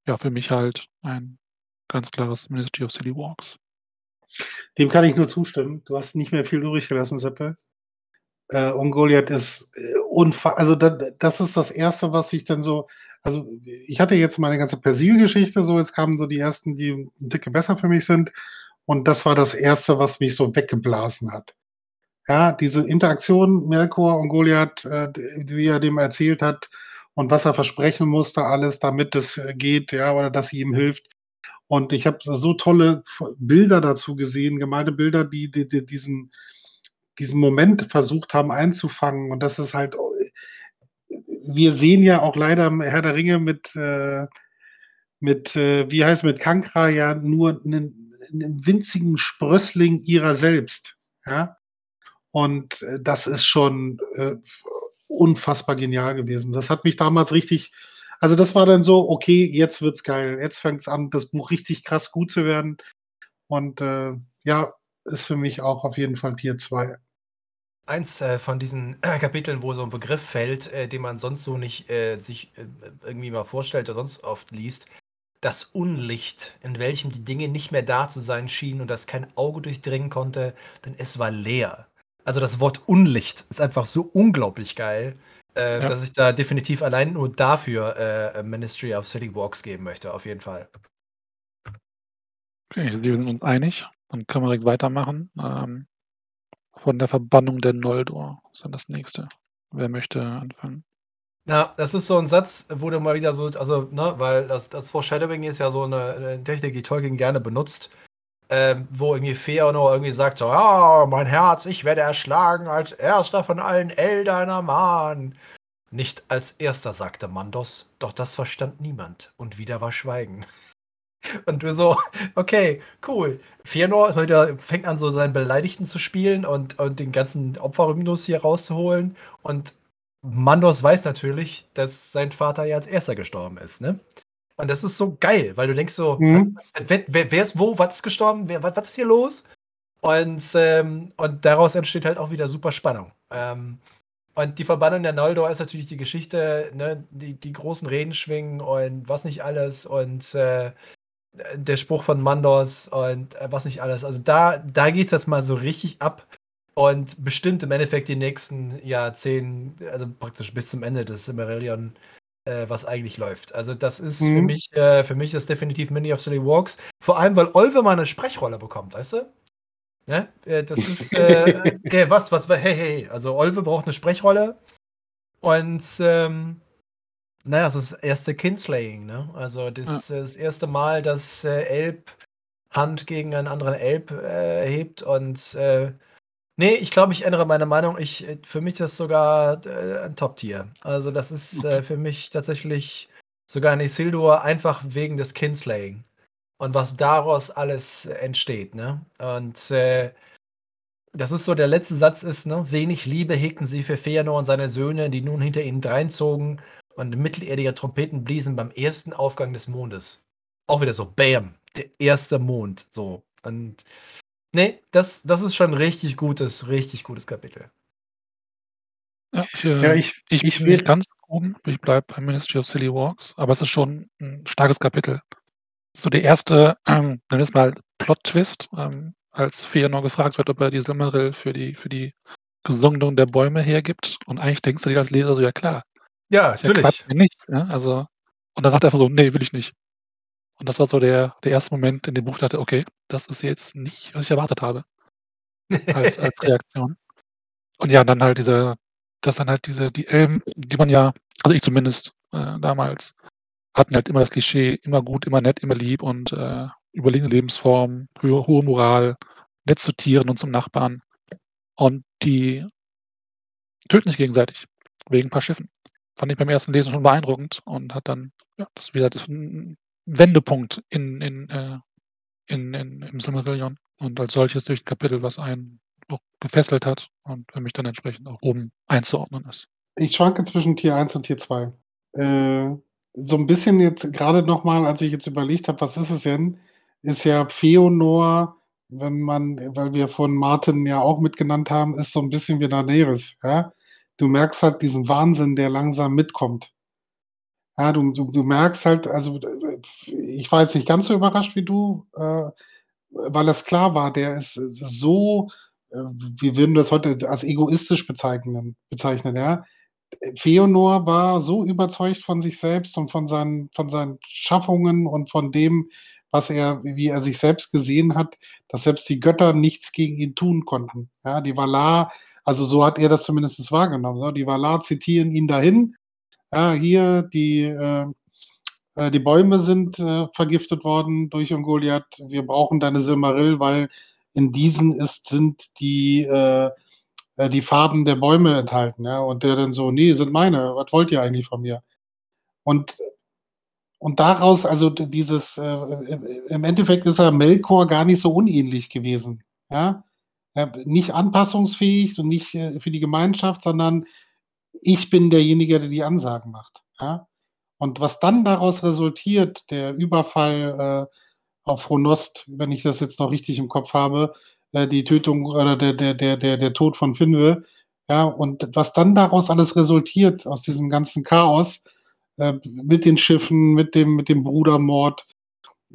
ja, für mich halt ein ganz klares Ministry of Silly Walks. Dem kann ich nur zustimmen. Du hast nicht mehr viel übrig gelassen, Seppe. Äh, und Goliath ist äh, unfa also da, das ist das Erste, was ich dann so, also ich hatte jetzt meine ganze Persil-Geschichte, so jetzt kamen so die ersten, die ein Dicke besser für mich sind. Und das war das Erste, was mich so weggeblasen hat. Ja, diese Interaktion Melkor und Goliath, äh, wie er dem erzählt hat und was er versprechen musste, alles, damit es äh, geht, ja, oder dass sie ihm hilft. Und ich habe so tolle Bilder dazu gesehen, gemalte Bilder, die, die, die diesen, diesen Moment versucht haben einzufangen. Und das ist halt, wir sehen ja auch leider Herr der Ringe mit, äh, mit äh, wie heißt mit Kankra ja nur einen, einen winzigen Sprössling ihrer selbst. Ja? Und äh, das ist schon äh, unfassbar genial gewesen. Das hat mich damals richtig, also das war dann so, okay, jetzt wird's geil. Jetzt fängt es an, das Buch richtig krass gut zu werden. Und äh, ja, ist für mich auch auf jeden Fall Tier 2. Eins äh, von diesen äh, Kapiteln, wo so ein Begriff fällt, äh, den man sonst so nicht äh, sich äh, irgendwie mal vorstellt oder sonst oft liest. Das Unlicht, in welchem die Dinge nicht mehr da zu sein schienen und das kein Auge durchdringen konnte, denn es war leer. Also das Wort Unlicht ist einfach so unglaublich geil, äh, Ja. dass ich da definitiv allein nur dafür äh, Ministry of City Walks geben möchte, auf jeden Fall. Okay, wir sind uns einig. Dann können wir direkt weitermachen. Ähm, von der Verbannung der Noldor ist dann das nächste. Wer möchte anfangen? Na, das ist so ein Satz, wo du mal wieder so, also, ne, weil das, das Foreshadowing ist ja so eine, eine Technik, die Tolkien gerne benutzt, ähm, wo irgendwie Feanor irgendwie sagt so, ja, mein Herz, ich werde erschlagen als erster von allen Eldiner Mann. Nicht als erster, sagte Mandos, doch das verstand niemand und wieder war Schweigen. Und du so, okay, cool. Fëanor heute fängt an, so seinen Beleidigten zu spielen und, und den ganzen Opferhymnus hier rauszuholen. Und Mandos weiß natürlich, dass sein Vater ja als erster gestorben ist, ne? Und das ist so geil, weil du denkst so, mhm. wer, wer, wer, ist wo, was ist gestorben, wer, was, was ist hier los? Und, ähm, und daraus entsteht halt auch wieder super Spannung. Ähm, und die Verbannung der Noldor ist natürlich die Geschichte, ne, die, die großen Reden schwingen und was nicht alles und äh, der Spruch von Mandos und äh, was nicht alles. Also da, da geht es jetzt mal so richtig ab und bestimmt im Endeffekt die nächsten Jahrzehnte, also praktisch bis zum Ende des Silmarillion, äh, was eigentlich läuft. Also das ist mhm. für mich, äh, für mich ist definitiv Mini of Silly Walks. Vor allem, weil Olve mal eine Sprechrolle bekommt, weißt du? Ja, äh, das ist, äh, okay, was, was, hey, hey, also Olve braucht eine Sprechrolle und, ähm, naja, das ist das erste Kinslaying, ne? Also das, ja. das erste Mal, dass äh, Elb Hand gegen einen anderen Elb äh, hebt und äh, nee, ich glaube, ich ändere meine Meinung. Ich, äh, für mich ist das sogar äh, ein Top-Tier. Also das ist äh, für mich tatsächlich sogar ein Isildur einfach wegen des Kinslaying und was daraus alles entsteht, ne? Und äh, das ist so, der letzte Satz ist, ne? Wenig Liebe hegten sie für Feanor und seine Söhne, die nun hinter ihnen dreinzogen und mittelerdiger Trompeten bliesen beim ersten Aufgang des Mondes. Auch wieder so, bam, der erste Mond. So. Und nee, das, das ist schon ein richtig gutes, richtig gutes Kapitel. Ja, ich, äh, ja, ich, ich, ich bin nicht ganz oben. Ich bleibe beim Ministry of Silly Walks, aber es ist schon ein starkes Kapitel. So der erste, ähm, nennen wir es mal Plot-Twist, ähm, als Feanor gefragt wird, ob er die Silmaril für die, für die Gesundung der Bäume hergibt. Und eigentlich denkst du dir als Leser so, ja klar, ja, natürlich. Ja nicht, ja, also, und dann sagt er einfach so, nee, will ich nicht. Und das war so der, der erste Moment, in dem Buch dachte, okay, das ist jetzt nicht, was ich erwartet habe. Als, als Reaktion. Und ja, dann halt diese, das dann halt diese, die Elben, die man ja, also ich zumindest äh, damals, hatten halt immer das Klischee, immer gut, immer nett, immer lieb und äh, überlegene Lebensform, hohe, hohe Moral, nett zu Tieren und zum Nachbarn. Und die töten sich gegenseitig, wegen ein paar Schiffen fand ich beim ersten Lesen schon beeindruckend und hat dann, ja, das wieder das ein Wendepunkt in, in, äh, in, in, im Silmarillion und als solches durch Kapitel, was einen auch gefesselt hat und für mich dann entsprechend auch oben einzuordnen ist. Ich schwanke zwischen Tier 1 und Tier 2. Äh, so ein bisschen jetzt gerade nochmal, als ich jetzt überlegt habe, was ist es denn, ist ja Feonor, wenn man, weil wir von Martin ja auch mitgenannt haben, ist so ein bisschen wie Daenerys, ja du merkst halt diesen Wahnsinn, der langsam mitkommt. Ja, du, du, du merkst halt, also ich war jetzt nicht ganz so überrascht wie du, äh, weil es klar war, der ist so, äh, wir würden das heute als egoistisch bezeichnen, bezeichnen, ja. Feonor war so überzeugt von sich selbst und von seinen, von seinen Schaffungen und von dem, was er, wie er sich selbst gesehen hat, dass selbst die Götter nichts gegen ihn tun konnten. Ja, die Valar also so hat er das zumindest wahrgenommen. Die Valar zitieren ihn dahin. Ja, hier, die, äh, äh, die Bäume sind äh, vergiftet worden durch Ungoliath. Wir brauchen deine Silmaril, weil in diesen ist, sind die, äh, äh, die Farben der Bäume enthalten. Ja? Und der dann so, nee, sind meine. Was wollt ihr eigentlich von mir? Und und daraus, also dieses, äh, im Endeffekt ist er Melkor gar nicht so unähnlich gewesen. Ja, nicht anpassungsfähig und nicht, äh, für die Gemeinschaft, sondern ich bin derjenige, der die Ansagen macht, ja? Und was dann daraus resultiert, der Überfall, äh, auf Ronost, wenn ich das jetzt noch richtig im Kopf habe, äh, die Tötung oder der der der der der Tod von Finwë, ja, und was dann daraus alles resultiert aus diesem ganzen Chaos, äh, mit den Schiffen, mit dem mit dem Brudermord,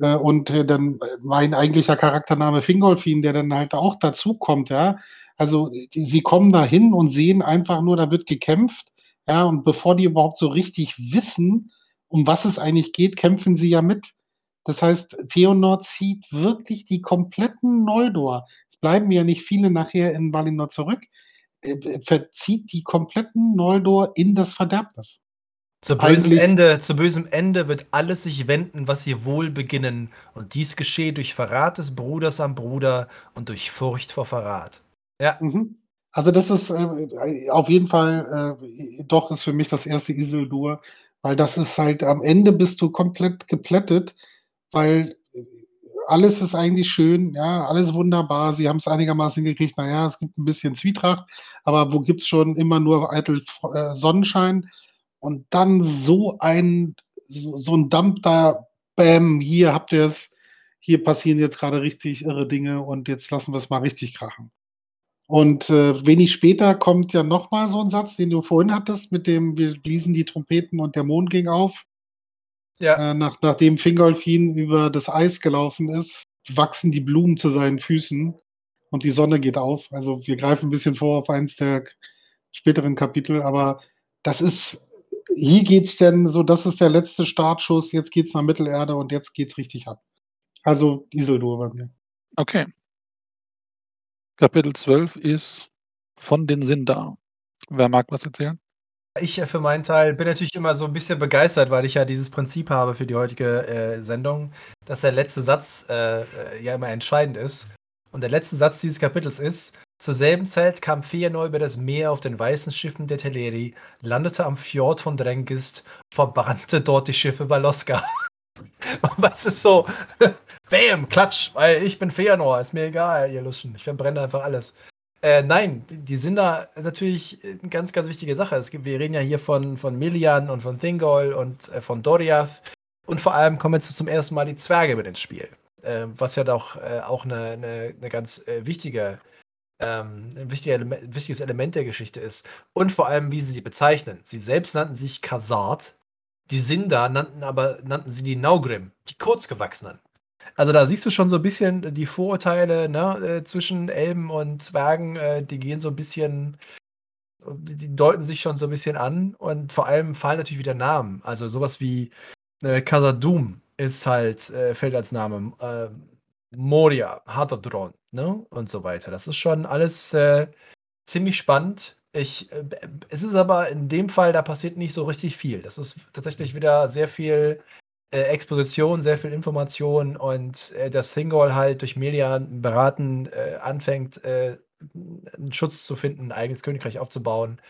äh, und äh, dann mein eigentlicher Charaktername Fingolfin, der dann halt auch dazukommt, ja. Also, die sie kommen da hin und sehen einfach nur, da wird gekämpft, ja, und bevor die überhaupt so richtig wissen, um was es eigentlich geht, kämpfen sie ja mit. Das heißt, Feonor zieht wirklich die kompletten Noldor. Es bleiben ja nicht viele nachher in Valinor zurück, äh, verzieht die kompletten Noldor in das Verderbnis. Zu bösem Ende, zu bösem Ende wird alles sich wenden, was ihr wohl beginnen, und dies geschehe durch Verrat des Bruders am Bruder und durch Furcht vor Verrat. Ja. Mhm. Also das ist äh, auf jeden Fall äh, doch ist für mich das erste Isildur, weil das ist halt am Ende bist du komplett geplättet, weil alles ist eigentlich schön, ja, alles wunderbar. Sie haben es einigermaßen gekriegt. Naja, es gibt ein bisschen Zwietracht, aber wo gibt es schon immer nur eitel äh, Sonnenschein? Und dann so ein, so, so ein Dump da, bam, hier habt ihr es, hier passieren jetzt gerade richtig irre Dinge und jetzt lassen wir es mal richtig krachen. Und äh, wenig später kommt ja nochmal so ein Satz, den du vorhin hattest, mit dem wir bliesen die Trompeten und der Mond ging auf. Ja. Äh, nach, nachdem Fingolfin über das Eis gelaufen ist, wachsen die Blumen zu seinen Füßen und die Sonne geht auf. Also wir greifen ein bisschen vor auf eins der späteren Kapitel, aber das ist, hier geht's denn so, das ist der letzte Startschuss, jetzt geht's nach Mittelerde und jetzt geht's richtig ab. Also Isildur bei mir. Okay. Kapitel 12 ist von den Sindar. Wer mag was erzählen? Ich äh, für meinen Teil bin natürlich immer so ein bisschen begeistert, weil ich ja dieses Prinzip habe für die heutige äh, Sendung, dass der letzte Satz äh, äh, ja immer entscheidend ist. Und der letzte Satz dieses Kapitels ist: Zur selben Zeit kam Fëanor über das Meer auf den weißen Schiffen der Teleri, landete am Fjord von Drengist, verbrannte dort die Schiffe bei Loska. Was ist so? Bam, klatsch, weil ich bin Fëanor, ist mir egal, ihr Luschen. Ich verbrenne einfach alles. Äh, nein, die sind da natürlich eine ganz, ganz wichtige Sache. Es gibt, wir reden ja hier von, von Milian und von Thingol und äh, von Doriath. Und vor allem kommen jetzt zum ersten Mal die Zwerge mit ins Spiel. Äh, was ja doch äh, auch eine, eine, eine ganz äh, wichtige, ähm, ein Element, wichtiges Element der Geschichte ist. Und vor allem, wie sie sie bezeichnen. Sie selbst nannten sich Khazard. Die Sindar nannten aber nannten sie die Naugrim, die Kurzgewachsenen. Also da siehst du schon so ein bisschen die Vorurteile ne, äh, zwischen Elben und Zwergen, äh, die gehen so ein bisschen, die deuten sich schon so ein bisschen an und vor allem fallen natürlich wieder Namen. Also sowas wie äh, Casadum ist halt, äh, fällt als Name. Äh, Moria, Hatadron, ne? Und so weiter. Das ist schon alles äh, ziemlich spannend. Ich, äh, es ist aber in dem Fall, da passiert nicht so richtig viel. Das ist tatsächlich wieder sehr viel äh, Exposition, sehr viel Information und äh, dass Thingol halt durch Melian beraten äh, anfängt, äh, einen Schutz zu finden, ein eigenes Königreich aufzubauen,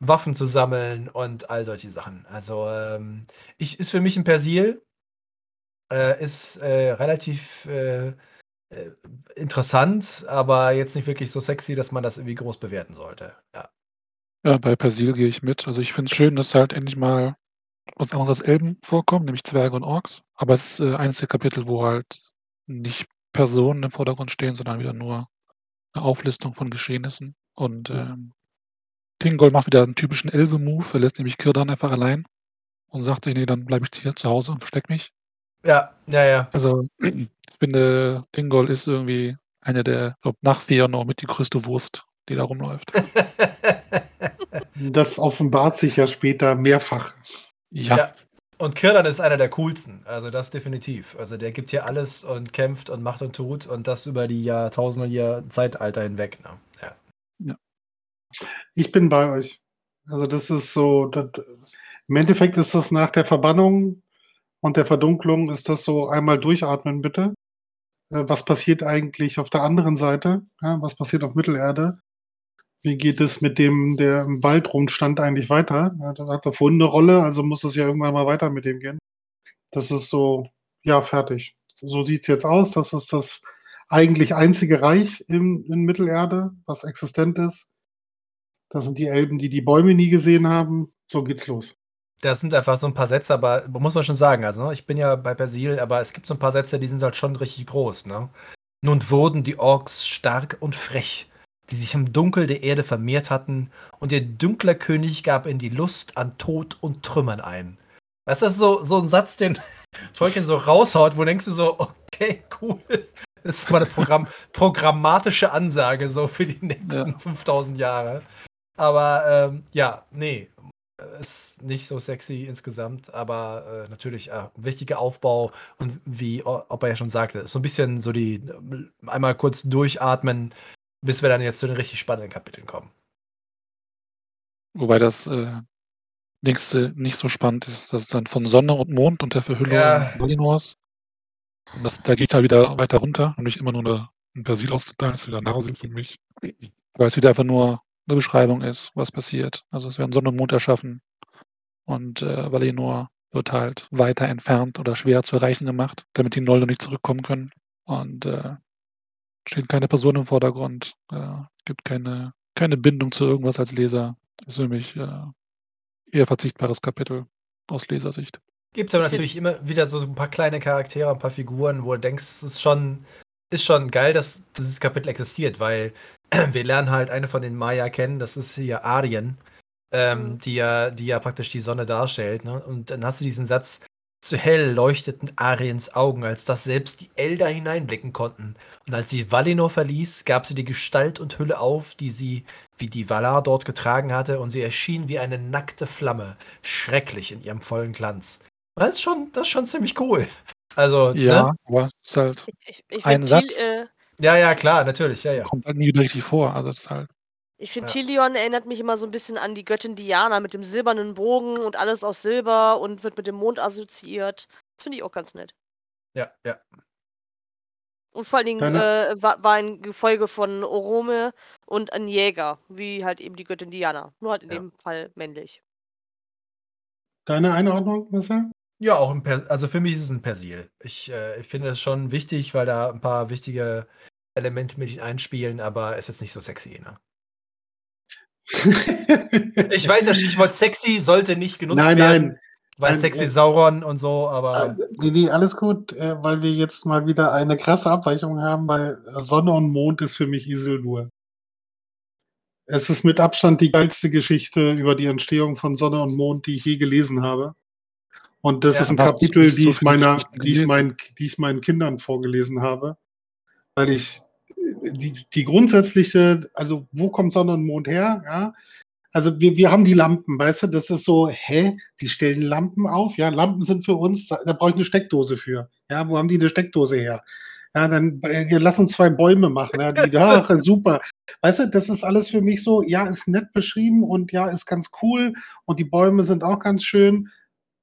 Waffen zu sammeln und all solche Sachen. Also ähm, ich, ist für mich ein Persil, äh, ist relativ interessant, aber jetzt nicht wirklich so sexy, dass man das irgendwie groß bewerten sollte. Ja. Ja, bei Persil gehe ich mit. Also ich finde es schön, dass halt endlich mal was anderes Elben vorkommen, nämlich Zwerge und Orks. Aber es ist äh, eines der Kapitel, wo halt nicht Personen im Vordergrund stehen, sondern wieder nur eine Auflistung von Geschehnissen. Und ähm, Tingold macht wieder einen typischen Elfe-Move. Er lässt nämlich Kirdan einfach allein und sagt sich, nee, dann bleibe ich hier zu Hause und versteck mich. Ja, ja, ja. Also ich finde, Tingold ist irgendwie einer der, ich glaube, nach noch mit die größte Wurst, die da rumläuft. das offenbart sich ja später mehrfach. Ja. ja. Und Kirdan ist einer der coolsten, also das definitiv. Also der gibt hier alles und kämpft und macht und tut und das über die Jahrtausende Jahr Zeitalter hinweg. Ne? Ja. ja. Ich bin bei euch. Also das ist so, das, im Endeffekt ist das nach der Verbannung und der Verdunklung, ist das so einmal durchatmen bitte. Äh, was passiert eigentlich auf der anderen Seite? Ja, was passiert auf Mittelerde? Wie geht es mit dem, der im Wald rumstand, eigentlich weiter? Ja, da hat er vorhin eine Rolle, also muss es ja irgendwann mal weiter mit dem gehen. Das ist so, ja, fertig. So sieht es jetzt aus. Das ist das eigentlich einzige Reich in, in Mittelerde, was existent ist. Das sind die Elben, die die Bäume nie gesehen haben. So geht's los. Das sind einfach so ein paar Sätze, aber muss man schon sagen, also ne, ich bin ja bei Persil, aber es gibt so ein paar Sätze, die sind halt schon richtig groß. Ne? Nun wurden die Orks stark und frech die sich im Dunkel der Erde vermehrt hatten, und ihr dunkler König gab ihnen die Lust an Tod und Trümmern ein. Weißt du, das ist so, so ein Satz, den Tolkien so raushaut, wo denkst du so, okay, cool. Das ist mal eine Programm programmatische Ansage so für die nächsten ja. 5000 Jahre. Aber ähm, ja, nee, ist nicht so sexy insgesamt, aber äh, natürlich äh, wichtiger Aufbau und wie ob er ja schon sagte, so ein bisschen so die einmal kurz durchatmen, bis wir dann jetzt zu den richtig spannenden Kapiteln kommen. Wobei das äh, nächste nicht so spannend ist, dass es dann von Sonne und Mond und der Verhüllung ja. Valinors. Und das, da geht halt wieder weiter runter und nicht immer nur eine, ein Persil auszuteilen, ist wieder Narsil für mich. Weil es wieder einfach nur eine Beschreibung ist, was passiert. Also es werden Sonne und Mond erschaffen und äh, Valinor wird halt weiter entfernt oder schwer zu erreichen gemacht, damit die Noldor nicht zurückkommen können. Und äh, steht keine Person im Vordergrund, äh, gibt keine, keine Bindung zu irgendwas als Leser. Ist für mich äh, eher verzichtbares Kapitel aus Lesersicht. Gibt aber natürlich immer wieder so ein paar kleine Charaktere, ein paar Figuren, wo du denkst, es ist schon, ist schon geil, dass dieses Kapitel existiert, weil wir lernen halt eine von den Maya kennen, das ist hier Arien, ähm, mhm. die, ja, die ja praktisch die Sonne darstellt. Ne? Und dann hast du diesen Satz, zu hell leuchteten Ariens Augen, als dass selbst die Elder hineinblicken konnten. Und als sie Valinor verließ, gab sie die Gestalt und Hülle auf, die sie, wie die Valar dort getragen hatte, und sie erschien wie eine nackte Flamme, schrecklich in ihrem vollen Glanz. Das ist schon, das ist schon ziemlich cool. Also, ja, ne? aber es ist halt ich, ich ein Satz. Thiel, äh, ja, ja, klar, natürlich, ja, ja. Kommt halt nie richtig vor. Also es ist halt. Ich finde, ja. Tilion erinnert mich immer so ein bisschen an die Göttin Diana mit dem silbernen Bogen und alles aus Silber und wird mit dem Mond assoziiert. Das finde ich auch ganz nett. Ja, ja. Und vor allen Dingen äh, war, war, ein Gefolge von Orome und ein Jäger, wie halt eben die Göttin Diana. Nur halt in ja. dem Fall männlich. Deine Einordnung, Marcel? Ja, auch ein per also für mich ist es ein Persil. Ich, äh, ich finde es schon wichtig, weil da ein paar wichtige Elemente mit einspielen, aber es ist nicht so sexy, ne? Ich weiß, das Stichwort sexy sollte nicht genutzt nein, werden. Nein, weil nein. sexy Sauron und so, aber. Nee, nee, alles gut, äh, weil wir jetzt mal wieder eine krasse Abweichung haben, weil Sonne und Mond ist für mich Isildur. Es ist mit Abstand die geilste Geschichte über die Entstehung von Sonne und Mond, die ich je gelesen habe. Und das ja, ist ein Kapitel, die, so ich meiner, die, ich mein, die ich meinen Kindern vorgelesen habe, weil ich die, die grundsätzliche, also wo kommt Sonne und Mond her? Ja, also wir, wir haben die Lampen, weißt du, das ist so, hä, die stellen Lampen auf, ja, Lampen sind für uns, da brauche ich eine Steckdose für. Ja, wo haben die eine Steckdose her? Ja, dann äh, lass uns zwei Bäume machen. Ja, die, ach, super. Weißt du, das ist alles für mich so, ja, ist nett beschrieben und ja, ist ganz cool und die Bäume sind auch ganz schön.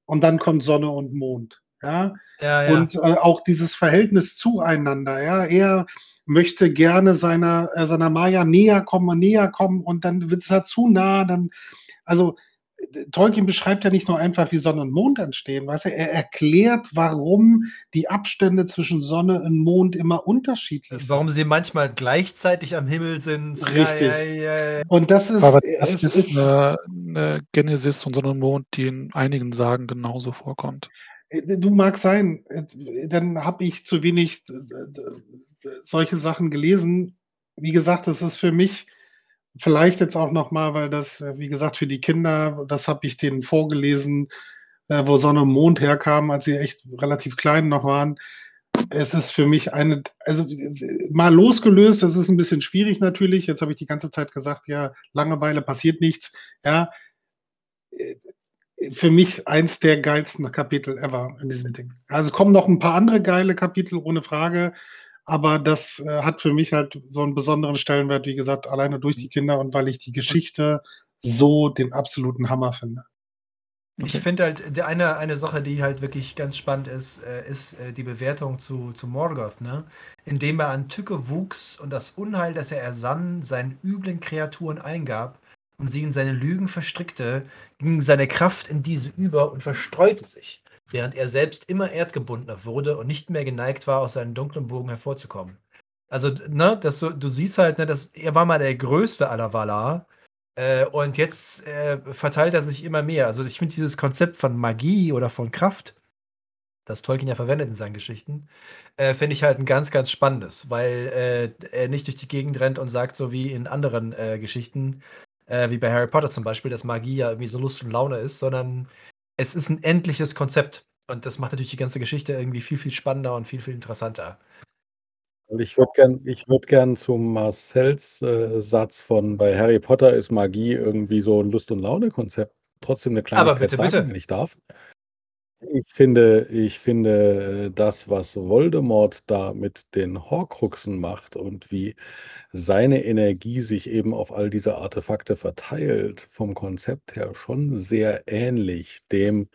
Und dann kommt Sonne und Mond. Ja, ja, ja. und äh, auch dieses Verhältnis zueinander. Ja, er möchte gerne seiner, äh, seiner Maya näher kommen und näher kommen und dann wird es halt zu nah, dann, also Tolkien beschreibt ja nicht nur einfach, wie Sonne und Mond entstehen, weißt du, er erklärt, warum die Abstände zwischen Sonne und Mond immer unterschiedlich sind. Warum sie manchmal gleichzeitig am Himmel sind. Richtig. Ja, ja, ja, und das ist. Aber das ist, ist eine, eine, Genesis von Sonne und Mond, die in einigen Sagen genauso vorkommt. Äh, du mag sein, äh, dann habe ich zu wenig solche Sachen gelesen. Wie gesagt, das ist für mich vielleicht jetzt auch noch mal, weil das, äh, wie gesagt, für die Kinder, das habe ich denen vorgelesen, wo Sonne und Mond herkamen, als sie echt relativ klein noch waren. Es ist für mich eine, also mal losgelöst, das ist ein bisschen schwierig natürlich. Jetzt habe ich die ganze Zeit gesagt, ja, Langeweile passiert nichts. Ja, für mich eins der geilsten Kapitel ever in diesem Ding. Also es kommen noch ein paar andere geile Kapitel, ohne Frage. Aber das äh, hat für mich halt so einen besonderen Stellenwert, wie gesagt, alleine durch die Kinder und weil ich die Geschichte so den absoluten Hammer finde. Okay. Ich finde halt, eine, eine Sache, die halt wirklich ganz spannend ist, äh, ist äh, die Bewertung zu, zu Morgoth, ne? Indem er an Tücke wuchs und das Unheil, das er ersann, seinen üblen Kreaturen eingab, und sie in seine Lügen verstrickte, ging seine Kraft in diese über und verstreute sich, während er selbst immer erdgebundener wurde und nicht mehr geneigt war, aus seinem dunklen Bogen hervorzukommen. Also, ne, das du siehst halt, ne, dass er war mal der größte aller Valar. Äh, und jetzt äh, verteilt er sich immer mehr. Also ich finde dieses Konzept von Magie oder von Kraft, das Tolkien ja verwendet in seinen Geschichten, äh, finde ich halt ein ganz, ganz spannendes, weil äh, er nicht durch die Gegend rennt und sagt, so wie in anderen äh, Geschichten, äh, wie bei Harry Potter zum Beispiel, dass Magie ja irgendwie so Lust und Laune ist, sondern es ist ein endliches Konzept. Und das macht natürlich die ganze Geschichte irgendwie viel, viel spannender und viel, viel interessanter. Und ich würde gern, ich würd gern zum Marcells äh, Satz von bei Harry Potter ist Magie irgendwie so ein Lust- und Laune-Konzept trotzdem eine kleine Aber bitte, sagen, bitte. wenn ich darf. Ich finde ich finde, das, was Voldemort da mit den Horcruxen macht und wie seine Energie sich eben auf all diese Artefakte verteilt, vom Konzept her schon sehr ähnlich dem,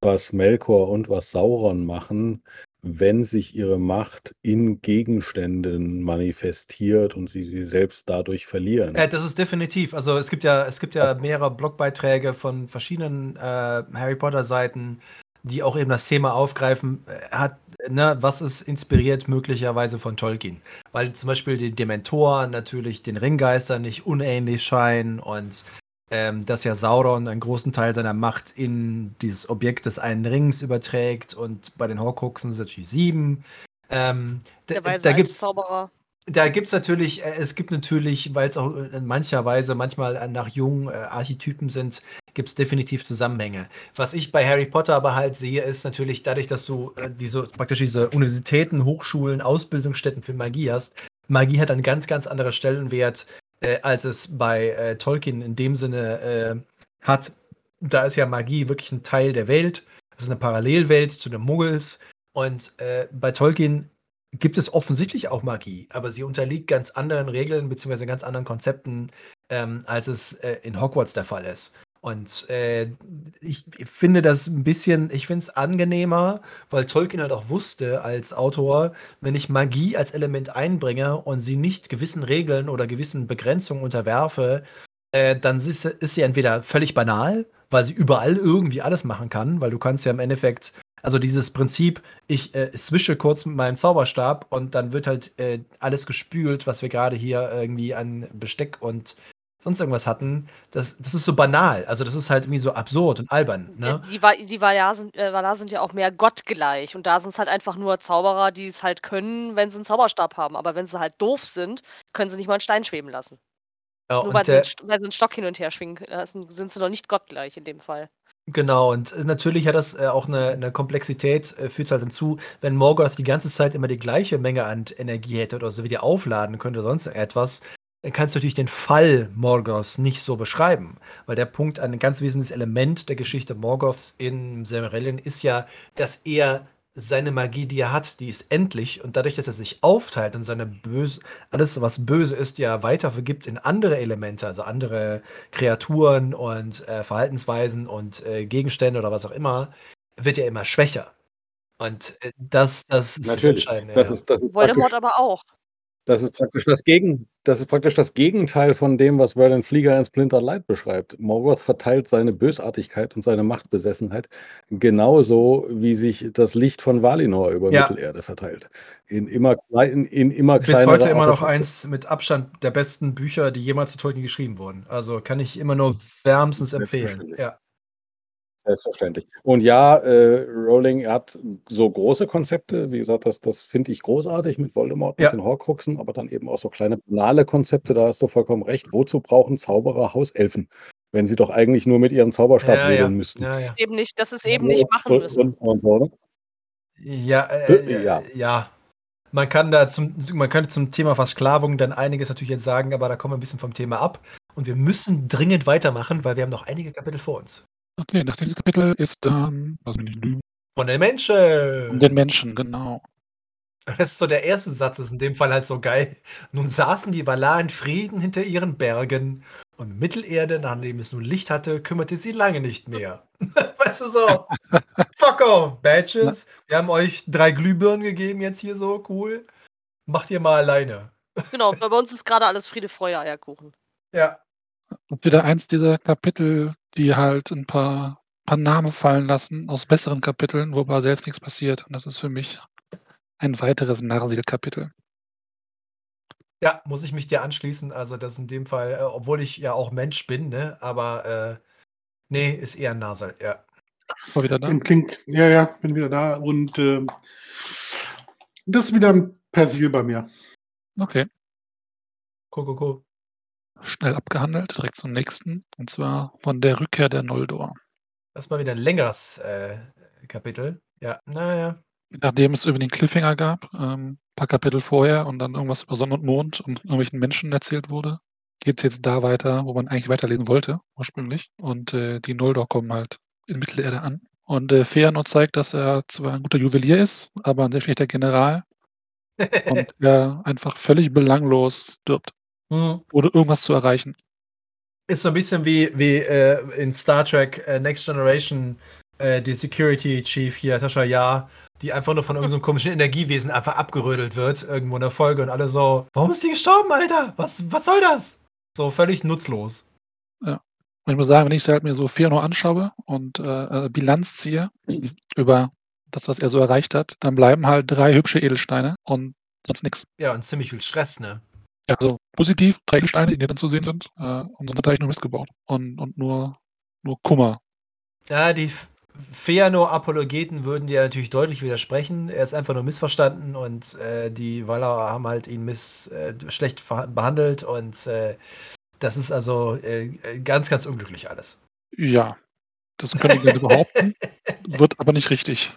was Melkor und was Sauron machen, wenn sich ihre Macht in Gegenständen manifestiert und sie sie selbst dadurch verlieren. Äh, das ist definitiv. Also es gibt ja, es gibt ja mehrere Blogbeiträge von verschiedenen äh, Harry Potter Seiten, die auch eben das Thema aufgreifen, äh, hat, ne, was ist inspiriert möglicherweise von Tolkien? Weil zum Beispiel die Dementoren natürlich den Ringgeistern nicht unähnlich scheinen und ähm, dass ja Sauron einen großen Teil seiner Macht in dieses Objekt des einen Rings überträgt und bei den Horcruxen sind es natürlich sieben. Ähm, Der weise da gibt's, Zauberer. Da gibt's natürlich, äh, es gibt natürlich, weil es auch in mancher Weise manchmal nach jungen äh, Archetypen sind, gibt es definitiv Zusammenhänge. Was ich bei Harry Potter aber halt sehe, ist natürlich dadurch, dass du äh, diese praktisch diese Universitäten, Hochschulen, Ausbildungsstätten für Magie hast. Magie hat einen ganz, ganz anderen Stellenwert, äh, als es bei äh, Tolkien in dem Sinne äh, hat. Da ist ja Magie wirklich ein Teil der Welt. Das ist eine Parallelwelt zu den Muggels. Und äh, bei Tolkien gibt es offensichtlich auch Magie, aber sie unterliegt ganz anderen Regeln bzw. ganz anderen Konzepten, ähm, als es äh, in Hogwarts der Fall ist. Und äh, ich finde das ein bisschen, ich finde es angenehmer, weil Tolkien halt auch wusste als Autor, wenn ich Magie als Element einbringe und sie nicht gewissen Regeln oder gewissen Begrenzungen unterwerfe, äh, dann ist, ist sie entweder völlig banal, weil sie überall irgendwie alles machen kann, weil du kannst ja im Endeffekt, also dieses Prinzip, ich äh, swische kurz mit meinem Zauberstab und dann wird halt äh, alles gespült, was wir gerade hier irgendwie an Besteck und sonst irgendwas hatten, das, das ist so banal. Also das ist halt irgendwie so absurd und albern. Ne? die Va die Valar sind, äh, Valar sind ja auch mehr gottgleich und da sind es halt einfach nur Zauberer, die es halt können, wenn sie einen Zauberstab haben. Aber wenn sie halt doof sind, können sie nicht mal einen Stein schweben lassen. Ja, Nur weil sie, der, einen St- weil sie einen Stock hin und her schwingen, sind sind sie noch nicht gottgleich in dem Fall. Genau, und äh, natürlich hat das äh, auch eine, eine Komplexität, äh, führt halt hinzu, wenn Morgoth die ganze Zeit immer die gleiche Menge an Energie hätte oder so wieder aufladen könnte oder sonst etwas, dann kannst du natürlich den Fall Morgoths nicht so beschreiben. Weil der Punkt, ein ganz wesentliches Element der Geschichte Morgoths in Silmarillion ist ja, dass er seine Magie, die er hat, die ist endlich und dadurch, dass er sich aufteilt und seine böse, alles, was böse ist, ja weiter vergibt in andere Elemente, also andere Kreaturen und äh, Verhaltensweisen und äh, Gegenstände oder was auch immer, wird er immer schwächer. Und äh, das, das ist das Natürlich. Entscheidende. Das ist, das ist Voldemort praktisch, aber auch. Das ist praktisch das Gegen, das ist praktisch das Gegenteil von dem, was Vernon Flieger in Splinter Light beschreibt. Morgoth verteilt seine Bösartigkeit und seine Machtbesessenheit genauso, wie sich das Licht von Valinor über Ja. Mittelerde verteilt. In immer, klein, in immer Bis heute immer noch eins mit Abstand der besten Bücher, die jemals zu Tolkien geschrieben wurden. Also kann ich immer nur wärmstens empfehlen. Ja. Selbstverständlich. Und ja, äh, Rowling hat so große Konzepte, wie gesagt, das, das finde ich großartig mit Voldemort, mit Ja. den Horcruxen, aber dann eben auch so kleine banale Konzepte, da hast du vollkommen recht. Wozu brauchen Zauberer Hauselfen, wenn sie doch eigentlich nur mit ihrem Zauberstab Ja, ja. wedeln müssten? Ja, ja. Eben nicht, dass es eben nicht machen und, müssen. Und, und so, ne? Ja, Äh, äh, ja. ja. ja. Man kann da zum, man könnte zum Thema Versklavung dann einiges natürlich jetzt sagen, aber da kommen wir ein bisschen vom Thema ab. Und wir müssen dringend weitermachen, weil wir haben noch einige Kapitel vor uns. Okay, nach diesem Kapitel ist dann, mich nicht lügen, Von den Menschen. um den Menschen, genau. Das ist so der erste Satz, ist in dem Fall halt so geil. Nun saßen die Valar in Frieden hinter ihren Bergen und Mittelerde, nachdem es nun Licht hatte, kümmerte sie lange nicht mehr. weißt du so? Fuck off, Badges. Wir haben euch drei Glühbirnen gegeben jetzt hier so, cool. Macht ihr mal alleine. Genau, bei uns ist gerade alles Friede, Freude, Eierkuchen. Ja. Und wieder eins dieser Kapitel, die halt ein paar, paar Namen fallen lassen aus besseren Kapiteln, wo aber selbst nichts passiert. Und das ist für mich ein weiteres Narsil-Kapitel. Ja, muss ich mich dir anschließen. Also, das in dem Fall, äh, obwohl ich ja auch Mensch bin, ne? Aber äh, nee, ist eher ein Nasal, ja. War wieder da? Im Klink. Ja, ja, bin wieder da. Und äh, das ist wieder ein Persil bei mir. Okay, Cool, cool, cool. Schnell abgehandelt, direkt zum nächsten. Und zwar von der Rückkehr der Noldor. Das ist mal wieder ein längeres äh, Kapitel. Ja, naja. Nachdem es über den Cliffhanger gab, ähm, ein paar Kapitel vorher und dann irgendwas über Sonne und Mond und irgendwelchen Menschen erzählt wurde, geht es jetzt da weiter, wo man eigentlich weiterlesen wollte, ursprünglich. Und äh, die Noldor kommen halt in Mittelerde an. Und äh, Feanor zeigt, dass er zwar ein guter Juwelier ist, aber ein sehr schlechter General und er einfach völlig belanglos stirbt, Hm. ohne irgendwas zu erreichen. Ist so ein bisschen wie, wie äh, in Star Trek äh, Next Generation äh, die Security Chief hier, Tascha Ja, die einfach nur von irgendeinem komischen Energiewesen einfach abgerödelt wird, irgendwo in der Folge und alle so, warum ist die gestorben, Alter? Was, was soll das? So völlig nutzlos. Und Und ich muss sagen, wenn ich halt mir so Fëanor anschaue und, äh, äh, Bilanz ziehe über das, was er so erreicht hat, dann bleiben halt 3 hübsche Edelsteine und sonst nix. Ja, und ziemlich viel Stress, ne? Ja, also positiv, 3 Edelsteine, die dann zu sehen sind, äh, und sonst hat er eigentlich nur Mist gebaut und und nur nur Kummer. Ja, die F Feanor-Apologeten würden dir natürlich deutlich widersprechen. Er ist einfach nur missverstanden und, äh, die Valar haben halt ihn miss äh, schlecht behandelt und, äh, das ist also, äh, ganz, ganz unglücklich alles. Ja, das können die gerne behaupten, wird aber nicht richtig.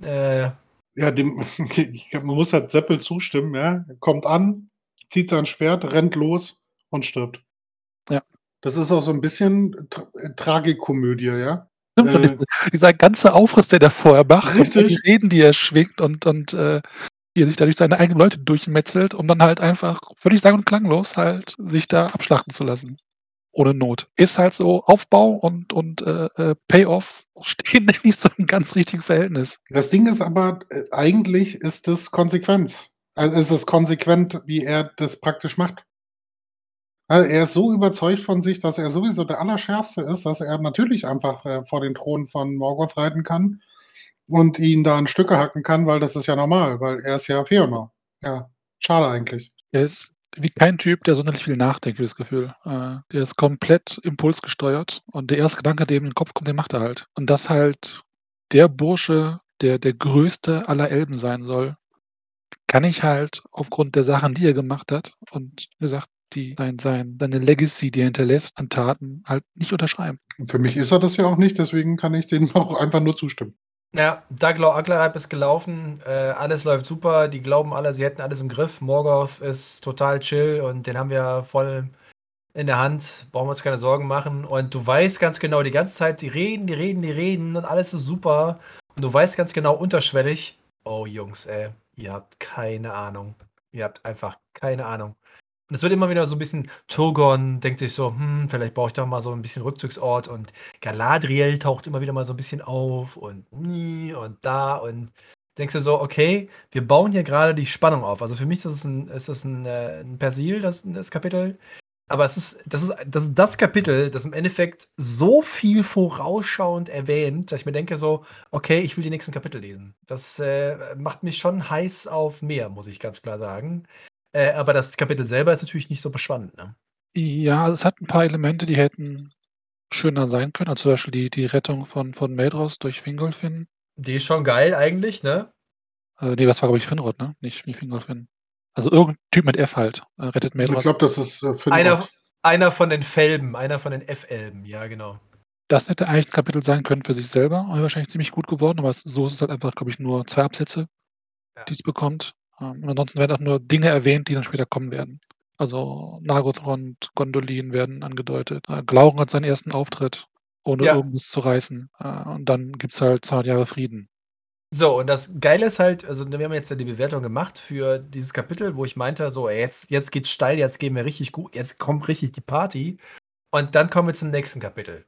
Äh. Ja, dem ich man muss halt Seppel zustimmen, ja? Er kommt an, zieht sein Schwert, rennt los und stirbt. Ja. Das ist auch so 'n bisschen Tra äh, Tragikomödie, ja? Äh diese dieser ganze Aufriss, den er vorher macht und die. Reden, die er schwingt und und, äh, wie er sich da durch seine eigenen Leute durchmetzelt, um dann halt einfach völlig sang und klanglos halt sich da abschlachten zu lassen, ohne Not. Ist halt so Aufbau und und, äh, äh, Payoff stehen nicht so im ganz richtigen Verhältnis. Das Ding ist aber, äh, eigentlich ist das Konsequenz. Also, es ist konsequent, wie er das praktisch macht. Weil er ist so überzeugt von sich, dass er sowieso der Allerschärfste ist, dass er natürlich einfach, äh, vor den Thron von Morgoth reiten kann und ihn da in Stücke hacken kann, weil das ist ja normal, weil er ist ja Feanor. Ja, schade eigentlich. Er ist wie kein Typ, der sonderlich viel nachdenkt, das Gefühl. Äh, der ist komplett impulsgesteuert und der erste Gedanke, der ihm in den Kopf kommt, den macht er halt. Und dass halt der Bursche, der der Größte aller Elben sein soll, kann ich halt aufgrund der Sachen, die er gemacht hat und gesagt, die sein sein seine Legacy, die er hinterlässt an Taten, halt nicht unterschreiben. Für mich ist er das ja auch nicht, deswegen kann ich dem auch einfach nur zustimmen. Ja, Daglau Aglarab ist gelaufen, äh, alles läuft super, die glauben alle, sie hätten alles im Griff. Morgoth ist total chill und den haben wir voll in der Hand, brauchen wir uns keine Sorgen machen. Und du weißt ganz genau, die ganze Zeit, die reden, die reden, die reden und alles ist super. Und du weißt ganz genau unterschwellig, oh Jungs, ey, ihr habt keine Ahnung. Ihr habt einfach keine Ahnung. Und es wird immer wieder so ein bisschen Turgon denkt sich so: „Hm, vielleicht brauche ich doch mal so ein bisschen Rückzugsort“ und Galadriel taucht immer wieder mal so ein bisschen auf und nie und da und denkst du so: „Okay, wir bauen hier gerade die Spannung auf.“ Also, für mich ist das 'n ist das 'n, äh 'n Persil, das das Kapitel. Aber es ist das ist das ist das Kapitel, das im Endeffekt so viel vorausschauend erwähnt, dass ich mir denke so: „Okay, ich will die nächsten Kapitel lesen.“ Das, äh, macht mich schon heiß auf mehr, muss ich ganz klar sagen. Äh, aber das Kapitel selber ist natürlich nicht so spannend, ne? Ja, es hat 'n paar Elemente, die hätten schöner sein können, also, zum Beispiel die die Rettung von von Maedhros durch Fingolfin. Die ist schon geil eigentlich, ne? Äh, ne, das war, glaube ich, Finrod, ne? Nicht nicht Fingolfin. Also, irgend 'n Typ mit F halt, äh, rettet Ich Maedhros. glaube, das ist, äh, Einer einer von den Felben, einer von den F-Elben, ja, genau. Das hätte eigentlich 'n Kapitel sein können für sich selber wahrscheinlich ziemlich gut geworden, aber es so ist es halt einfach, glaube ich, nur 2 Absätze, Ja. die es bekommt. Ähm, und ansonsten werden auch nur Dinge erwähnt, die dann später kommen werden. Also, Nargothrond, Gondolin werden angedeutet. Äh, Glaurung hat seinen ersten Auftritt, ohne Ja. irgendwas zu reißen. Äh, und dann gibt's halt 200 Jahre Frieden. So, und das Geile ist halt also, wir haben jetzt ja die Bewertung gemacht für dieses Kapitel, wo ich meinte so: „Ey, jetzt jetzt geht's steil, jetzt gehen wir richtig gut jetzt kommt richtig die Party.“ Und dann kommen wir zum nächsten Kapitel.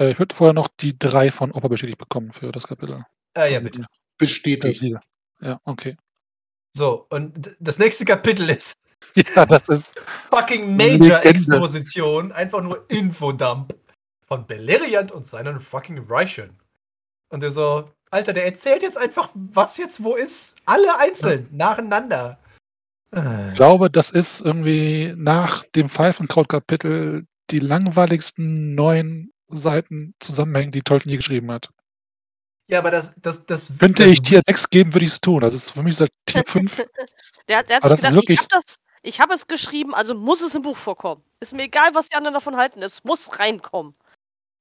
Äh, ich würde vorher noch die 3 von Opa bestätigt bekommen für das Kapitel. Äh, ja, bitte. Bestätigt. Ja, okay. So, und das nächste Kapitel ist Ja, das ist fucking Major Legende. Exposition, einfach nur Infodump von Beleriand und seinen fucking Reichen. Und der so: „Alter, der erzählt jetzt einfach, was jetzt wo ist. Alle einzeln, nacheinander.“ Ich Äh. glaube, das ist irgendwie nach dem Pfeifenkraut-Kapitel die langweiligsten 9 Seiten zusammenhängen, die Tolkien je geschrieben hat. Ja, aber das das das Könnte das ich Tier 6 geben, würde ich's tun. Also, es ist für mich ist halt Tier 5. Der hat der hat Aber sich das gedacht: „Ich wirklich habe das ich habe es geschrieben, also muss es im Buch vorkommen. Ist mir egal, was die anderen davon halten, es muss reinkommen.“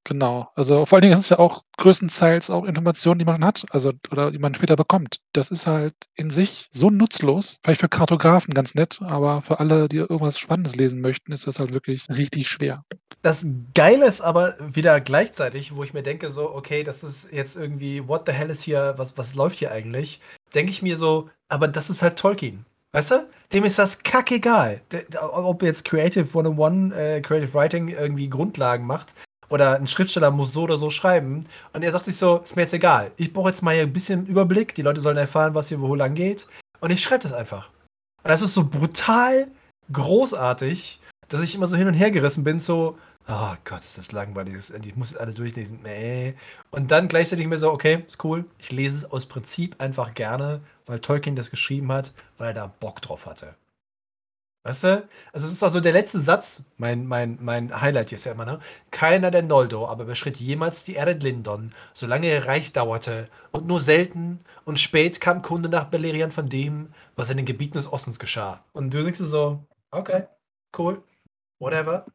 Genau. Also, vor allen Dingen ist es ja auch größtenteils auch Informationen, die man hat, also oder die man später bekommt. Das ist halt in sich so nutzlos. Vielleicht für Kartografen ganz nett, aber für alle, die irgendwas Spannendes lesen möchten, ist das halt wirklich richtig schwer. Das Geile ist aber wieder gleichzeitig, wo ich mir denke so: „Okay, das ist jetzt irgendwie what the hell ist hier was was läuft hier eigentlich?“ Denke ich mir so: „Aber das ist halt Tolkien.“ Weißt du? Dem ist das kackegal. Ob jetzt Creative 101, äh, Creative Writing irgendwie Grundlagen macht oder 'n Schriftsteller muss so oder so schreiben. Und er sagt sich so: „Ist mir jetzt egal. Ich brauche jetzt mal hier 'n bisschen Überblick. Die Leute sollen erfahren, was hier wo lang geht. Und ich schreibe das einfach.“ Und das ist so brutal großartig, dass ich immer so hin und her gerissen bin, so: Oh Gott, ist das langweilig. Ich muss alles durchlesen. Und dann gleichzeitig mir so, okay, ist cool. Ich lese es aus Prinzip einfach gerne, weil Tolkien das geschrieben hat, weil er da Bock drauf hatte. Weißt du? Also es ist auch so der letzte Satz, mein, mein, mein Highlight hier ist ja immer, ne? Keiner der Noldo aber beschritt jemals die Erde Lindon, solange ihr Reich dauerte, und nur selten und spät kam Kunde nach Beleriand von dem, was in den Gebieten des Ostens geschah. Und du denkst so, okay, cool, whatever.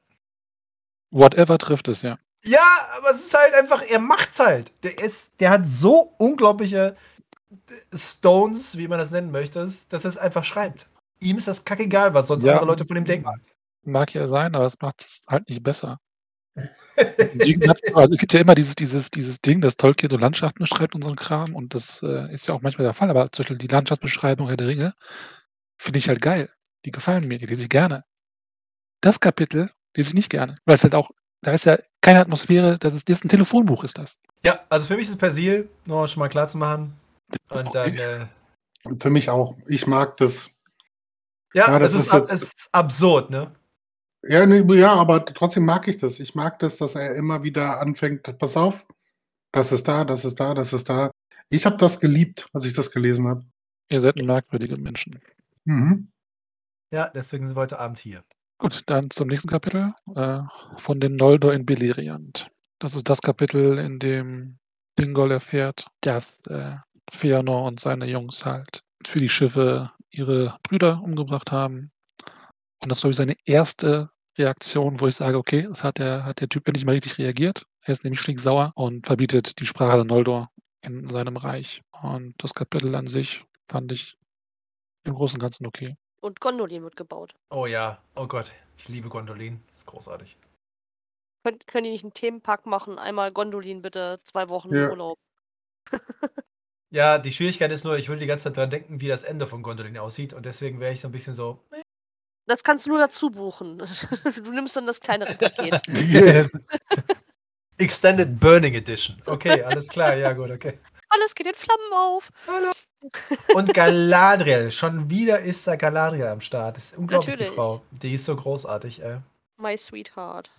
Whatever trifft es, ja. Ja, aber es ist halt einfach, er macht's halt. Der ist, der hat so unglaubliche Stones, wie man das nennen möchte, dass er es einfach schreibt. Ihm ist das kackegal, was sonst ja, andere Leute von ihm denken. Mag ja sein, aber es macht es halt nicht besser. also es gibt ja immer dieses, dieses, dieses Ding, dass Tolkien so Landschaften beschreibt und so ein Kram und das äh, ist ja auch manchmal der Fall, aber zum Beispiel die Landschaftsbeschreibung Herr der Ringe finde ich halt geil. Die gefallen mir, die lese ich gerne. Das Kapitel lese ich nicht gerne, weil es halt auch, da ist ja keine Atmosphäre, das ist, das ist ein Telefonbuch, ist das. Ja, also für mich ist es Persil, nur schon mal klar zu machen. Und dann, äh, für mich auch. Ich mag das. Ja, ja das, ist, ist, ab, ist absurd, ne? Ja, ne, ja, aber trotzdem mag ich das. Ich mag das, dass er immer wieder anfängt, pass auf, das ist da, das ist da, das ist da. Ich habe das geliebt, als ich das gelesen habe. Ihr seid merkwürdige Menschen. Mhm. Ja, deswegen sind wir heute Abend hier. Gut, dann zum nächsten Kapitel äh, von den Noldor in Beleriand. Das ist das Kapitel, in dem Dingol erfährt, dass äh, Feanor und seine Jungs halt für die Schiffe ihre Brüder umgebracht haben. Und das ich, seine erste Reaktion, wo ich sage, okay, das hat der, hat der Typ nicht mal richtig reagiert. Er ist nämlich stinksauer und verbietet die Sprache der Noldor in seinem Reich. Und das Kapitel an sich fand ich im Großen und Ganzen okay. Und Gondolin wird gebaut. Oh ja, oh Gott, ich liebe Gondolin. ist großartig. Kön können die nicht einen Themenpack machen? Einmal Gondolin bitte, zwei Wochen ja. Urlaub. ja, die Schwierigkeit ist nur, ich will die ganze Zeit dran denken, wie das Ende von Gondolin aussieht und deswegen wäre ich so ein bisschen so. Das kannst du nur dazu buchen. Du nimmst dann das kleinere Paket. yes. Extended Burning Edition. Okay, alles klar, ja gut, okay. Alles geht in Flammen auf. Hallo. Und Galadriel, schon wieder ist da Galadriel am Start. Das ist unglaublich, Natürlich. die Frau. Die ist so großartig, ey. My sweetheart.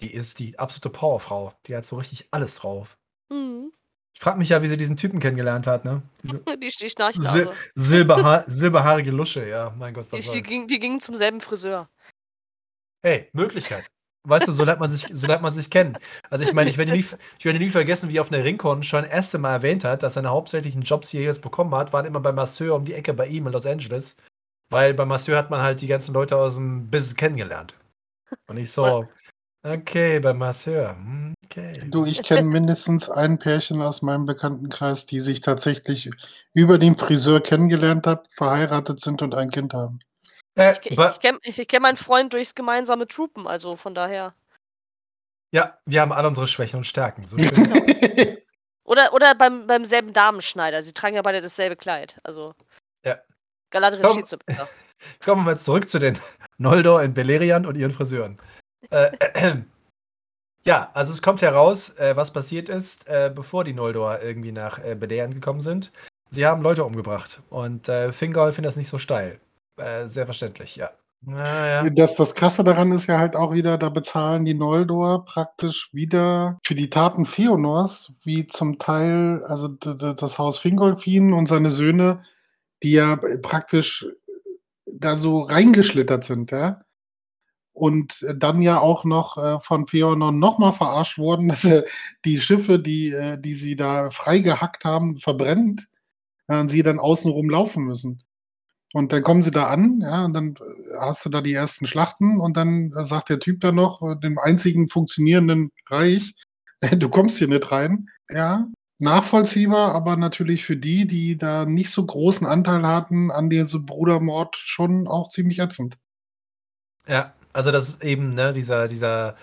Die ist die absolute Powerfrau. Die hat so richtig alles drauf. Mhm. Ich frage mich ja, wie sie diesen Typen kennengelernt hat, ne? Diese die, die Sil Silberha silberhaarige Lusche, ja, mein Gott, was die, die, ging, die gingen zum selben Friseur. Hey, Möglichkeit. Weißt du, so lernt man sich, so lernt man sich kennen. Also ich meine, ich werde nie, ich werde nie vergessen, wie auf einer Ringcon schon das erste Mal erwähnt hat, dass seine hauptsächlichen Jobs, die er jetzt bekommen hat, waren immer bei Masseur um die Ecke bei ihm in Los Angeles. Weil bei Masseur hat man halt die ganzen Leute aus dem Business kennengelernt. Und ich so, okay, bei Masseur. Hm, okay. Du, ich kenne mindestens ein Pärchen aus meinem Bekanntenkreis, die sich tatsächlich über den Friseur kennengelernt haben, verheiratet sind und ein Kind haben. Äh, ich, ich, ich kenne kenn meinen Freund durchs gemeinsame Troopen, also von daher. Ja, wir haben alle unsere Schwächen und Stärken. So genau. oder oder beim, beim selben Damenschneider. Sie tragen ja beide dasselbe Kleid. Also. Ja. Galadriel Komm, steht so besser. Kommen wir mal zurück zu den Noldor in Beleriand und ihren Friseuren. Äh, äh, ja, also es kommt heraus, äh, was passiert ist, äh, bevor die Noldor irgendwie nach äh, Beleriand gekommen sind. Sie haben Leute umgebracht und äh, Fingol findet das nicht so steil. Äh, sehr verständlich, ja. Ja, Das, das Krasse daran ist ja halt auch wieder, da bezahlen die Noldor praktisch wieder für die Taten Fionors, wie zum Teil, also das Haus Fingolfin und seine Söhne, die ja praktisch da so reingeschlittert sind, ja. Und dann ja auch noch äh, von Feonor nochmal verarscht wurden, dass er die Schiffe, die, äh, die sie da freigehackt haben, verbrennt, äh, sie dann außenrum laufen müssen. Und dann kommen sie da an, ja, und dann äh, hast du da die ersten Schlachten und dann äh, sagt der Typ da noch, äh, dem einzigen funktionierenden Reich, du kommst hier nicht rein. Ja, nachvollziehbar, aber natürlich für die, die da nicht so großen Anteil hatten an diesem Brudermord, schon auch ziemlich ätzend. Ja, also das ist eben, ne, dieser, dieser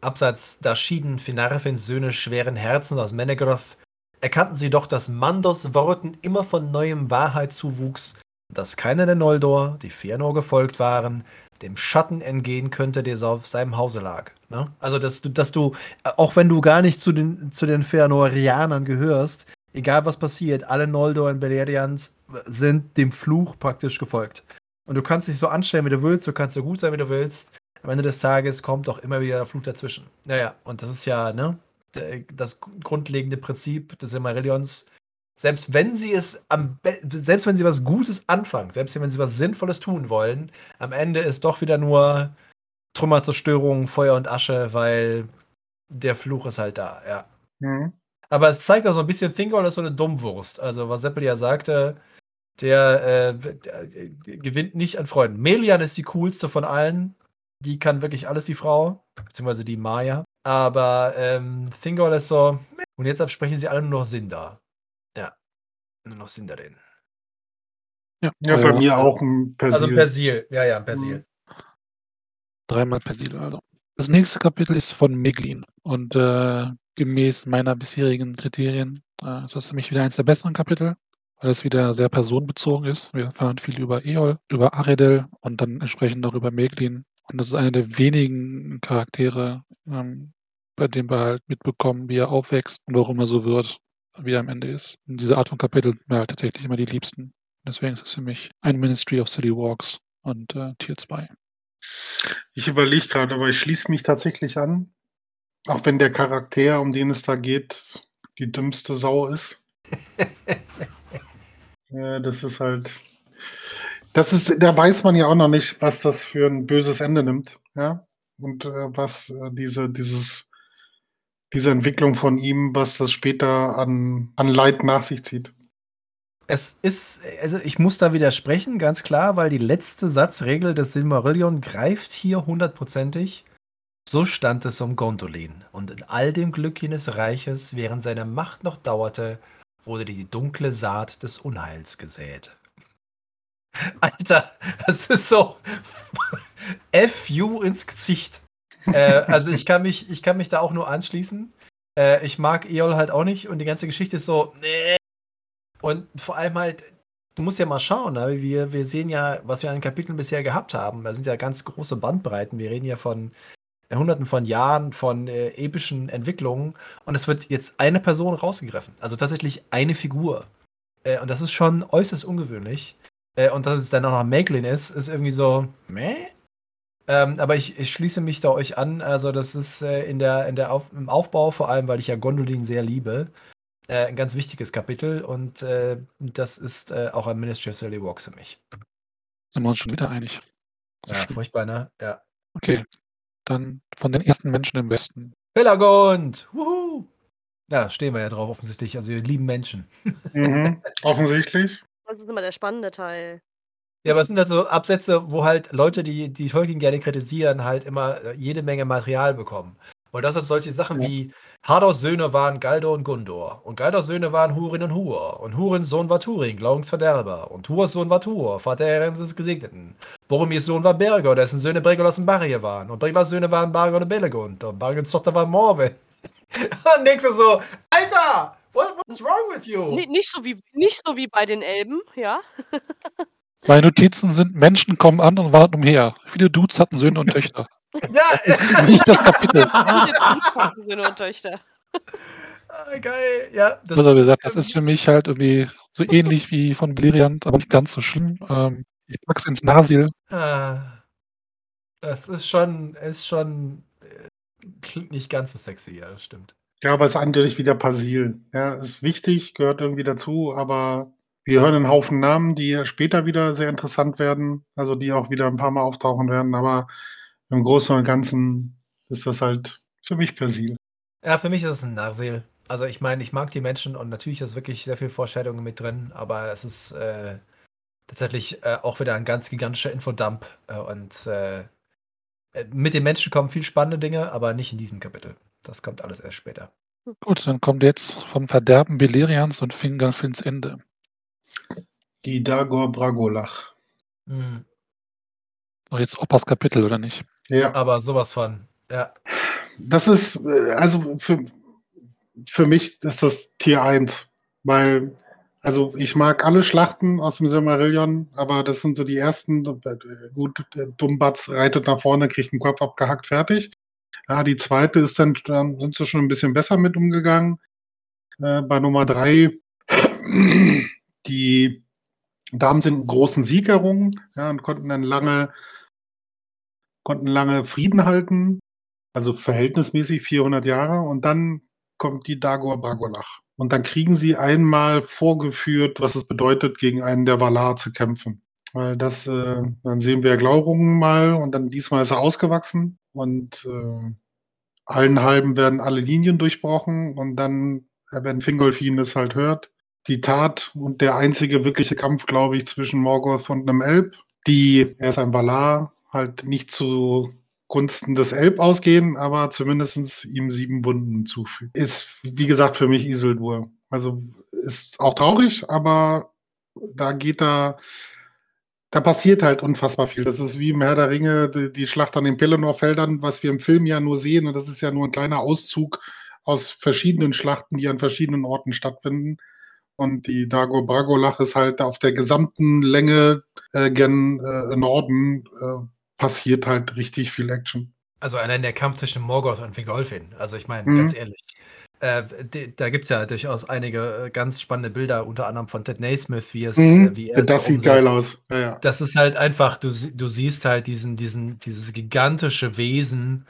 Absatz, da schieden Finarfins Söhne schweren Herzens aus Menegroth, erkannten sie doch, dass Mandos Worten immer von neuem Wahrheit zuwuchs dass keiner der Noldor, die Fëanor gefolgt waren, dem Schatten entgehen könnte, der auf seinem Hause lag. Ne? Also, dass du, dass du, auch wenn du gar nicht zu den, zu den Fëanorianern gehörst, egal was passiert, alle Noldor in Beleriand sind dem Fluch praktisch gefolgt. Und du kannst dich so anstellen, wie du willst, du kannst so gut sein, wie du willst. am Ende des Tages kommt doch immer wieder der Fluch dazwischen. Naja, und das ist ja, ne, das grundlegende Prinzip des Silmarillions. Selbst wenn sie es am selbst wenn sie was Gutes anfangen, selbst wenn sie was Sinnvolles tun wollen, am Ende ist doch wieder nur Trümmerzerstörung, Feuer und Asche, weil der Fluch ist halt da, ja. Mhm. Aber es zeigt auch so ein bisschen, Thingol ist so eine Dummwurst. Also, was Seppel ja sagte, der, äh, der äh, gewinnt nicht an Freunden. Melian ist die coolste von allen. Die kann wirklich alles, die Frau. Beziehungsweise die Maya. Aber ähm, Thingol ist so. Und jetzt absprechen sie alle nur noch Sinda. Ja. Nur noch Sindarin. Ja, ja bei mir auch ein Persil. Also ein Persil. Ja, ja, ein Persil. Mhm. Dreimal Persil, also. Das nächste Kapitel ist von Meglin und äh, gemäß meiner bisherigen Kriterien äh, ist das für mich wieder eines der besseren Kapitel, weil es wieder sehr personenbezogen ist. Wir erfahren viel über Eol, über Aredel und dann entsprechend auch über Meglin. Und das ist einer der wenigen Charaktere, ähm, bei dem wir halt mitbekommen, wie er aufwächst und warum er so wird, wie er am Ende ist. Und diese Art von Kapitel sind mir halt tatsächlich immer die liebsten. Deswegen ist es für mich ein Ministry of City Walks und äh, Tier 2. Ich überlege gerade, aber ich schließe mich tatsächlich an. Auch wenn der Charakter, um den es da geht, die dümmste Sau ist. ja, das ist halt. Das ist, da weiß man ja auch noch nicht, was das für ein böses Ende nimmt. Ja. Und äh, was äh, diese, dieses, diese Entwicklung von ihm, was das später an, an Leid nach sich zieht. Es ist, also ich muss da widersprechen, ganz klar, weil die letzte Satzregel des Silmarillion greift hier hundertprozentig. So stand es um Gondolin, und in all dem Glück jenes Reiches, während seine Macht noch dauerte, wurde die dunkle Saat des Unheils gesät. Alter, das ist so FU ins Gesicht. äh, also ich kann mich, ich kann mich da auch nur anschließen. Äh, ich mag Eol halt auch nicht und die ganze Geschichte ist so, nee, und vor allem halt, du musst ja mal schauen, ne? wir, wir sehen ja, was wir an Kapiteln bisher gehabt haben. Da sind ja ganz große Bandbreiten. Wir reden ja von Hunderten von Jahren von äh, epischen Entwicklungen und es wird jetzt eine Person rausgegriffen. Also tatsächlich eine Figur. Äh, und das ist schon äußerst ungewöhnlich. Äh, und dass es dann auch noch Meglin ist, ist irgendwie so, meh? Ähm, aber ich, ich, schließe mich da euch an. Also, das ist äh, in der, in der Auf, im Aufbau, vor allem, weil ich ja Gondolin sehr liebe, äh, ein ganz wichtiges Kapitel und äh, das ist auch ein Ministry of Silly Walks für mich. Sind wir uns schon wieder einig? Ja, furchtbar, ne? Ja. Okay, dann von den ersten Menschen im Westen. Pelagond! Wuhu! Ja, stehen wir ja drauf offensichtlich. Also wir lieben Menschen. Mhm, offensichtlich. Das ist immer der spannende Teil. Ja, aber es sind halt so Absätze, wo halt Leute, die die Tolkien gerne kritisieren, halt immer äh, jede Menge Material bekommen. Und das sind solche Sachen ja. wie Hardors Söhne waren Galdor und Gundor. Und Galdors Söhne waren Hurin und Hur. Und Hurins Sohn war Turin, Glaubensverderber. Und Hurs Sohn war Tur, Vater des Gesegneten. Boromirs Sohn war Berger, dessen Söhne Bregolas und Barrier waren. Und Bregolas Söhne waren Barger und Belegund. Und Bargons Tochter war Morve. und nächste so, Alter, what, what's wrong with you? N nicht, so wie, nicht so wie bei den Elben, ja. Meine Notizen sind, Menschen kommen an und warten umher. Viele Dudes hatten Söhne und Töchter. Ja, das ist nicht das Kapitel. Söhne und Töchter. Ah, geil, ja. Das, also gesagt, das ist für mich halt irgendwie so ähnlich wie von Beleriand, aber nicht ganz so schlimm. Ähm, ich pack's ins Nasil. Ah, das ist schon, ist schon, äh, nicht ganz so sexy, ja, das stimmt. Ja, aber es ist eindeutig wieder Persil. Ja, ist wichtig, gehört irgendwie dazu, aber wir hören einen Haufen Namen, die später wieder sehr interessant werden, also die auch wieder ein paar Mal auftauchen werden, aber im Großen und Ganzen ist das halt für mich Persil. Ja, für mich ist es ein Narsil. Also ich meine, ich mag die Menschen und natürlich ist wirklich sehr viel Vorstellungen mit drin, aber es ist äh, tatsächlich äh, auch wieder ein ganz gigantischer Infodump äh, und äh, mit den Menschen kommen viel spannende Dinge, aber nicht in diesem Kapitel. Das kommt alles erst später. Gut, dann kommt jetzt vom Verderben Belerians und Fingalfins Ende. Die Dagor Bragolach. Mhm. Jetzt Oppas Kapitel, oder nicht? Ja. Aber sowas von, ja. Das ist, äh, also für, für mich ist das Tier 1, weil, also ich mag alle Schlachten aus dem Silmarillion, aber das sind so die ersten, gut, Dummbatz reitet nach vorne, kriegt den Kopf abgehackt, fertig. Ja, die zweite ist dann, dann sind sie schon ein bisschen besser mit umgegangen. Äh, bei Nummer 3, die Damen sind einen großen Sieg errungen ja, und konnten dann lange konnten lange Frieden halten, also verhältnismäßig 400 Jahre. Und dann kommt die Dagor Bragolach. Und dann kriegen sie einmal vorgeführt, was es bedeutet, gegen einen der Valar zu kämpfen. Weil das, äh, dann sehen wir Glaurungen mal und dann diesmal ist er ausgewachsen und äh, allen halben werden alle Linien durchbrochen und dann, äh, wenn Fingolfin es halt hört, die Tat und der einzige wirkliche Kampf, glaube ich, zwischen Morgoth und einem Elb, die, er ist ein Valar, halt nicht zugunsten des Elb ausgehen, aber zumindest ihm sieben Wunden zufügen. Ist, wie gesagt, für mich Isildur. Also ist auch traurig, aber da geht da da passiert halt unfassbar viel. Das ist wie im Herr der Ringe, die, die Schlacht an den Pelennor-Feldern, was wir im Film ja nur sehen. Und das ist ja nur ein kleiner Auszug aus verschiedenen Schlachten, die an verschiedenen Orten stattfinden. Und die Dago Bragolach ist halt auf der gesamten Länge äh, gen äh, Norden äh, passiert halt richtig viel Action. Also allein der Kampf zwischen Morgoth und Fingolfin. Also ich meine, mhm. ganz ehrlich, äh, da gibt es ja durchaus einige äh, ganz spannende Bilder, unter anderem von Ted Naismith, wie es mhm. äh, wie er Das sieht geil aus. Ja, ja. Das ist halt einfach, du, du siehst halt diesen, diesen, dieses gigantische Wesen,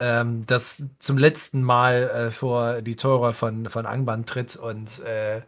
ähm, das zum letzten Mal äh, vor die Tore von, von Angban tritt und, äh,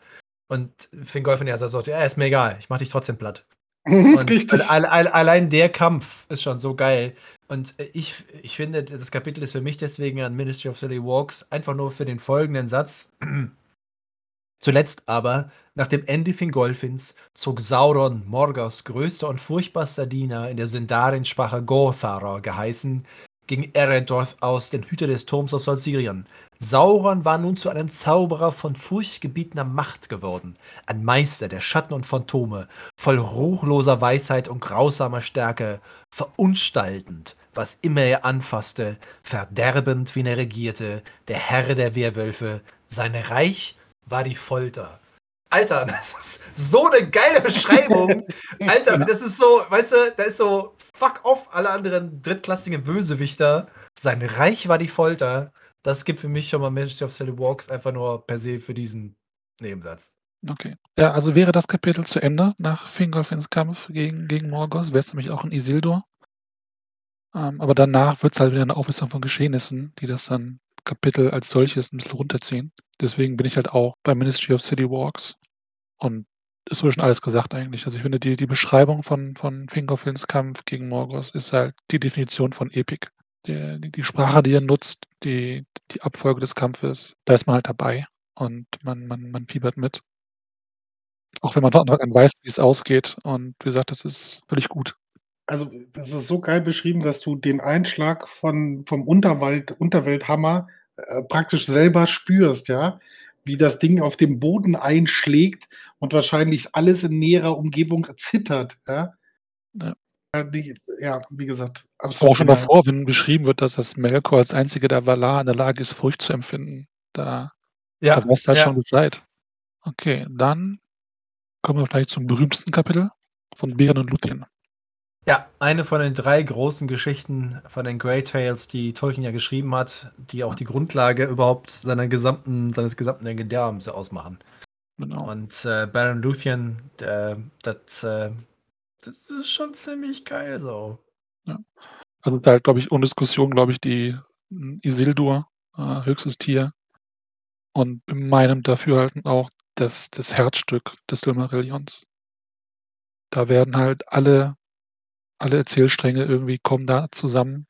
und Fingolfin ja sagt, ja, ist mir egal, ich mach dich trotzdem platt. Und Richtig. Alle, alle, allein der Kampf ist schon so geil. Und äh, ich, ich finde, das Kapitel ist für mich deswegen an Ministry of Silly Walks einfach nur für den folgenden Satz. Zuletzt aber, nach dem Ende Fingolfins, zog Sauron, Morgoths größter und furchtbarster Diener in der Sindarin-Sprache Gotharer geheißen, gegen Eredorth aus, den Hüter des Turms aus Solsirien. Sauron war nun zu einem Zauberer von furchtgebietener Macht geworden, ein Meister der Schatten und Phantome, voll ruchloser Weisheit und grausamer Stärke, verunstaltend, was immer er anfasste, verderbend, wie er regierte, der Herr der Werwölfe, sein Reich war die Folter. Alter, das ist so eine geile Beschreibung. Alter, das ist so, weißt du, da ist so fuck off alle anderen drittklassigen Bösewichter. Sein Reich war die Folter. Das gibt für mich schon mal Majesty of Sally Walks einfach nur per se für diesen Nebensatz. Okay. Ja, also wäre das Kapitel zu Ende nach Fingolfins Kampf gegen, gegen Morgoth, wäre es nämlich auch ein Isildur. Ähm, aber danach wird es halt wieder eine Auflistung von Geschehnissen, die das dann Kapitel als solches ein bisschen runterziehen. Deswegen bin ich halt auch bei Ministry of City Walks. Und es wurde schon alles gesagt eigentlich. Also ich finde, die, die Beschreibung von, von Fingerfins Kampf gegen Morgoth ist halt die Definition von Epic. Die, die, die Sprache, die er nutzt, die, die Abfolge des Kampfes, da ist man halt dabei und man, man, man fiebert mit. Auch wenn man von Anfang an weiß, wie es ausgeht. Und wie gesagt, das ist völlig gut. Also, das ist so geil beschrieben, dass du den Einschlag von, vom Unterwald, Unterwelthammer äh, praktisch selber spürst, ja wie das Ding auf dem Boden einschlägt und wahrscheinlich alles in näherer Umgebung zittert. Ja, ja. Die, ja wie gesagt, absolut. Auch schon davor, wenn beschrieben wird, dass das Melkor als einziger der Valar in der Lage ist, Furcht zu empfinden. Da, ja, da weißt du halt ja. schon Bescheid. Okay, dann kommen wir vielleicht zum berühmtesten Kapitel von Bären und Luthien. Ja, eine von den drei großen Geschichten von den Grey Tales, die Tolkien ja geschrieben hat, die auch die Grundlage überhaupt seiner gesamten, seines gesamten Legendarums ausmachen. Genau. Und äh, Baron Luthien, äh, das, äh, das ist schon ziemlich geil so. Ja. Also da glaube ich, ohne Diskussion, glaube ich, die hm, Isildur, äh, höchstes Tier. Und in meinem Dafürhalten auch das, das Herzstück des Silmarillions. Da werden halt alle alle Erzählstränge irgendwie kommen da zusammen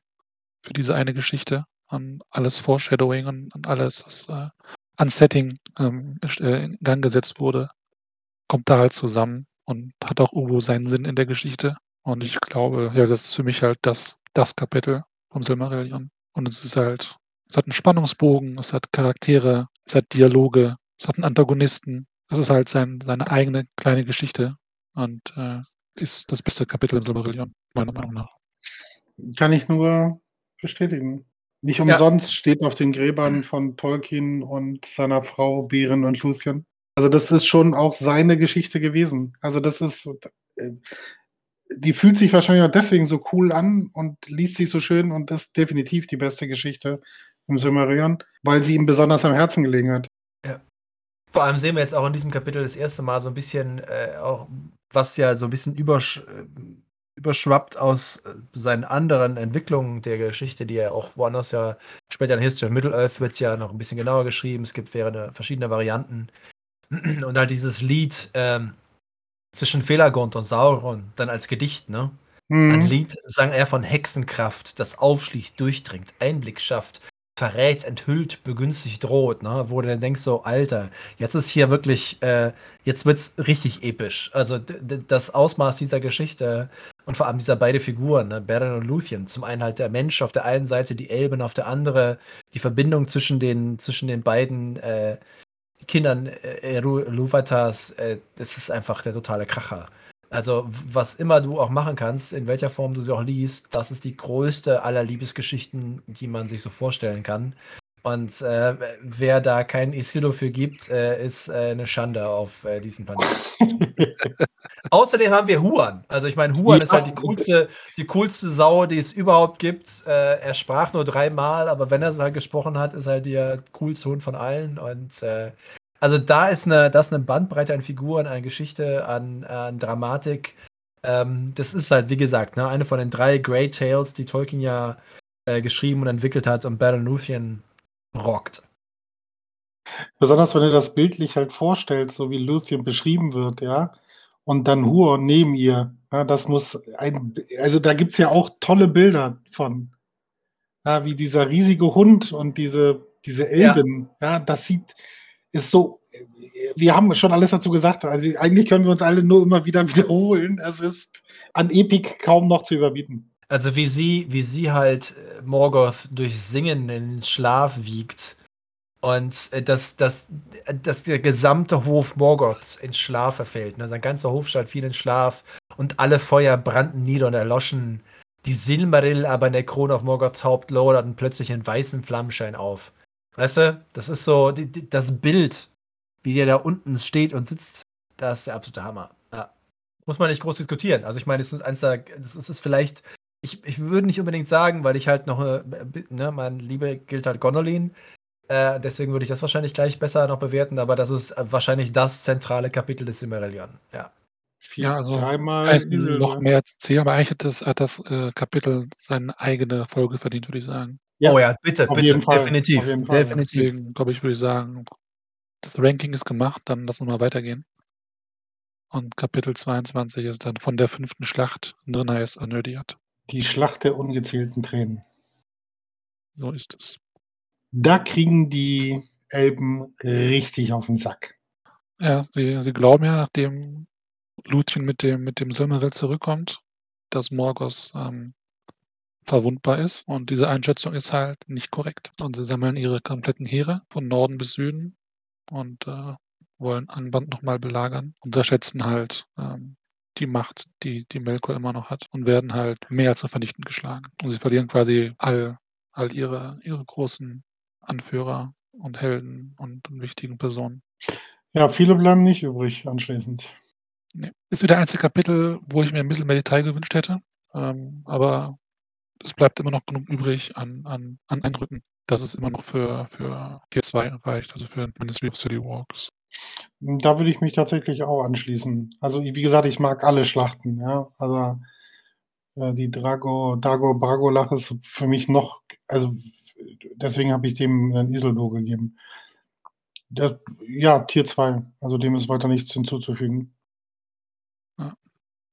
für diese eine Geschichte. An alles Foreshadowing und, und alles, was äh, an Setting ähm, äh, in Gang gesetzt wurde, kommt da halt zusammen und hat auch irgendwo seinen Sinn in der Geschichte. Und ich glaube, ja, das ist für mich halt das, das Kapitel vom Silmarillion. Und es ist halt, es hat einen Spannungsbogen, es hat Charaktere, es hat Dialoge, es hat einen Antagonisten. Es ist halt sein, seine eigene kleine Geschichte. Und äh, ist das beste Kapitel im Silmarillion, meiner Meinung nach. Kann ich nur bestätigen. Nicht umsonst ja. steht auf den Gräbern von Tolkien und seiner Frau Beren und Luthien. Also das ist schon auch seine Geschichte gewesen. Also das ist, äh, die fühlt sich wahrscheinlich auch deswegen so cool an und liest sich so schön und ist definitiv die beste Geschichte im Silmarillion, weil sie ihm besonders am Herzen gelegen hat. Ja. Vor allem sehen wir jetzt auch in diesem Kapitel das erste Mal so ein bisschen äh, auch was ja so ein bisschen übersch überschwappt aus äh, seinen anderen Entwicklungen der Geschichte, die er auch woanders ja, später in History of Middle-earth wird es ja noch ein bisschen genauer geschrieben. Es gibt verschiedene Varianten. Und halt dieses Lied ähm, zwischen Felagund und Sauron, dann als Gedicht, ne? Mhm. Ein Lied sang er von Hexenkraft, das aufschließt, durchdringt, Einblick schafft, verrät, enthüllt, begünstigt, droht, ne? Wo du dann denkst, so, Alter, jetzt ist hier wirklich, äh, jetzt wird's richtig episch. Also das Ausmaß dieser Geschichte und vor allem dieser beiden Figuren, ne? Beren und Luthien. Zum einen halt der Mensch auf der einen Seite, die Elben auf der anderen, die Verbindung zwischen den, zwischen den beiden äh, Kindern äh, Luvatas, äh, das ist einfach der totale Kracher. Also, was immer du auch machen kannst, in welcher Form du sie auch liest, das ist die größte aller Liebesgeschichten, die man sich so vorstellen kann. Und äh, wer da kein Isildur für gibt, äh, ist äh, eine Schande auf äh, diesem Planeten. Außerdem haben wir Huan. Also ich meine, Huan ja. ist halt die coolste, die coolste Sau, die es überhaupt gibt. Äh, er sprach nur dreimal, aber wenn er es halt gesprochen hat, ist halt der coolste Hund von allen. Und äh, also da ist eine, das ist eine Bandbreite an Figuren, an Geschichte, an, an Dramatik. Ähm, das ist halt, wie gesagt, ne, eine von den drei Great Tales, die Tolkien ja äh, geschrieben und entwickelt hat und Battle Luthien rockt. Besonders wenn du das bildlich halt vorstellst, so wie Luthien beschrieben wird, ja, und dann Huon neben ihr. Ja, das muss ein, also da gibt es ja auch tolle Bilder von. Ja, wie dieser riesige Hund und diese, diese Elben. Ja. ja, das sieht, ist so, wir haben schon alles dazu gesagt. Also eigentlich können wir uns alle nur immer wieder wiederholen. Es ist an Epik kaum noch zu überbieten. Also wie sie, wie sie halt äh, Morgoth durch Singen in Schlaf wiegt und äh, dass, dass, dass der gesamte Hof Morgoths in Schlaf verfällt. Ne? Sein ganzer Hofstaat fiel in Schlaf und alle Feuer brannten nieder und erloschen. Die Silmarill aber in der Krone auf Morgoths Haupt loderten plötzlich in weißem Flammenschein auf. Weißt du, das ist so die, die, das Bild, wie der da unten steht und sitzt. Das ist der absolute Hammer. Ja. Muss man nicht groß diskutieren. Also ich meine, es ist eins der, das ist vielleicht, ich, ich würde nicht unbedingt sagen, weil ich halt noch, äh, ne, mein Liebe gilt halt Gonolin. Äh, deswegen würde ich das wahrscheinlich gleich besser noch bewerten, aber das ist wahrscheinlich das zentrale Kapitel des Silmarillion. Ja. Ja, also dreimal heißt noch mehr erzählen, aber eigentlich hat das, hat das äh, Kapitel seine eigene Folge verdient, würde ich sagen. Ja, oh ja, bitte, bitte, definitiv. definitiv. Deswegen, glaube ich, würde ich sagen, das Ranking ist gemacht, dann lass uns mal weitergehen. Und Kapitel 22 ist dann von der fünften Schlacht drin heißt Anödiat. Die Schlacht der ungezählten Tränen. So ist es. Da kriegen die Elben richtig auf den Sack. Ja, sie, sie glauben ja, nachdem Luthien mit dem, mit dem Silmaril zurückkommt, dass Morgos ähm, verwundbar ist. Und diese Einschätzung ist halt nicht korrekt. Und sie sammeln ihre kompletten Heere von Norden bis Süden und äh, wollen Anband nochmal belagern. Unterschätzen halt ähm, die Macht, die, die Melkor immer noch hat und werden halt mehr als vernichtend geschlagen. Und sie verlieren quasi all, all ihre, ihre großen Anführer und Helden und, und wichtigen Personen. Ja, viele bleiben nicht übrig anschließend. Nee. Ist wieder ein Kapitel, wo ich mir ein bisschen mehr Detail gewünscht hätte. Ähm, aber es bleibt immer noch genug übrig an, an, an Eindrücken, dass es immer noch für, für Tier 2 reicht, also für Ministry of City Walks. Da würde ich mich tatsächlich auch anschließen. Also, wie gesagt, ich mag alle Schlachten, ja. Also, äh, die Drago, Dago Bragolach ist für mich noch, also deswegen habe ich dem ein Isildur gegeben. Der, ja, Tier 2. Also dem ist weiter nichts hinzuzufügen.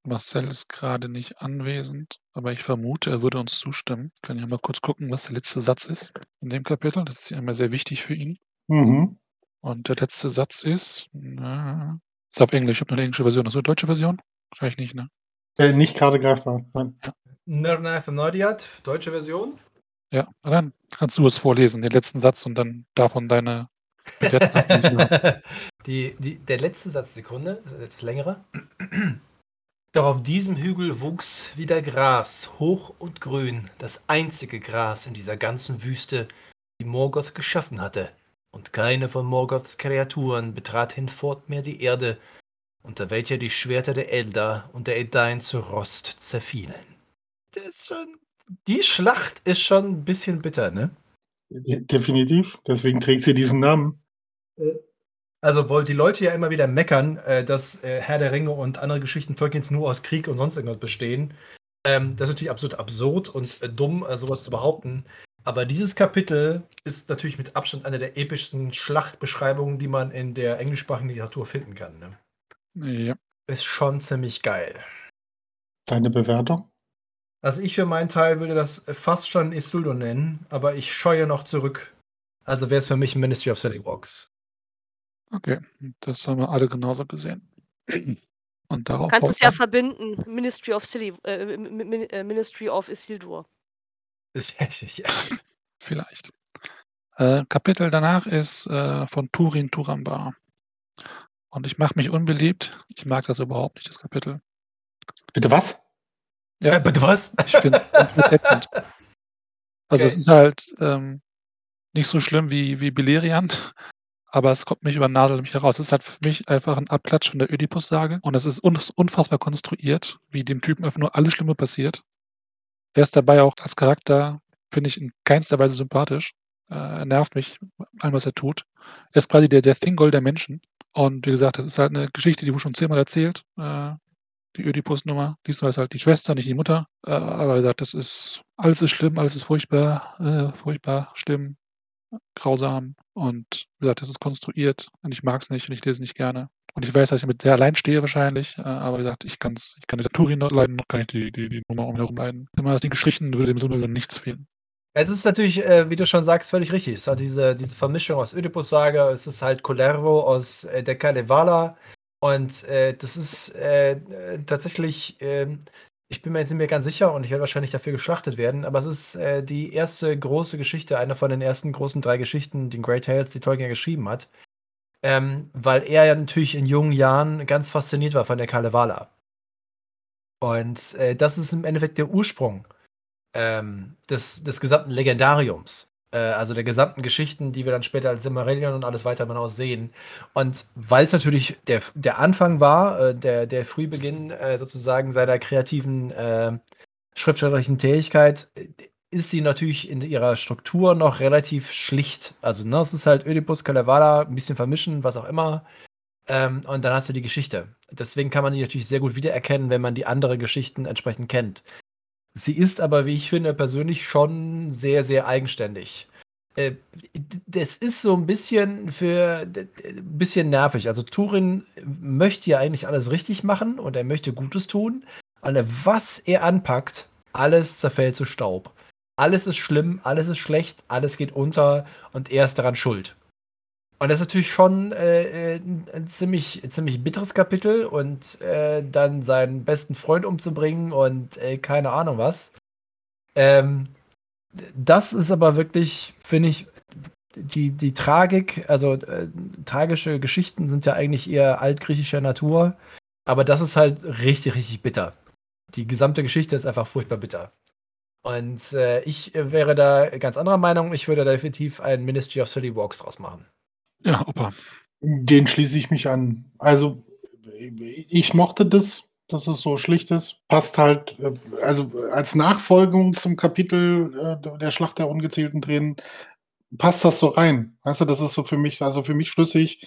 Marcel ist gerade nicht anwesend, aber ich vermute, er würde uns zustimmen. Ich kann ja mal kurz gucken, was der letzte Satz ist in dem Kapitel. Das ist ja immer sehr wichtig für ihn. Mhm. Und der letzte Satz ist, na, ist auf Englisch. Ich habe nur eine englische Version. Hast du eine deutsche Version? Wahrscheinlich nicht, ne? Äh, nicht gerade greifbar. Nein. Ja. Nernath Nordiat, deutsche Version? Ja, dann kannst du es vorlesen, den letzten Satz und dann davon deine die, die, der letzte Satz, Sekunde, das längere. Doch auf diesem Hügel wuchs wieder Gras, hoch und grün, das einzige Gras in dieser ganzen Wüste, die Morgoth geschaffen hatte. Und keine von Morgoths Kreaturen betrat hinfort mehr die Erde, unter welcher die Schwerter der Eldar und der Edain zu Rost zerfielen. Das schon, die Schlacht ist schon ein bisschen bitter, ne? Definitiv, deswegen trägt sie diesen Namen. Also, wo die Leute ja immer wieder meckern, äh, dass äh, Herr der Ringe und andere Geschichten Tolkiens nur aus Krieg und sonst irgendwas bestehen. Ähm, das ist natürlich absolut absurd und äh, dumm, äh, sowas zu behaupten. Aber dieses Kapitel ist natürlich mit Abstand eine der epischsten Schlachtbeschreibungen, die man in der englischsprachigen Literatur finden kann. Ne? Ja. Ist schon ziemlich geil. Deine Bewertung? Also ich für meinen Teil würde das fast schon Isildur nennen, aber ich scheue noch zurück. Also wäre es für mich Ministry of Silly Walks. Okay, das haben wir alle genauso gesehen. Und darauf Kannst es ja verbinden. Ministry of Silly, äh, äh, Ministry of Isildur. Ja. Vielleicht. Äh, Kapitel danach ist äh, von Turin Turambar. Und ich mache mich unbeliebt. Ich mag das überhaupt nicht, das Kapitel. Bitte was? Ja, äh, bitte was? Ich finde es. Also okay. es ist halt ähm, nicht so schlimm wie, wie Beleriand, aber es kommt mich über Nadel mich heraus. Es ist halt für mich einfach ein Abklatsch von der Ödipus-Sage und es ist unfassbar konstruiert, wie dem Typen einfach nur alles Schlimme passiert. Er ist dabei auch als Charakter, finde ich, in keinster Weise sympathisch. Äh, er nervt mich, allem, was er tut. Er ist quasi der, der Thingol der Menschen. Und wie gesagt, das ist halt eine Geschichte, die wurde schon zehnmal erzählt. Äh, die Ödipus-Nummer. Diesmal ist halt die Schwester, nicht die Mutter. Äh, aber wie gesagt, das ist, alles ist schlimm, alles ist furchtbar, furchtbar, schlimm, grausam. Und wie gesagt, das ist konstruiert und ich mag es nicht und ich lese es nicht gerne. Und ich weiß, dass ich mit der allein stehe wahrscheinlich, äh, aber wie gesagt, ich, kann's, ich kann die Turin leiden, kann ich die, die, die Nummer umherum leiden. Immer das Ding gestrichen, würde dem Sinne nichts fehlen. Es ist natürlich, äh, wie du schon sagst, völlig richtig. Es halt diese, diese Vermischung aus Oedipus-Sage, es ist halt Colervo aus äh, der Kalevala. Und äh, das ist äh, tatsächlich, ähm, ich bin mir jetzt nicht mehr ganz sicher und ich werde wahrscheinlich dafür geschlachtet werden, aber es ist äh, die erste große Geschichte, eine von den ersten großen drei Geschichten, den Great Tales, die Tolkien geschrieben hat. Ähm, weil er ja natürlich in jungen Jahren ganz fasziniert war von der Kalevala. Und äh, das ist im Endeffekt der Ursprung ähm, des, des gesamten Legendariums. Äh, also der gesamten Geschichten, die wir dann später als Silmarillion und alles weiter hinaus sehen. Und weil es natürlich der, der Anfang war, äh, der, der Frühbeginn äh, sozusagen seiner kreativen schriftstellerischen Tätigkeit, ist sie natürlich in ihrer Struktur noch relativ schlicht. Also, ne, es ist halt Oedipus, Kalevala, ein bisschen vermischen, was auch immer. Ähm, und dann hast du die Geschichte. Deswegen kann man die natürlich sehr gut wiedererkennen, wenn man die anderen Geschichten entsprechend kennt. Sie ist aber, wie ich finde, persönlich schon sehr, sehr eigenständig. Äh, das ist so ein bisschen für ein bisschen nervig. Also Turin möchte ja eigentlich alles richtig machen und er möchte Gutes tun. Und was er anpackt, alles zerfällt zu Staub alles ist schlimm, alles ist schlecht, alles geht unter und er ist daran schuld. Und das ist natürlich schon äh, äh ein ziemlich, ziemlich bitteres Kapitel und äh, dann seinen besten Freund umzubringen und äh, keine Ahnung was. Ähm, das ist aber wirklich, finde ich, die, die Tragik, also äh, tragische Geschichten sind ja eigentlich eher altgriechischer Natur, aber das ist halt richtig, richtig bitter. Die gesamte Geschichte ist einfach furchtbar bitter. Und äh, ich wäre da ganz anderer Meinung. Ich würde definitiv ein Ministry of Silly Walks draus machen. Ja, Opa. Den schließe ich mich an. Also, ich mochte das, dass es so schlicht ist. Passt halt, äh, also als Nachfolgung zum Kapitel äh, der Schlacht der ungezählten Tränen, passt das so rein. Weißt du, das ist so für mich, also für mich schlüssig.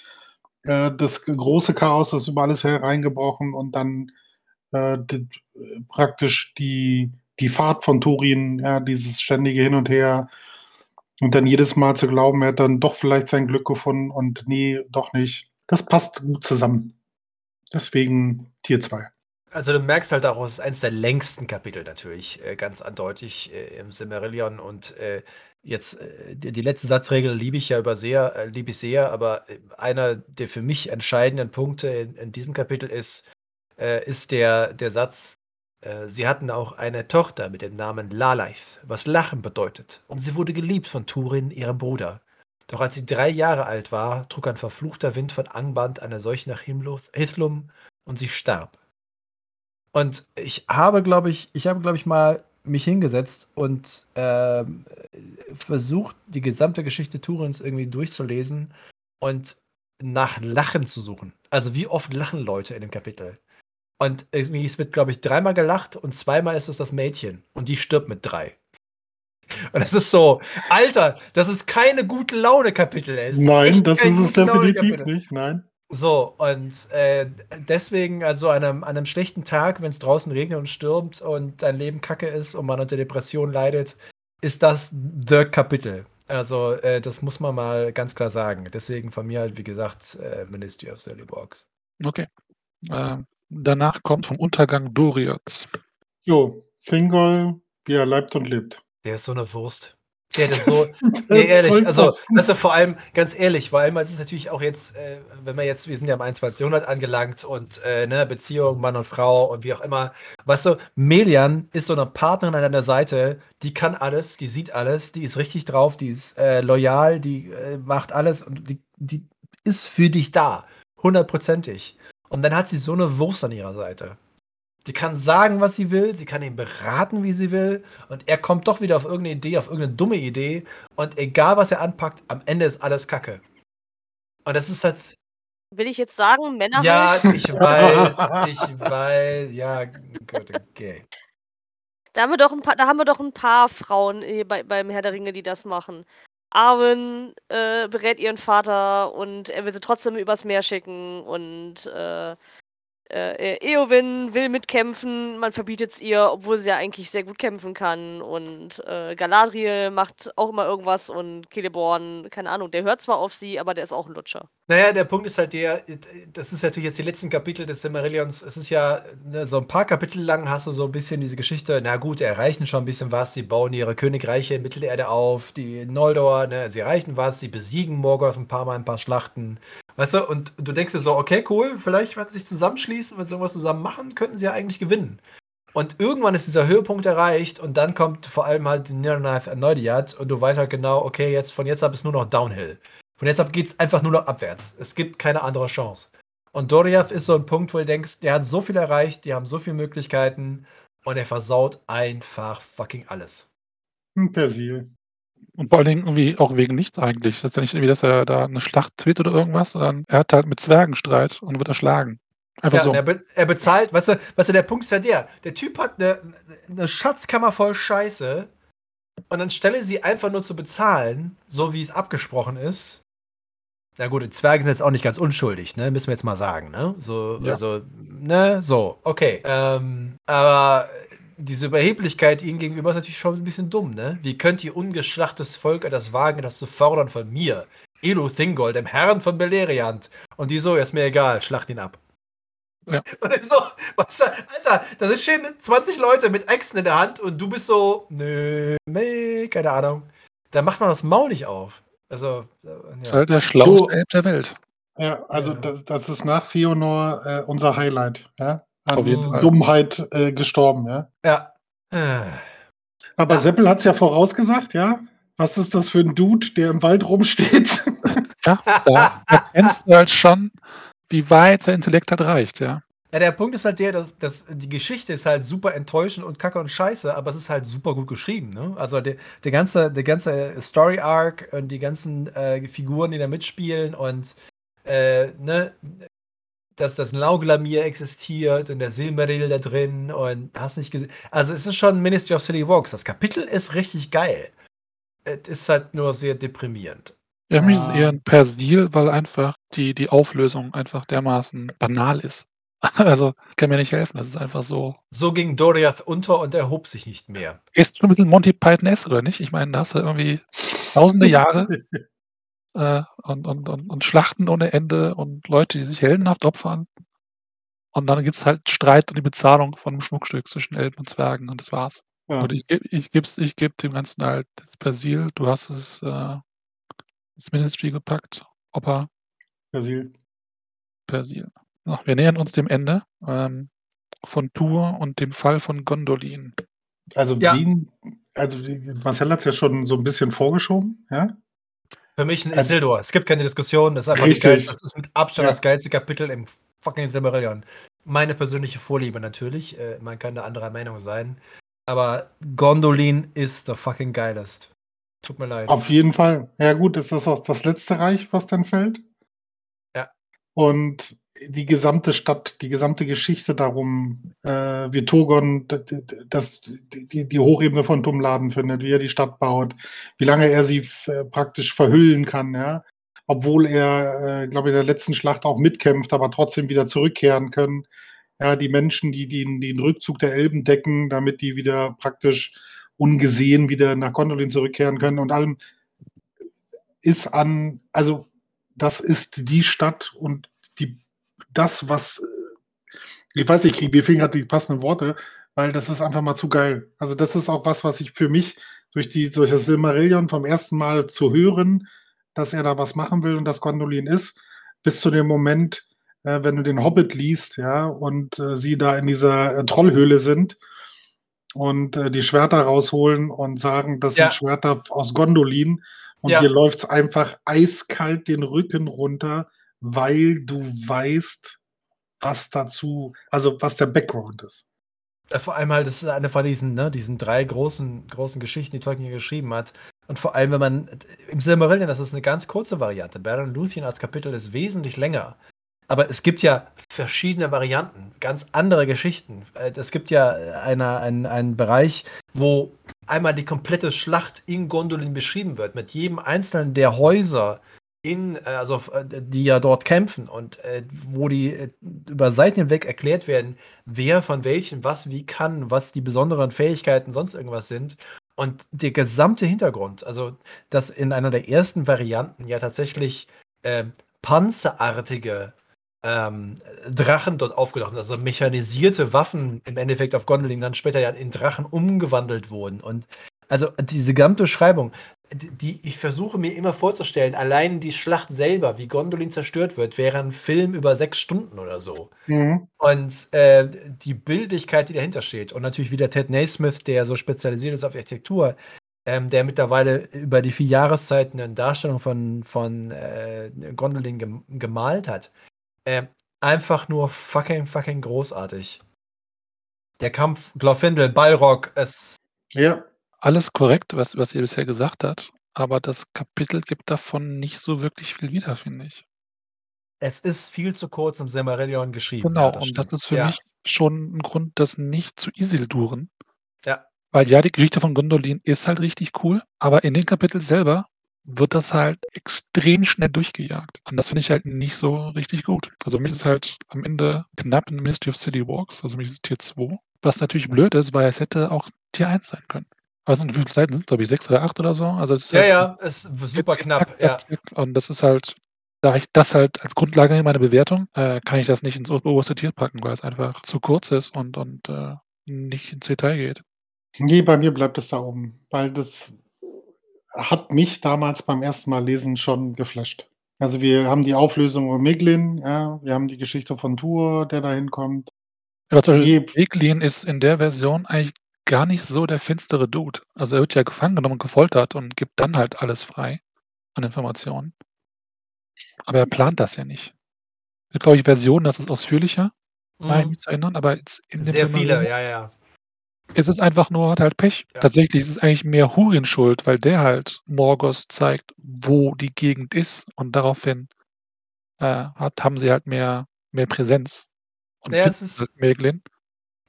Äh, das große Chaos ist über alles hereingebrochen und dann äh, die, praktisch die die Fahrt von Turin, ja, dieses ständige Hin und Her und dann jedes Mal zu glauben, er hat dann doch vielleicht sein Glück gefunden und nee, doch nicht. Das passt gut zusammen. Deswegen Tier 2. Also du merkst halt auch, es ist eines der längsten Kapitel natürlich, äh, ganz eindeutig äh, im Silmarillion und äh, jetzt äh, die, die, letzte Satzregel liebe ich ja über sehr, äh, liebe ich sehr, aber äh, einer der für mich entscheidenden Punkte in, in diesem Kapitel ist, ist der, der Satz, sie hatten auch eine Tochter mit dem Namen Lalaith, was Lachen bedeutet, und sie wurde geliebt von Turin, ihrem Bruder. Doch als sie drei Jahre alt war, trug ein verfluchter Wind von Angband eine Seuche nach Hithlum und sie starb. Und ich habe, glaube ich, ich habe, glaube ich, mal mich hingesetzt und äh, versucht, die gesamte Geschichte Turins irgendwie durchzulesen und nach Lachen zu suchen. Also wie oft lachen Leute in dem Kapitel? Und irgendwie, es wird, glaube ich, dreimal gelacht und zweimal ist es das Mädchen. Und die stirbt mit drei. Und das ist so, Alter, das ist keine gute Laune-Kapitel. Nein, das ist es definitiv nicht, nein. So, und äh, deswegen, also an einem, an einem schlechten Tag, wenn es draußen regnet und stürmt und dein Leben kacke ist und man unter Depression leidet, ist das The Kapitel. Also, äh, das muss man mal ganz klar sagen. Deswegen von mir halt, wie gesagt, äh, Ministry of Silly Box. Okay. Ähm, danach kommt vom Untergang Dorians. Jo, Fingol, wie er leibt und lebt. Der ist so eine Wurst. Der ist so, nee, ehrlich, also, weißt du, vor allem, ganz ehrlich, vor allem, es ist natürlich auch jetzt, äh, wenn wir jetzt, wir sind ja im 21. Jahrhundert angelangt und, äh, ne, Beziehung, Mann und Frau und wie auch immer, weißt du, Melian ist so eine Partnerin an deiner Seite, die kann alles, die sieht alles, die ist richtig drauf, die ist äh, loyal, die äh, macht alles und die, die ist für dich da, hundertprozentig. Und dann hat sie so eine Wurst an ihrer Seite. Die kann sagen, was sie will, sie kann ihn beraten, wie sie will, und er kommt doch wieder auf irgendeine Idee, auf irgendeine dumme Idee, und egal was er anpackt, am Ende ist alles Kacke. Und das ist halt. Will ich jetzt sagen, Männer? Ja, halt? ich weiß, ich weiß, ja, gut, okay. Da haben wir doch ein paar, da haben wir doch ein paar Frauen bei, beim Herr der Ringe, die das machen. Arwen äh, berät ihren Vater und er will sie trotzdem übers Meer schicken und äh, äh, Eowyn will mitkämpfen, man verbietet es ihr, obwohl sie ja eigentlich sehr gut kämpfen kann. Und äh, Galadriel macht auch immer irgendwas und Celeborn, keine Ahnung, der hört zwar auf sie, aber der ist auch ein Lutscher. Naja, der Punkt ist halt der, das ist natürlich jetzt die letzten Kapitel des Silmarillions. Es ist ja ne, so ein paar Kapitel lang hast du so ein bisschen diese Geschichte, na gut, erreichen schon ein bisschen was, sie bauen ihre Königreiche in Mittelerde auf, die Noldor, ne, sie erreichen was, sie besiegen Morgoth ein paar Mal ein paar Schlachten. Weißt du, und du denkst dir so, okay, cool, vielleicht, wenn sie sich zusammenschließen, wenn sie irgendwas zusammen machen, könnten sie ja eigentlich gewinnen. Und irgendwann ist dieser Höhepunkt erreicht und dann kommt vor allem halt die Nirnath Erneudiat und du weißt halt genau, okay, jetzt von jetzt ab ist nur noch Downhill. Von jetzt ab geht es einfach nur noch abwärts. Es gibt keine andere Chance. Und Doriath ist so ein Punkt, wo du denkst, der hat so viel erreicht, die haben so viele Möglichkeiten und er versaut einfach fucking alles. Hm, Persil. Und vor allen Dingen irgendwie auch wegen nichts eigentlich. Das ist ja nicht irgendwie, dass er da eine Schlacht führt oder irgendwas, sondern er hat halt mit Zwergen Streit und wird erschlagen. Einfach ja, so. Er, be er, bezahlt, weißt du, weißt du, der Punkt ist ja der, der Typ hat eine, eine Schatzkammer voll Scheiße und dann stelle sie einfach nur zu bezahlen, so wie es abgesprochen ist. Na gut, die Zwerge sind jetzt auch nicht ganz unschuldig, ne? Müssen wir jetzt mal sagen, ne? So, ja. also, ne? So, okay. Ähm, aber diese Überheblichkeit ihnen gegenüber ist natürlich schon ein bisschen dumm, ne? Wie könnt ihr ungeschlachtes Volk etwas wagen, das zu fordern von mir? Elu Thingol, dem Herrn von Beleriand. Und die so, ist mir egal, schlacht ihn ab. Ja. Und ich so, was, Alter, das ist schön 20 Leute mit Äxten in der Hand und du bist so, nö, nee, keine Ahnung. Da macht man das Maul nicht auf. Also, ja. Das ist halt der schlauste Elb der Welt. Ja, also ja. Das, das, ist nach Fionor äh, unser Highlight, ja? An Dummheit äh, gestorben, ja. Ja. Aber ja. Seppel hat es ja vorausgesagt, ja. Was ist das für ein Dude, der im Wald rumsteht? Ja, da erkennst du halt schon, wie weit der Intellekt halt reicht, ja. Ja, der Punkt ist halt der, dass, dass die Geschichte ist halt super enttäuschend und kacke und scheiße, aber es ist halt super gut geschrieben, ne? Also der, der ganze, der ganze Story Arc und die ganzen äh, Figuren, die da mitspielen und äh, ne, dass das Lauglamir existiert und der Silmaril da drin und hast nicht gesehen. Also es ist schon Ministry of Silly Walks. Das Kapitel ist richtig geil. Es ist halt nur sehr deprimierend. Ja, für mich ist es eher ein Persil, weil einfach die, die Auflösung einfach dermaßen banal ist. Also, kann mir nicht helfen. Das ist einfach so. So ging Doriath unter und er hob sich nicht mehr. Ist schon ein bisschen Monty Python S, oder nicht? Ich meine, da hast du irgendwie tausende Jahre äh, und, und, und, und Schlachten ohne Ende und Leute, die sich heldenhaft opfern. Und dann gibt es halt Streit und die Bezahlung von einem Schmuckstück zwischen Elben und Zwergen und das war's. Ja. Und ich, ich gebe ich geb dem Ganzen halt das Persil. Du hast es äh, ins Ministry gepackt. Opa. Persil. Persil. Ach, wir nähern uns dem Ende ähm, von Tour und dem Fall von Gondolin. Also, ja. Wien, also Marcel hat es ja schon so ein bisschen vorgeschoben, ja? Für mich ein also Isildur. Es gibt keine Diskussion. Das ist einfach geil. Das ist mit Abstand ja. das geilste Kapitel im fucking Silmarillion. Meine persönliche Vorliebe natürlich. Äh, man kann da anderer Meinung sein. Aber Gondolin ist der fucking geilest. Tut mir leid. Auf jeden Fall. Ja, gut, ist das auch das letzte Reich, was dann fällt? Ja. Und die gesamte Stadt, die gesamte Geschichte darum, äh, wie Togon das, die, die Hochebene von Tumladen findet, wie er die Stadt baut, wie lange er sie praktisch verhüllen kann, ja. Obwohl er, äh, glaube ich, in der letzten Schlacht auch mitkämpft, aber trotzdem wieder zurückkehren können. Ja, die Menschen, die, die, die den Rückzug der Elben decken, damit die wieder praktisch ungesehen wieder nach Gondolin zurückkehren können und allem ist an, also das ist die Stadt und das, was äh, ich weiß nicht, mir fehlen gerade die passenden Worte, weil das ist einfach mal zu geil. Also das ist auch was, was ich für mich durch die durch das Silmarillion vom ersten Mal zu hören, dass er da was machen will und das Gondolin ist, bis zu dem Moment, äh, wenn du den Hobbit liest, ja, und äh, sie da in dieser äh, Trollhöhle sind und äh, die Schwerter rausholen und sagen, das ja. sind Schwerter aus Gondolin und ja. dir läuft es einfach eiskalt den Rücken runter, weil du weißt, was dazu, also was der Background ist. Vor allem halt, das ist eine von diesen, ne, diesen drei großen, großen Geschichten, die Tolkien geschrieben hat. Und vor allem, wenn man im Silmarillion, das ist eine ganz kurze Variante. Baron Luthien als Kapitel ist wesentlich länger. Aber es gibt ja verschiedene Varianten, ganz andere Geschichten. Äh, es gibt ja eine, einen, einen Bereich, wo einmal die komplette Schlacht in Gondolin beschrieben wird, mit jedem einzelnen der Häuser, in, äh, also äh, die ja dort kämpfen und äh, wo die äh, über Seiten hinweg erklärt werden, wer von welchen was wie kann, was die besonderen Fähigkeiten sonst irgendwas sind. Und der gesamte Hintergrund, also dass in einer der ersten Varianten ja tatsächlich äh, panzerartige ähm, Drachen dort aufgetaucht sind, also mechanisierte Waffen im Endeffekt auf Gondolin dann später ja in Drachen umgewandelt wurden. Und also diese gesamte Beschreibung, die ich versuche mir immer vorzustellen, allein die Schlacht selber, wie Gondolin zerstört wird, wäre ein Film über sechs Stunden oder so. Mhm. Und äh, die Bildlichkeit, die dahinter steht, und natürlich wieder Ted Naismith, der so spezialisiert ist auf Architektur, ähm, der mittlerweile über die vier Jahreszeiten eine Darstellung von, von äh, Gondolin gem gemalt hat. Äh, einfach nur fucking, fucking großartig. Der Kampf Glorfindel, Balrog, es. Ja. Alles korrekt, was, was ihr bisher gesagt habt, aber das Kapitel gibt davon nicht so wirklich viel wieder, finde ich. Es ist viel zu kurz im Silmarillion geschrieben. Genau, ja, das und stimmt. das ist für ja. mich schon ein Grund, das nicht zu Isilduren. Ja. Weil ja, die Geschichte von Gondolin ist halt richtig cool, aber in dem Kapitel selber wird das halt extrem schnell durchgejagt. Und das finde ich halt nicht so richtig gut. Also mich ist halt am Ende knapp in Ministry of City Walks, also mich ist Tier 2. Was natürlich blöd ist, weil es hätte auch Tier 1 sein können. Also wie viele Seiten sind, glaube ich, sechs oder acht oder so. Also es ist ja, halt ja, ist super knapp. Ja. Und das ist halt, da ich das halt als Grundlage in meiner Bewertung, äh, kann ich das nicht ins oberste Tier packen, weil es einfach zu kurz ist und, und äh, nicht ins Detail geht. Nee, bei mir bleibt es da oben, weil das hat mich damals beim ersten Mal lesen schon geflasht. Also wir haben die Auflösung von Meglin, ja, wir haben die Geschichte von Tur, der da hinkommt. Ja, Meglin ist in der Version eigentlich gar nicht so der finstere Dude. Also er wird ja gefangen genommen und gefoltert und gibt dann halt alles frei an Informationen. Aber er plant das ja nicht. Gibt, glaube ich, Versionen, das ist ausführlicher, mhm. mich zu erinnern, aber jetzt in dem Sehr viele, ja, ja. Es ist einfach nur, hat halt Pech. Ja. Tatsächlich ist es eigentlich mehr Hurin schuld, weil der halt Morgos zeigt, wo die Gegend ist und daraufhin äh, hat, haben sie halt mehr, mehr Präsenz. Und ja, es ist, halt.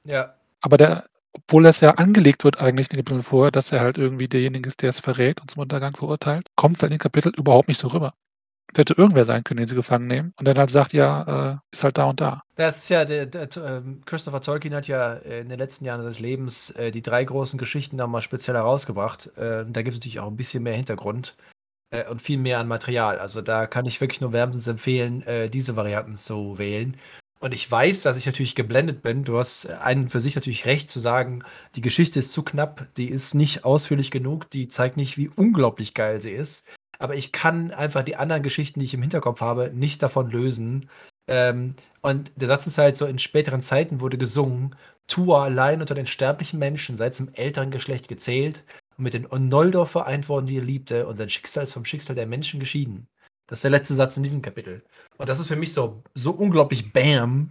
Ja. Aber der, obwohl das ja angelegt wird eigentlich in den Kapiteln vorher, dass er halt irgendwie derjenige ist, der es verrät und zum Untergang verurteilt, kommt es in den Kapiteln überhaupt nicht so rüber. Es hätte irgendwer sein können, den sie gefangen nehmen und dann halt sagt, ja, äh, ist halt da und da. Das ist ja, der, der, äh, Christopher Tolkien hat ja in den letzten Jahren seines Lebens äh, die drei großen Geschichten da mal speziell herausgebracht. Äh, da gibt es natürlich auch ein bisschen mehr Hintergrund äh, und viel mehr an Material. Also da kann ich wirklich nur wärmstens empfehlen, äh, diese Varianten zu wählen. Und ich weiß, dass ich natürlich geblendet bin. Du hast einen für sich natürlich recht zu sagen, die Geschichte ist zu knapp, die ist nicht ausführlich genug, die zeigt nicht, wie unglaublich geil sie ist. Aber ich kann einfach die anderen Geschichten, die ich im Hinterkopf habe, nicht davon lösen. Ähm, und der Satz ist halt so, in späteren Zeiten wurde gesungen, Tua allein unter den sterblichen Menschen seit zum älteren Geschlecht gezählt und mit den Onoldor vereint worden, die er liebte, und sein Schicksal ist vom Schicksal der Menschen geschieden. Das ist der letzte Satz in diesem Kapitel. Und das ist für mich so, so unglaublich Bam,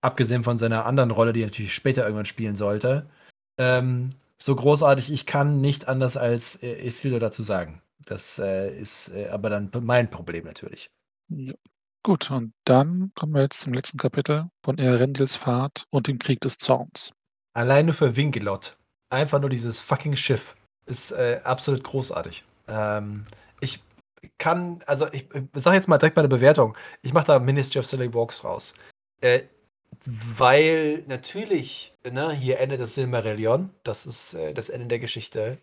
abgesehen von seiner anderen Rolle, die er natürlich später irgendwann spielen sollte. Ähm, so großartig, ich kann nicht anders als äh, Isildur dazu sagen. Das äh, ist äh, aber dann mein Problem natürlich. Ja. Gut, und dann kommen wir jetzt zum letzten Kapitel von Eärendils Fahrt und dem Krieg des Zorns. Alleine für Winkelot. Einfach nur dieses fucking Schiff ist äh, absolut großartig. Ähm, ich kann, also ich, sage jetzt mal direkt meine Bewertung. Ich mache da Ministry of Silly Walks raus. Äh, weil natürlich, ne, hier endet das Silmarillion. Das ist äh, das Ende der Geschichte.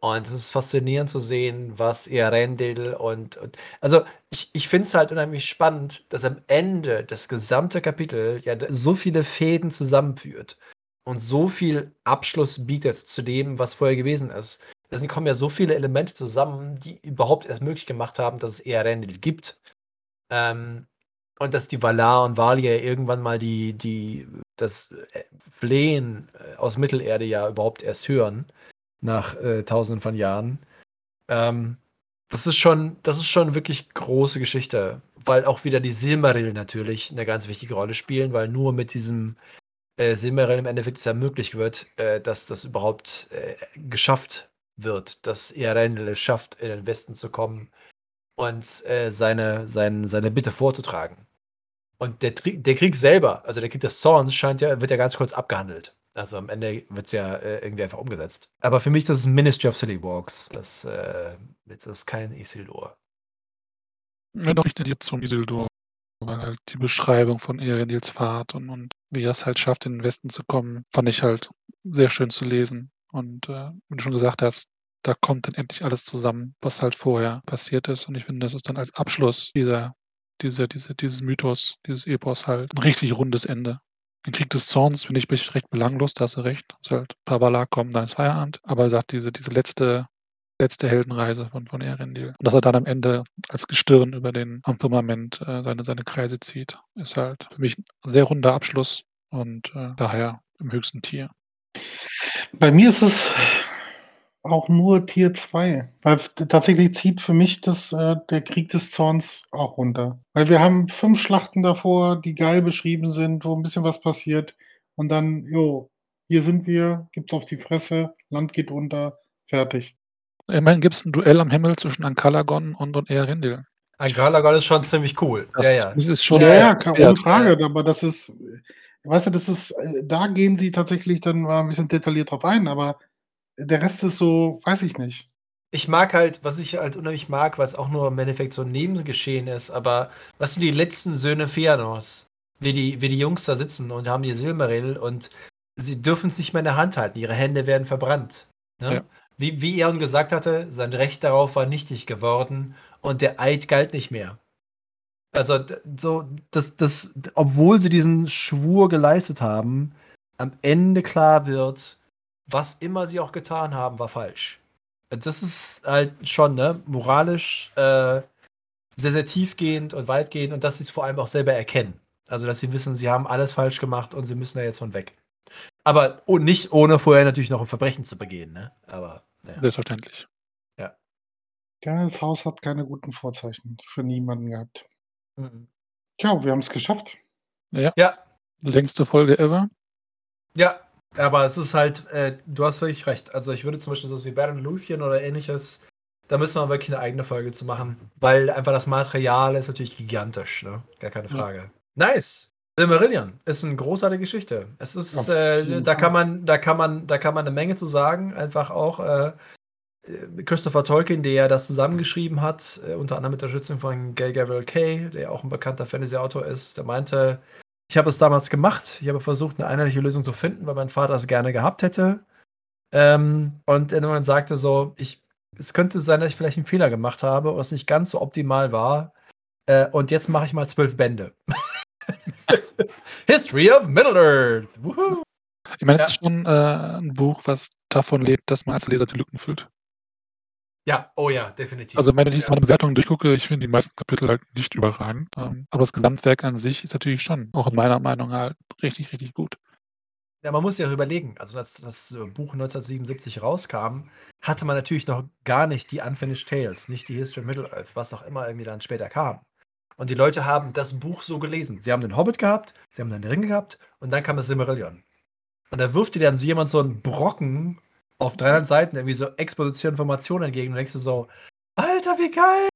Und es ist faszinierend zu sehen, was Earendil und, und also ich, ich finde es halt unheimlich spannend, dass am Ende das gesamte Kapitel ja so viele Fäden zusammenführt und so viel Abschluss bietet zu dem, was vorher gewesen ist. Da kommen ja so viele Elemente zusammen, die überhaupt erst möglich gemacht haben, dass es Earendil gibt. Ähm, und dass die Valar und Valir irgendwann mal die, die, das äh, Flehen äh, aus Mittelerde ja überhaupt erst hören, nach äh, tausenden von Jahren. Ähm, das ist schon, das ist schon wirklich große Geschichte, weil auch wieder die Silmaril natürlich eine ganz wichtige Rolle spielen, weil nur mit diesem äh, Silmaril im Endeffekt es ermöglicht wird, äh, dass das überhaupt äh, geschafft wird, dass Earendil es schafft, in den Westen zu kommen und äh, seine, sein, seine Bitte vorzutragen. Und der, der Krieg selber, also der Krieg des Zorns, scheint ja, wird ja ganz kurz abgehandelt. Also am Ende wird es ja äh, irgendwie einfach umgesetzt. Aber für mich das ist Ministry of Silly Walks. Das, äh, das ist kein Isildur. Ja, doch, ich dir zum Isildur. Weil halt die Beschreibung von Erenils Fahrt und, und wie er es halt schafft, in den Westen zu kommen, fand ich halt sehr schön zu lesen. Und äh, wie du schon gesagt hast, da kommt dann endlich alles zusammen, was halt vorher passiert ist. Und ich finde, das ist dann als Abschluss dieser, dieser, dieser, dieses Mythos, dieses Epos halt ein richtig rundes Ende. Den Krieg des Zorns finde ich recht belanglos, da hast du recht. Es halt Bala kommen, dann ist Feierabend. Aber er sagt, diese, diese letzte, letzte Heldenreise von, von Erendil. Und dass er dann am Ende als Gestirn über den am Firmament äh, seine, seine Kreise zieht, ist halt für mich ein sehr runder Abschluss und äh, daher im höchsten Tier. Bei mir ist es auch nur Tier 2. Weil tatsächlich zieht für mich das, äh, der Krieg des Zorns auch runter. Weil wir haben fünf Schlachten davor, die geil beschrieben sind, wo ein bisschen was passiert. Und dann, jo, hier sind wir, gibt's auf die Fresse, Land geht unter, fertig. Immerhin gibt es ein Duell am Himmel zwischen Ankalagon und, und Eärendil. Ankalagon ist schon ziemlich cool. Das ja, ja. ist schon ja, ja, ohne Frage, aber das ist, weißt du, das ist, äh, da gehen sie tatsächlich dann mal ein bisschen detailliert drauf ein, aber der Rest ist so, weiß ich nicht. Ich mag halt, was ich halt unheimlich mag, was auch nur im Endeffekt so ein Nebengeschehen ist, aber was sind die letzten Söhne Feanors? Wie die, wie die Jungs da sitzen und haben die Silmaril und sie dürfen es nicht mehr in der Hand halten. Ihre Hände werden verbrannt. Ne? Ja. Wie, wie Eon gesagt hatte, sein Recht darauf war nichtig geworden und der Eid galt nicht mehr. Also, so, das, das, obwohl sie diesen Schwur geleistet haben, am Ende klar wird, was immer sie auch getan haben, war falsch. Das ist halt schon, ne, moralisch äh, sehr, sehr tiefgehend und weitgehend und dass sie es vor allem auch selber erkennen. Also, dass sie wissen, sie haben alles falsch gemacht und sie müssen da jetzt von weg. Aber oh, nicht ohne vorher natürlich noch ein Verbrechen zu begehen, ne? Aber. Ja. Selbstverständlich. Ja. Ja, das Haus hat keine guten Vorzeichen für niemanden gehabt. Mhm. Tja, wir haben es geschafft. Ja. ja. Längste Folge ever. Ja, aber es ist halt, äh, du hast völlig recht. Also ich würde zum Beispiel so wie Baron Luthien oder ähnliches, da müssen wir wirklich eine eigene Folge zu machen. Weil einfach das Material ist natürlich gigantisch, ne? Gar keine Frage. Ja. Nice! Silmarillion ist eine großartige Geschichte. Es ist, äh, da kann man, da kann man, da kann man eine Menge zu sagen. Einfach auch äh, Christopher Tolkien, der ja das zusammengeschrieben hat, äh, unter anderem mit der Unterstützung von Gail Gabriel Kay, der auch ein bekannter Fantasy-Autor ist, der meinte, ich habe es damals gemacht. Ich habe versucht, eine einheitliche Lösung zu finden, weil mein Vater es gerne gehabt hätte. Ähm, und er dann sagte so, ich, es könnte sein, dass ich vielleicht einen Fehler gemacht habe und es nicht ganz so optimal war. Äh, und jetzt mache ich mal zwölf Bände. History of Middle-earth. Ich meine, es ja. ist schon äh, ein Buch, was davon lebt, dass man als Leser die Lücken füllt. Ja, oh ja, definitiv. Also wenn ich ja. meine Bewertungen durchgucke, ich finde die meisten Kapitel halt nicht überragend. Ähm, aber das Gesamtwerk an sich ist natürlich schon, auch in meiner Meinung halt, richtig, richtig gut. Ja, man muss ja auch überlegen, also als das Buch 1977 rauskam, hatte man natürlich noch gar nicht die Unfinished Tales, nicht die History of Middle-earth, was auch immer irgendwie dann später kam. Und die Leute haben das Buch so gelesen. Sie haben den Hobbit gehabt, sie haben den Ring gehabt und dann kam das Silmarillion. Und da wirft dir dann so jemand so einen Brocken auf 300 Seiten irgendwie so Exposition Informationen entgegen und denkst du so, Alter, wie geil!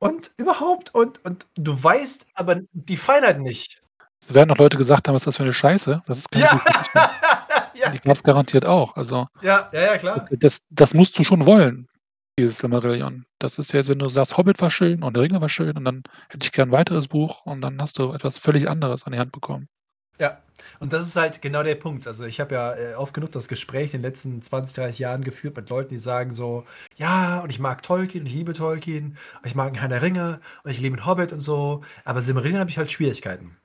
und überhaupt und und du weißt aber die Feinheit nicht. Es werden noch Leute gesagt haben: „Was ist das für eine Scheiße?“ Das ist keine Ja. Ja. Die gab's garantiert auch. Also, Ja, ja, ja, klar. das das musst du schon wollen, dieses Silmarillion. Das ist jetzt, wenn du sagst: „Hobbit war schön und der Ring war schön und dann hätte ich gern 'n weiteres Buch“ und dann hast du etwas völlig anderes an die Hand bekommen. Ja, und das ist halt genau der Punkt. Also, ich habe ja, äh, oft genug das Gespräch in den letzten 20, 30 Jahren geführt mit Leuten, die sagen so: „Ja, und ich mag Tolkien, ich liebe Tolkien, ich mag 'n Herr der Ringe und ich liebe 'n Hobbit und so, aber Silmarillion habe ich halt Schwierigkeiten.“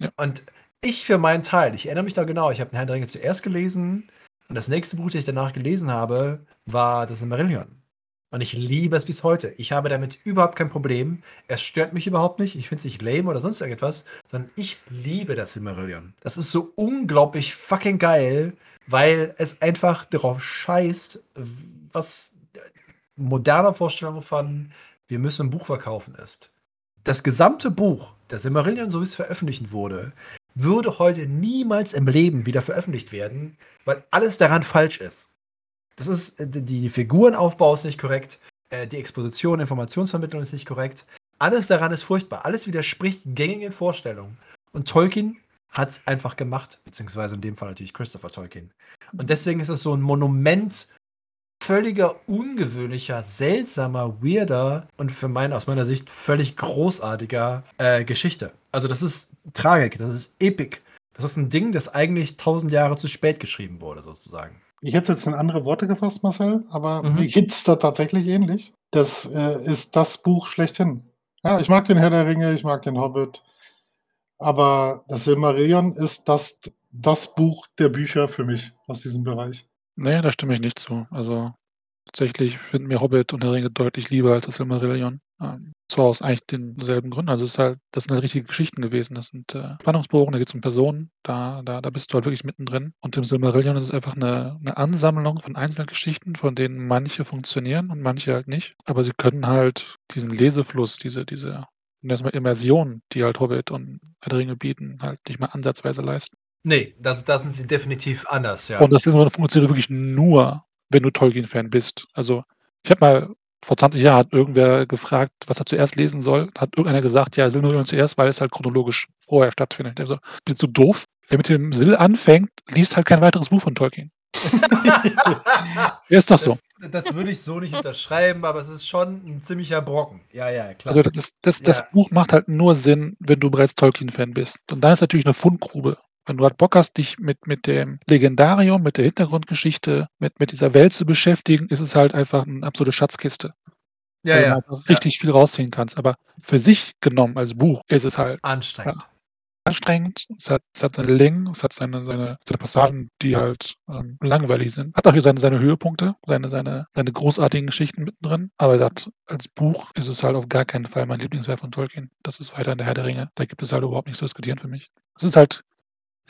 Ja. Und ich für meinen Teil, ich erinnere mich da genau, ich habe 'n Herr der Ringe zuerst gelesen und das nächste Buch, das ich danach gelesen habe, war das Silmarillion. Und ich liebe es bis heute. Ich habe damit überhaupt kein Problem. Es stört mich überhaupt nicht. Ich finde es nicht lame oder sonst irgendetwas, sondern ich liebe das Silmarillion. Das ist so unglaublich fucking geil, weil es einfach darauf scheißt, was moderne Vorstellung von wir müssen ein Buch verkaufen ist. Das gesamte Buch, das Silmarillion, so wie es veröffentlicht wurde, würde heute niemals im Leben wieder veröffentlicht werden, weil alles daran falsch ist. Das ist, äh, die Figurenaufbau ist nicht korrekt, äh, die Exposition, Informationsvermittlung ist nicht korrekt. Alles daran ist furchtbar. Alles widerspricht gängigen Vorstellungen. Und Tolkien hat es einfach gemacht, beziehungsweise in dem Fall natürlich Christopher Tolkien. Und deswegen ist es so ein Monument völliger, ungewöhnlicher, seltsamer, weirder und für meinen, aus meiner Sicht völlig großartiger äh, Geschichte. Also das ist Tragik, das ist Epic. Das ist ein Ding, das eigentlich tausend Jahre zu spät geschrieben wurde, sozusagen. Ich hätte jetzt in andere Worte gefasst, Marcel, aber Mhm. mir geht's da tatsächlich ähnlich. Das äh, ist das Buch schlechthin. Ja, ich mag den Herr der Ringe, ich mag den Hobbit, aber das Silmarillion ist das, das Buch der Bücher für mich aus diesem Bereich. Ne, da stimme ich nicht zu. Also, tatsächlich finden mir Hobbit und der Ringe deutlich lieber als das Silmarillion. Ähm, zwar aus eigentlich denselben Gründen. Also, es ist halt das sind halt richtige Geschichten gewesen. Das sind, äh, Spannungsbogen, da geht's um Personen, da da da bist du halt wirklich mittendrin. Und im Silmarillion ist es einfach 'ne 'ne Ansammlung von Einzelgeschichten, von denen manche funktionieren und manche halt nicht. Aber sie können halt diesen Lesefluss, diese diese, nennen wir's mal Immersion, die halt Hobbit und Herr der Ringe bieten, halt nicht mal ansatzweise leisten. Ne, das da sind sie definitiv anders, ja. Und das Silmarillion funktioniert wirklich nur, wenn du Tolkien-Fan bist. Also, ich habe mal vor 20 Jahren hat irgendwer gefragt, was er zuerst lesen soll. Hat irgendeiner gesagt: „Ja, Silmarillion zuerst, weil es halt chronologisch vorher stattfindet.“ Ich denke so: „Bist du doof? Wer mit dem Sil anfängt, liest halt kein weiteres Buch von Tolkien.“ Ja, ist doch so. Das das würde ich so nicht unterschreiben, aber es ist schon 'n ziemlicher Brocken. Ja, ja, klar. Also, das das das Ja. Buch macht halt nur Sinn, wenn du bereits Tolkien-Fan bist. Und dann ist natürlich 'ne Fundgrube. Wenn du halt Bock hast, dich mit mit dem Legendarium, mit der Hintergrundgeschichte, mit mit dieser Welt zu beschäftigen, ist es halt einfach 'ne absolute Schatzkiste. Ja, Weil du ja, einfach ja. richtig viel rausziehen kannst. Aber für sich genommen als Buch ist es halt Anstrengend. ja, anstrengend. Es hat es hat seine Längen, es hat seine seine seine Passagen, die halt, ähm, langweilig sind. Hat auch hier seine seine Höhepunkte, seine seine seine großartigen Geschichten mittendrin. Aber gesagt, als Buch ist es halt auf gar keinen Fall mein Lieblingswerk von Tolkien. Das ist weiterhin der Herr der Ringe. Da gibt es halt überhaupt nichts zu diskutieren für mich. Es ist halt,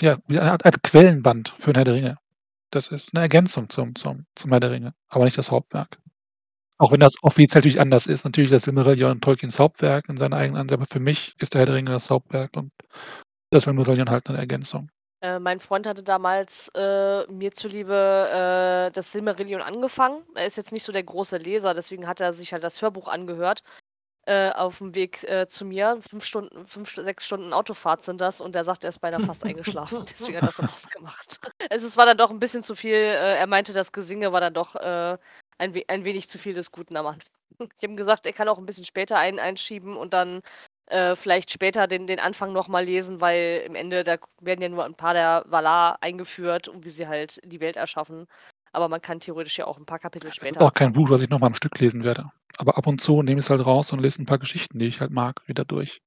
ja, wie eine Art Art Quellenband für 'n Herr der Ringe. Das ist 'ne Ergänzung zum zum zum Herr der Ringe, aber nicht das Hauptwerk. Auch wenn das offiziell natürlich anders ist. Natürlich ist das Silmarillion Tolkiens Hauptwerk in seiner eigenen Art, aber für mich ist der Herr der Ringe das Hauptwerk und das Silmarillion halt 'ne Ergänzung. Äh, mein Freund hatte damals, äh, mir zuliebe, äh, das Silmarillion angefangen. Er ist jetzt nicht so der große Leser, deswegen hat er sich halt das Hörbuch angehört, äh, auf'm Weg, äh, zu mir. 5 Stunden 5, 6 Stunden Autofahrt sind das und er sagt, er ist beinahe fast eingeschlafen. Deswegen hat er's dann ausgemacht. Also, es war dann doch 'n bisschen zu viel äh, er meinte, das Gesinge war dann doch, äh, ein ein wenig zu viel des Guten am Anfang. Ich habe ihm gesagt, er kann auch 'n bisschen später ein einschieben und dann, äh, vielleicht später den den Anfang noch mal lesen, weil im Ende, da werden ja nur 'n paar der Valar eingeführt und wie sie halt die Welt erschaffen. Aber man kann theoretisch ja auch 'n paar Kapitel Das ist später auch kein. Buch, was ich noch mal am Stück lesen werde. Aber ab und zu nehme ich's halt raus und lese 'n paar Geschichten, die ich halt mag, wieder durch.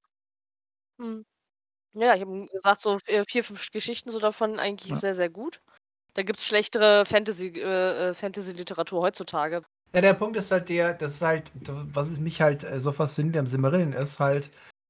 Mhm. Ja, ich habe gesagt, so, äh, 4, 5 Geschichten so davon eigentlich Ja. sehr, sehr gut. Da gibt's schlechtere Fantasy äh, äh, Fantasy-Literatur heutzutage. Ja, der Punkt ist halt der, das ist halt, was es mich halt, äh, so fasziniert am Silmarillion ist halt,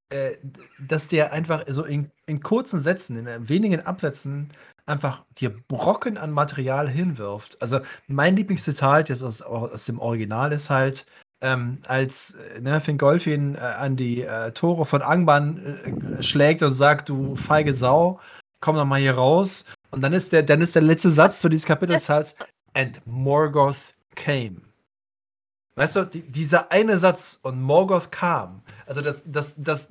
äh, dass der einfach so in in kurzen Sätzen, in, äh, wenigen Absätzen einfach dir Brocken an Material hinwirft. Also, mein Lieblingszitat jetzt aus aus dem Original ist halt, ähm, als, äh, ne, Fingolfin, äh, an die, äh, Tore von Angband, äh, schlägt und sagt: „Du feige Sau, komm doch mal hier raus.“ Und dann ist der dann ist der letzte Satz zu dieses Kapitels halt: „And Morgoth came.“ Weißt du, die, dieser eine Satz und Morgoth kam, also das, das, das,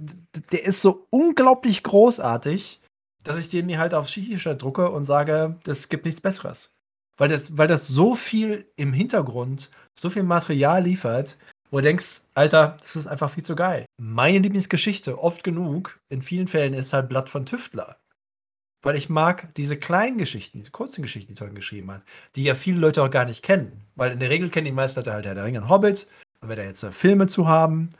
der ist so unglaublich großartig, dass ich den mir halt aufs T-Shirt drucke und sage, das gibt nichts Besseres. Weil das, weil das so viel im Hintergrund, so viel Material liefert, wo du denkst, Alter, das ist einfach viel zu geil. Meine Lieblingsgeschichte, oft genug, in vielen Fällen ist halt Blatt von Tüftler. Weil ich mag diese kleinen Geschichten, diese kurzen Geschichten, die Tolkien geschrieben hat, die ja viele Leute auch gar nicht kennen. Weil in der Regel kennen die meisten halt Herr der Ringe und Hobbit. Und wenn da jetzt äh, Filme zu haben,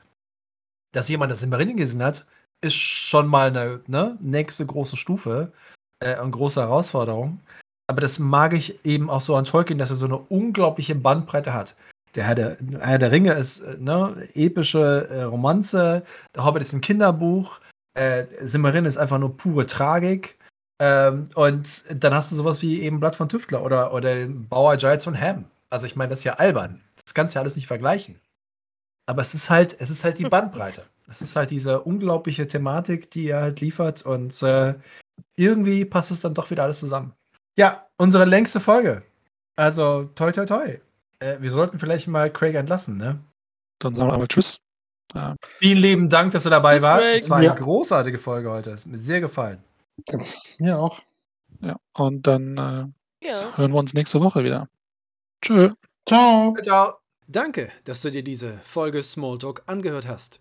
dass jemand das Silmarillion gesehen hat, ist schon mal eine ne, nächste große Stufe äh, und große Herausforderung. Aber das mag ich eben auch so an Tolkien, dass er so eine unglaubliche Bandbreite hat. Der Herr der, Herr der Ringe ist äh, ne, epische äh, Romanze, der Hobbit ist ein Kinderbuch, äh, Silmarillion ist einfach nur pure Tragik. Ähm, und dann hast du sowas wie eben Blatt von Tüftler oder, oder den Bauer Giles von Ham. Also ich meine, das ist ja albern. Das kannst du ja alles nicht vergleichen. Aber es ist halt, es ist halt die Bandbreite. Es ist halt diese unglaubliche Thematik, die er halt liefert und äh, irgendwie passt es dann doch wieder alles zusammen. Ja, unsere längste Folge. Also toi toi toi. Äh, wir sollten vielleicht mal Craig entlassen, ne? Dann sagen wir einmal Tschüss. Ja. Vielen lieben Dank, dass du dabei Tschüss, warst. Craig. Es war eine Ja. großartige Folge heute. Es hat mir sehr gefallen. Mir auch. Ja, und dann äh, Ja. hören wir uns nächste Woche wieder. Tschö. Ciao. Ciao. Danke, dass du dir diese Folge Smalltalk angehört hast.